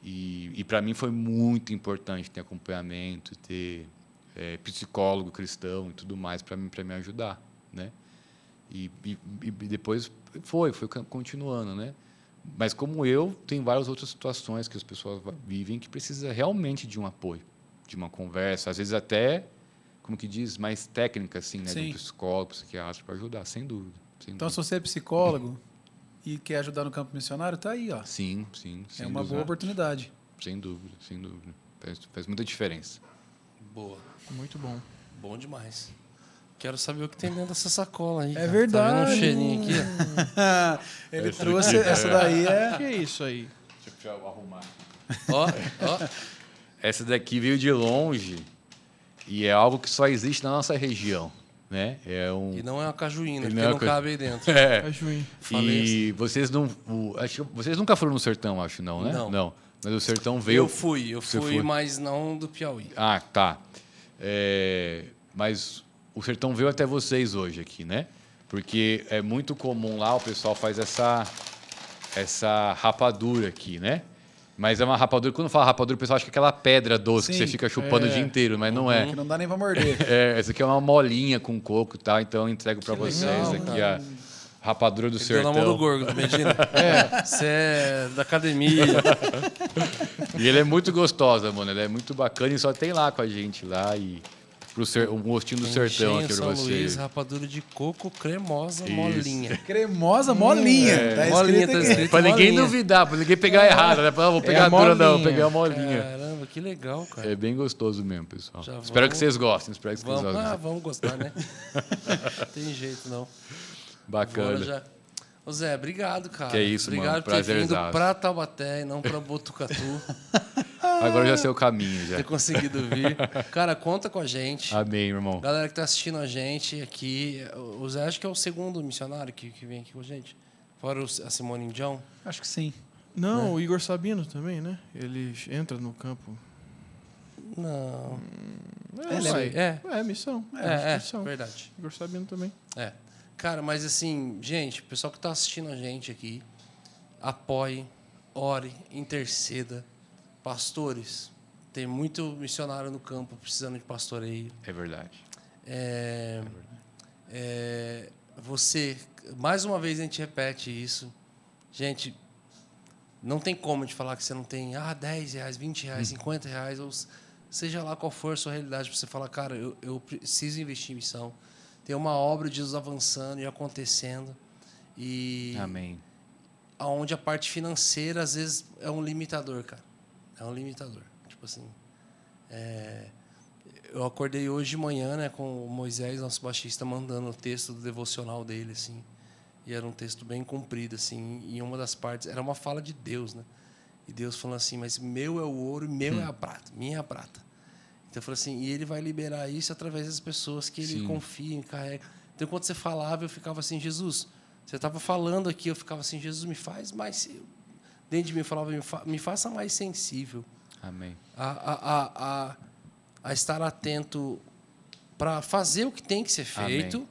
E, e para mim foi muito importante ter acompanhamento, ter eh, psicólogo cristão e tudo mais para mim para me ajudar, né? E, e, e depois foi, foi con- continuando, né? Mas como eu, tem várias outras situações que as pessoas vivem que precisa realmente de um apoio, de uma conversa, às vezes até, como que diz, mais técnica assim, né, de Sim. um psicólogo, psiquiatra para ajudar, sem dúvida. sem Então, se dúvida. você é psicólogo e quer ajudar no campo missionário, tá aí, ó. Sim, sim, É sem uma dúvida. boa oportunidade. Sem dúvida, sem dúvida. Faz, faz muita diferença. Boa. Muito bom. Bom demais. Quero saber o que tem dentro dessa sacola aí. É cara. Tá verdade. vendo um cheirinho aqui? Ele Essa trouxe aqui, essa é. daí é. que é isso aí? Deixa eu arrumar. ó, ó. Essa daqui veio de longe e é algo que só existe na nossa região, né? É um E não é uma cajuína, porque não é não cabe aí dentro. é. Cajuim. Falei E vocês não, o- acho que vocês nunca foram no sertão, acho não, né? Não. Mas o Sertão veio. Eu fui, eu fui, foi? mas não do Piauí. Ah, tá. É, Mas o Sertão veio até vocês hoje aqui, né? Porque é muito comum lá, o pessoal faz essa, essa rapadura aqui, né? Mas é uma rapadura, quando fala rapadura, o pessoal acha que é aquela pedra doce que Sim, você fica chupando o é. dia inteiro, mas não é. Que não dá nem pra morder. É, essa aqui é uma molinha com coco e tal, então eu entrego pra Que vocês legal, aqui a rapadura do Deu sertão. na mão do Gorgo, imagina. É. Você é da academia. E ele é muito gostosa, mano. Ele é muito bacana e só tem lá com a gente lá e pro ser, o gostinho do sertão pra São vocês. Luís, rapadura de coco cremosa, Isso. molinha. Cremosa, molinha. Tá molinha, tá escrito. Pra ninguém molinha. duvidar, pra ninguém pegar errado, né? Não vou pegar a a dura, não, vou pegar a molinha. Caramba, que legal, cara. É bem gostoso mesmo, pessoal. Já Espero vamos- que vocês gostem. Espero que vocês Vamos, ah, gostem. vamos gostar, né? Tem jeito, não. Bacana. Ô Zé, obrigado, cara. Que é isso, mano. Obrigado por ter vindo pra Taubaté e não pra Botucatu. Agora já sei o caminho já. ter conseguido vir. Cara, conta com a gente. Amém, irmão. Galera que tá assistindo a gente aqui, o Zé acho que é o segundo missionário que, que vem aqui com a gente. Fora o- a Simone John. Acho que sim. Não, o Igor Sabino também, né? Ele entra no campo. Não. É, Ele é- vai. é. é missão. É, é, missão. verdade. Igor Sabino também. É. Cara, mas assim, gente, o pessoal que tá assistindo a gente aqui, apoie, ore, interceda. Pastores, tem muito missionário no campo precisando de pastoreio. É verdade. É, é, você, mais uma vez a gente repete isso. Gente, não tem como gente falar que você não tem ah, 10 reais, 20 reais, 50 reais, ou seja lá qual for a sua realidade, para você falar, cara, eu, eu preciso investir em missão. Tem uma obra de Deus avançando e acontecendo. E Amém. aonde a parte financeira às vezes é um limitador, cara. É um limitador. Tipo assim, é, eu acordei hoje de manhã, né, com o Moisés, nosso baixista, mandando o texto do devocional dele, assim. E era um texto bem comprido, assim. E uma das partes era uma fala de Deus, né? E Deus falando assim: "Mas meu é o ouro, meu é a prata, minha é a prata". Então eu falei assim, e ele vai liberar isso através das pessoas que ele Sim. confia, carrega. Então quando você falava, eu ficava assim, Jesus, você estava falando aqui, eu ficava assim, Jesus, me faz mais. Dentro de mim eu falava, me, fa- me faça mais sensível Amém. a, a, a, a, a estar atento para fazer o que tem que ser feito Amém.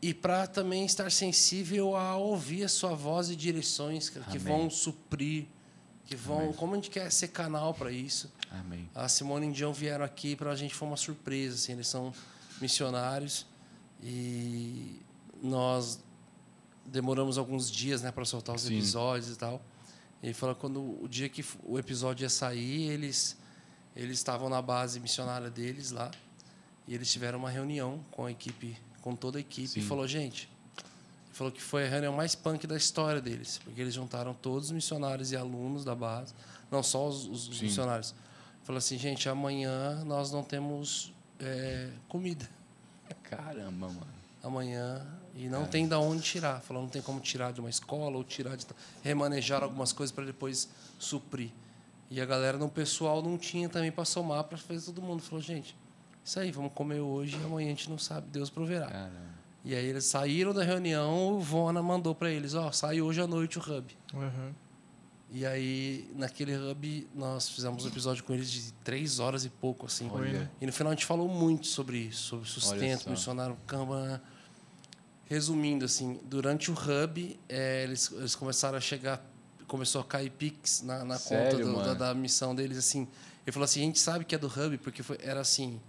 e para também estar sensível a ouvir a sua voz e direções que, Amém. vão suprir, que vão. Como a gente quer ser canal para isso. Amém. A Simone e o John vieram aqui para a gente foi uma surpresa. Assim, eles são missionários e nós demoramos alguns dias né, para soltar os Sim. episódios e tal. E ele falou quando o dia que o episódio ia sair, eles eles estavam na base missionária deles lá e eles tiveram uma reunião com a equipe, com toda a equipe Sim. e falou gente, falou que foi a reunião mais punk da história deles, porque eles juntaram todos os missionários e alunos da base, não só os, os missionários. Falou assim, gente, amanhã nós não temos é, comida. Caramba, mano. Amanhã e não tem da onde tirar. Falou, não tem como tirar de uma escola ou tirar de remanejar algumas coisas para depois suprir. E a galera no pessoal não tinha também para somar para fazer todo mundo. Falou, gente, isso aí, vamos comer hoje e amanhã a gente não sabe, Deus proverá. Caramba. E aí eles saíram da reunião, o Vona mandou para eles, ó, sai hoje à noite o hub. Uhum. E aí, naquele hub, nós fizemos um episódio com eles de três horas e pouco, assim. Olha. E no final a gente falou muito sobre isso, sobre sustento, missionário, Kanban. Resumindo, assim, durante o hub, eh, eles, eles começaram a chegar, começou a cair Pix na, na Sério, conta do- da, da missão deles, assim. Ele falou assim, a gente sabe que é do hub, porque foi, era assim,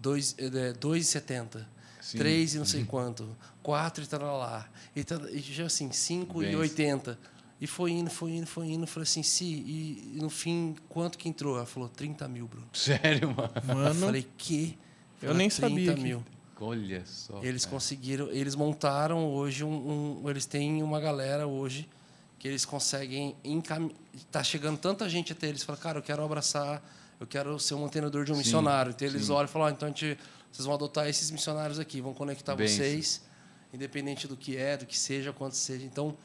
dois- eh, 2,70, Sim. 3 e não sei quanto, 4 e tal lá, e, e já assim, 5 e Bem, 80. E foi indo, foi indo, foi indo. Falei assim, sim, e, e no fim, quanto que entrou? Ela falou, 30 mil, Bruno. Sério, mano. Eu Mano, falei, que? Eu nem sabia que- mil. Olha só. Eles cara. conseguiram, eles montaram hoje um, um- eles têm uma galera hoje que eles conseguem encaminhar. Tá chegando tanta gente até eles, falam, cara, eu quero abraçar, eu quero ser um mantenedor de um Sim, missionário. Então eles sim. olham e falam, ó, então a gente, vocês vão adotar esses missionários aqui, vão conectar Benção. vocês, independente do que é, do que seja, quanto seja. Então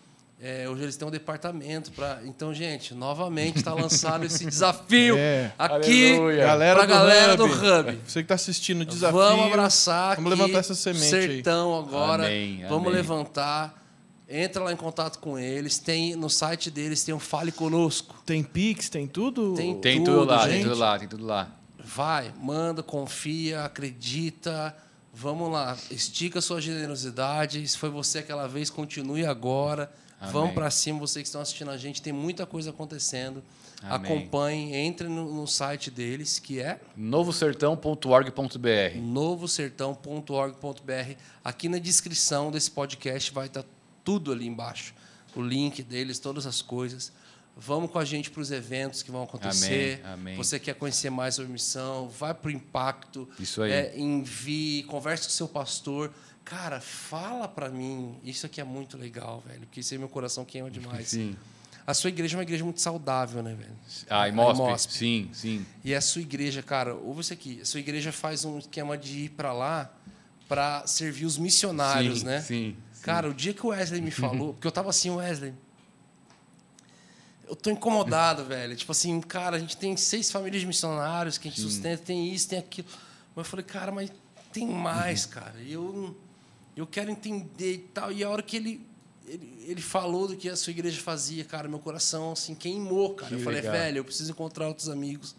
é, hoje eles têm um departamento para. Então, gente, novamente está lançado esse desafio É. aqui para a do galera Hub. do Hub. Você que tá assistindo o desafio. Vamos abraçar Vamos aqui, levantar essa semente aí. sertão agora. Amém, vamos amém. levantar. Entra lá em contato com eles. Tem no site deles tem um Fale Conosco. Tem Pix, tem tudo? Tem Tem tudo, tudo lá, tem gente. tudo lá, tem tudo lá. Vai, manda, confia, acredita. Vamos lá, estica a sua generosidade. Se foi você aquela vez, continue agora. Amém. Vamos para cima, vocês que estão assistindo a gente, tem muita coisa acontecendo. Amém. Acompanhem, entre no, no site deles, que é novosertão.org.br. novosertão.org.br. Aqui na descrição desse podcast vai estar tudo ali embaixo. O link deles, todas as coisas. Vamos com a gente para os eventos que vão acontecer. Amém, amém. Você quer conhecer mais sobre missão, vai para o impacto. Isso aí. É, envie, converse com o seu pastor. Cara, fala para mim. Isso aqui é muito legal, velho, porque isso aí meu coração queima demais. Sim. A sua igreja é uma igreja muito saudável, né, velho? Ah, A Imosp? Imosp. Sim, sim. E a sua igreja, cara, ouve isso aqui. A sua igreja faz um esquema de ir para lá para servir os missionários, sim, né? Sim. Cara, o dia que o Wesley me falou, porque eu tava assim, Wesley, eu tô incomodado, velho. Tipo assim, cara, a gente tem seis famílias de missionários que a gente sustenta, tem isso, tem aquilo. Mas eu falei, cara, mas tem mais, cara. E Eu, eu quero entender e tal. E a hora que ele, ele, ele falou do que a sua igreja fazia, cara, meu coração, assim, queimou, cara. Que eu falei, legal. velho, eu preciso encontrar outros amigos.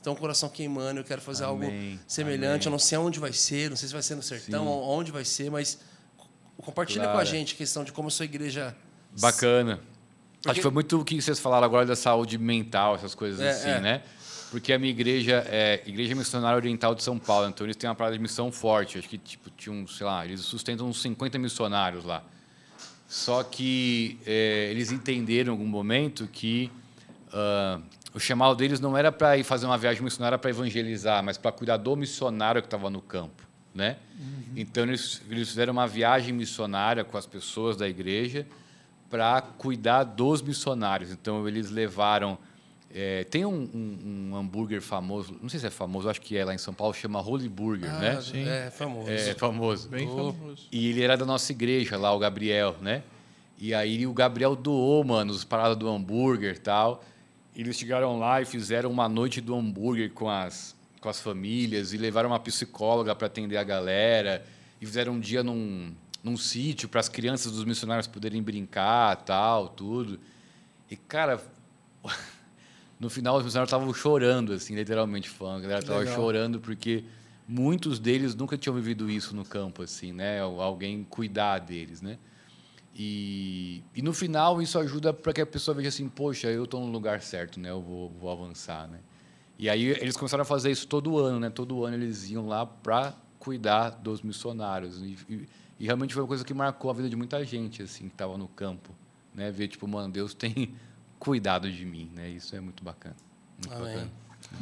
Então, o coração queimando, eu quero fazer algo Amém, semelhante. amém. Eu não sei aonde vai ser, não sei se vai ser no sertão, Sim. onde vai ser, mas compartilha com a Claro. gente a questão de como a sua igreja Bacana. Porque- Acho que foi muito o que vocês falaram agora da saúde mental, essas coisas É, assim, é. né? Porque a minha igreja é Igreja Missionária Oriental de São Paulo, então eles têm uma parada de missão forte. Acho que, tipo, tinham, sei lá, eles sustentam uns 50 missionários lá. Só que é, eles entenderam em algum momento que ah, o chamado deles não era para ir fazer uma viagem missionária para evangelizar, mas para cuidar do missionário que estava no campo, né? Então eles, eles fizeram uma viagem missionária com as pessoas da igreja para cuidar dos missionários. Então eles levaram é, tem um, um- um hambúrguer famoso, não sei se é famoso, acho que é lá em São Paulo, chama Holy Burger, Ah, né? Sim. É famoso. É famoso. Bem Oh. famoso. E ele era da nossa igreja lá, o Gabriel, né? E aí o Gabriel doou, mano, as paradas do hambúrguer e tal. Eles chegaram lá e fizeram uma noite do hambúrguer com as, com as famílias e levaram uma psicóloga para atender a galera. E fizeram um dia num, num sítio para as crianças dos missionários poderem brincar tal, tudo. E, cara, no final os missionários estavam chorando, assim, literalmente falando. A galera estava chorando porque muitos deles nunca tinham vivido isso no campo, assim, né? Alguém cuidar deles, né? E, e no final isso ajuda para que a pessoa veja assim, poxa, eu estou no lugar certo, né? Eu vou, vou avançar, né? E aí eles começaram a fazer isso todo ano, né? Todo ano eles iam lá para cuidar dos missionários. E, e- e realmente foi uma coisa que marcou a vida de muita gente, assim, que estava no campo, né? Ver tipo, mano, Deus tem cuidado de mim, né? Isso é muito bacana. Muito Amém. bacana.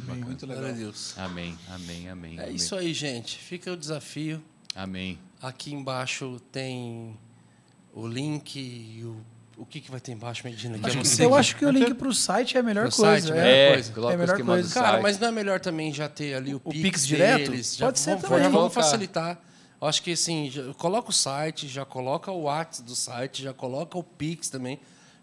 Amém, muito legal. Glória a Deus. Amém, amém, amém. É amém. isso aí, gente. Fica o desafio. Amém. Aqui embaixo tem o link e o, o que, que vai ter embaixo, Medina? Eu Acho não que- eu acho que o link pro site é a melhor Pro coisa. site, é. melhor É, coisa. coloca É a o melhor coisa. Cara, mas não é melhor também já ter ali o, O Pix, Pix direto? deles? Pode já, ser vamos, também. Vamos facilitar. Eu acho que assim, já coloca o site, já coloca o WhatsApp do site, já coloca o Pix também.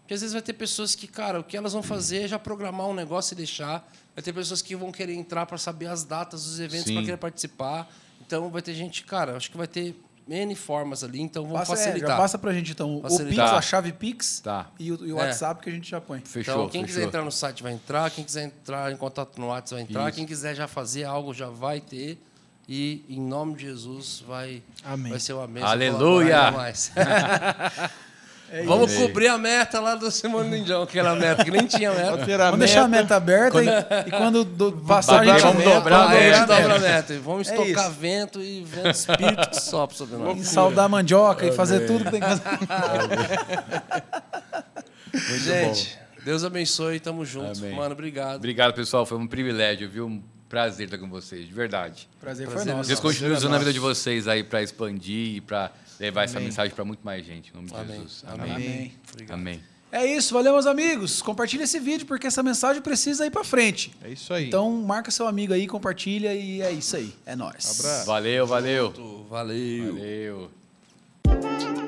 Porque às vezes vai ter pessoas que, cara, o que elas vão fazer é já programar um negócio e deixar. Vai ter pessoas que vão querer entrar para saber as datas dos eventos, para querer participar. Então vai ter gente, cara, acho que vai ter N formas ali, então vamos Passa, é, facilitar. já passa pra gente, então, o Facilitar. Pix, a chave Pix Tá. e o, e o É. WhatsApp que a gente já põe. Fechou, Então, quem fechou. quiser entrar no site vai entrar, quem quiser entrar em contato no WhatsApp vai entrar, Isso. quem quiser já fazer algo já vai ter. E em nome de Jesus vai, Amém. vai ser uma bênção. Aleluia! mais. Vamos Amém. cobrir a meta lá do Simone Lindão, aquela meta que nem tinha meta. Vamos deixar a meta. meta aberta e, e quando do, passar a gente Vamos aumenta, dobrar, vamos dobrar gente a dobra a meta. meta. E Vamos É estocar isso. vento e vento espírito que sopra sobre nós. E saudar a mandioca e fazer tudo que tem que fazer. Gente, Deus abençoe, tamo junto. Amém. Mano, obrigado. Obrigado, pessoal. Foi um privilégio, viu? Um prazer estar com vocês, de verdade. Prazer, Prazer foi é nosso. Deus Nossa, continue é usando a vida de vocês aí para expandir e para levar essa Amém. mensagem para muito mais gente. Em nome de Amém. Jesus. Amém. Amém. Amém. Obrigado. Amém. É isso, valeu, meus amigos. Compartilha esse vídeo porque essa mensagem precisa ir pra frente. É isso aí. Então, marca seu amigo aí, compartilha e é isso aí. É nóis. Abraço. Valeu, valeu. Valeu. Valeu.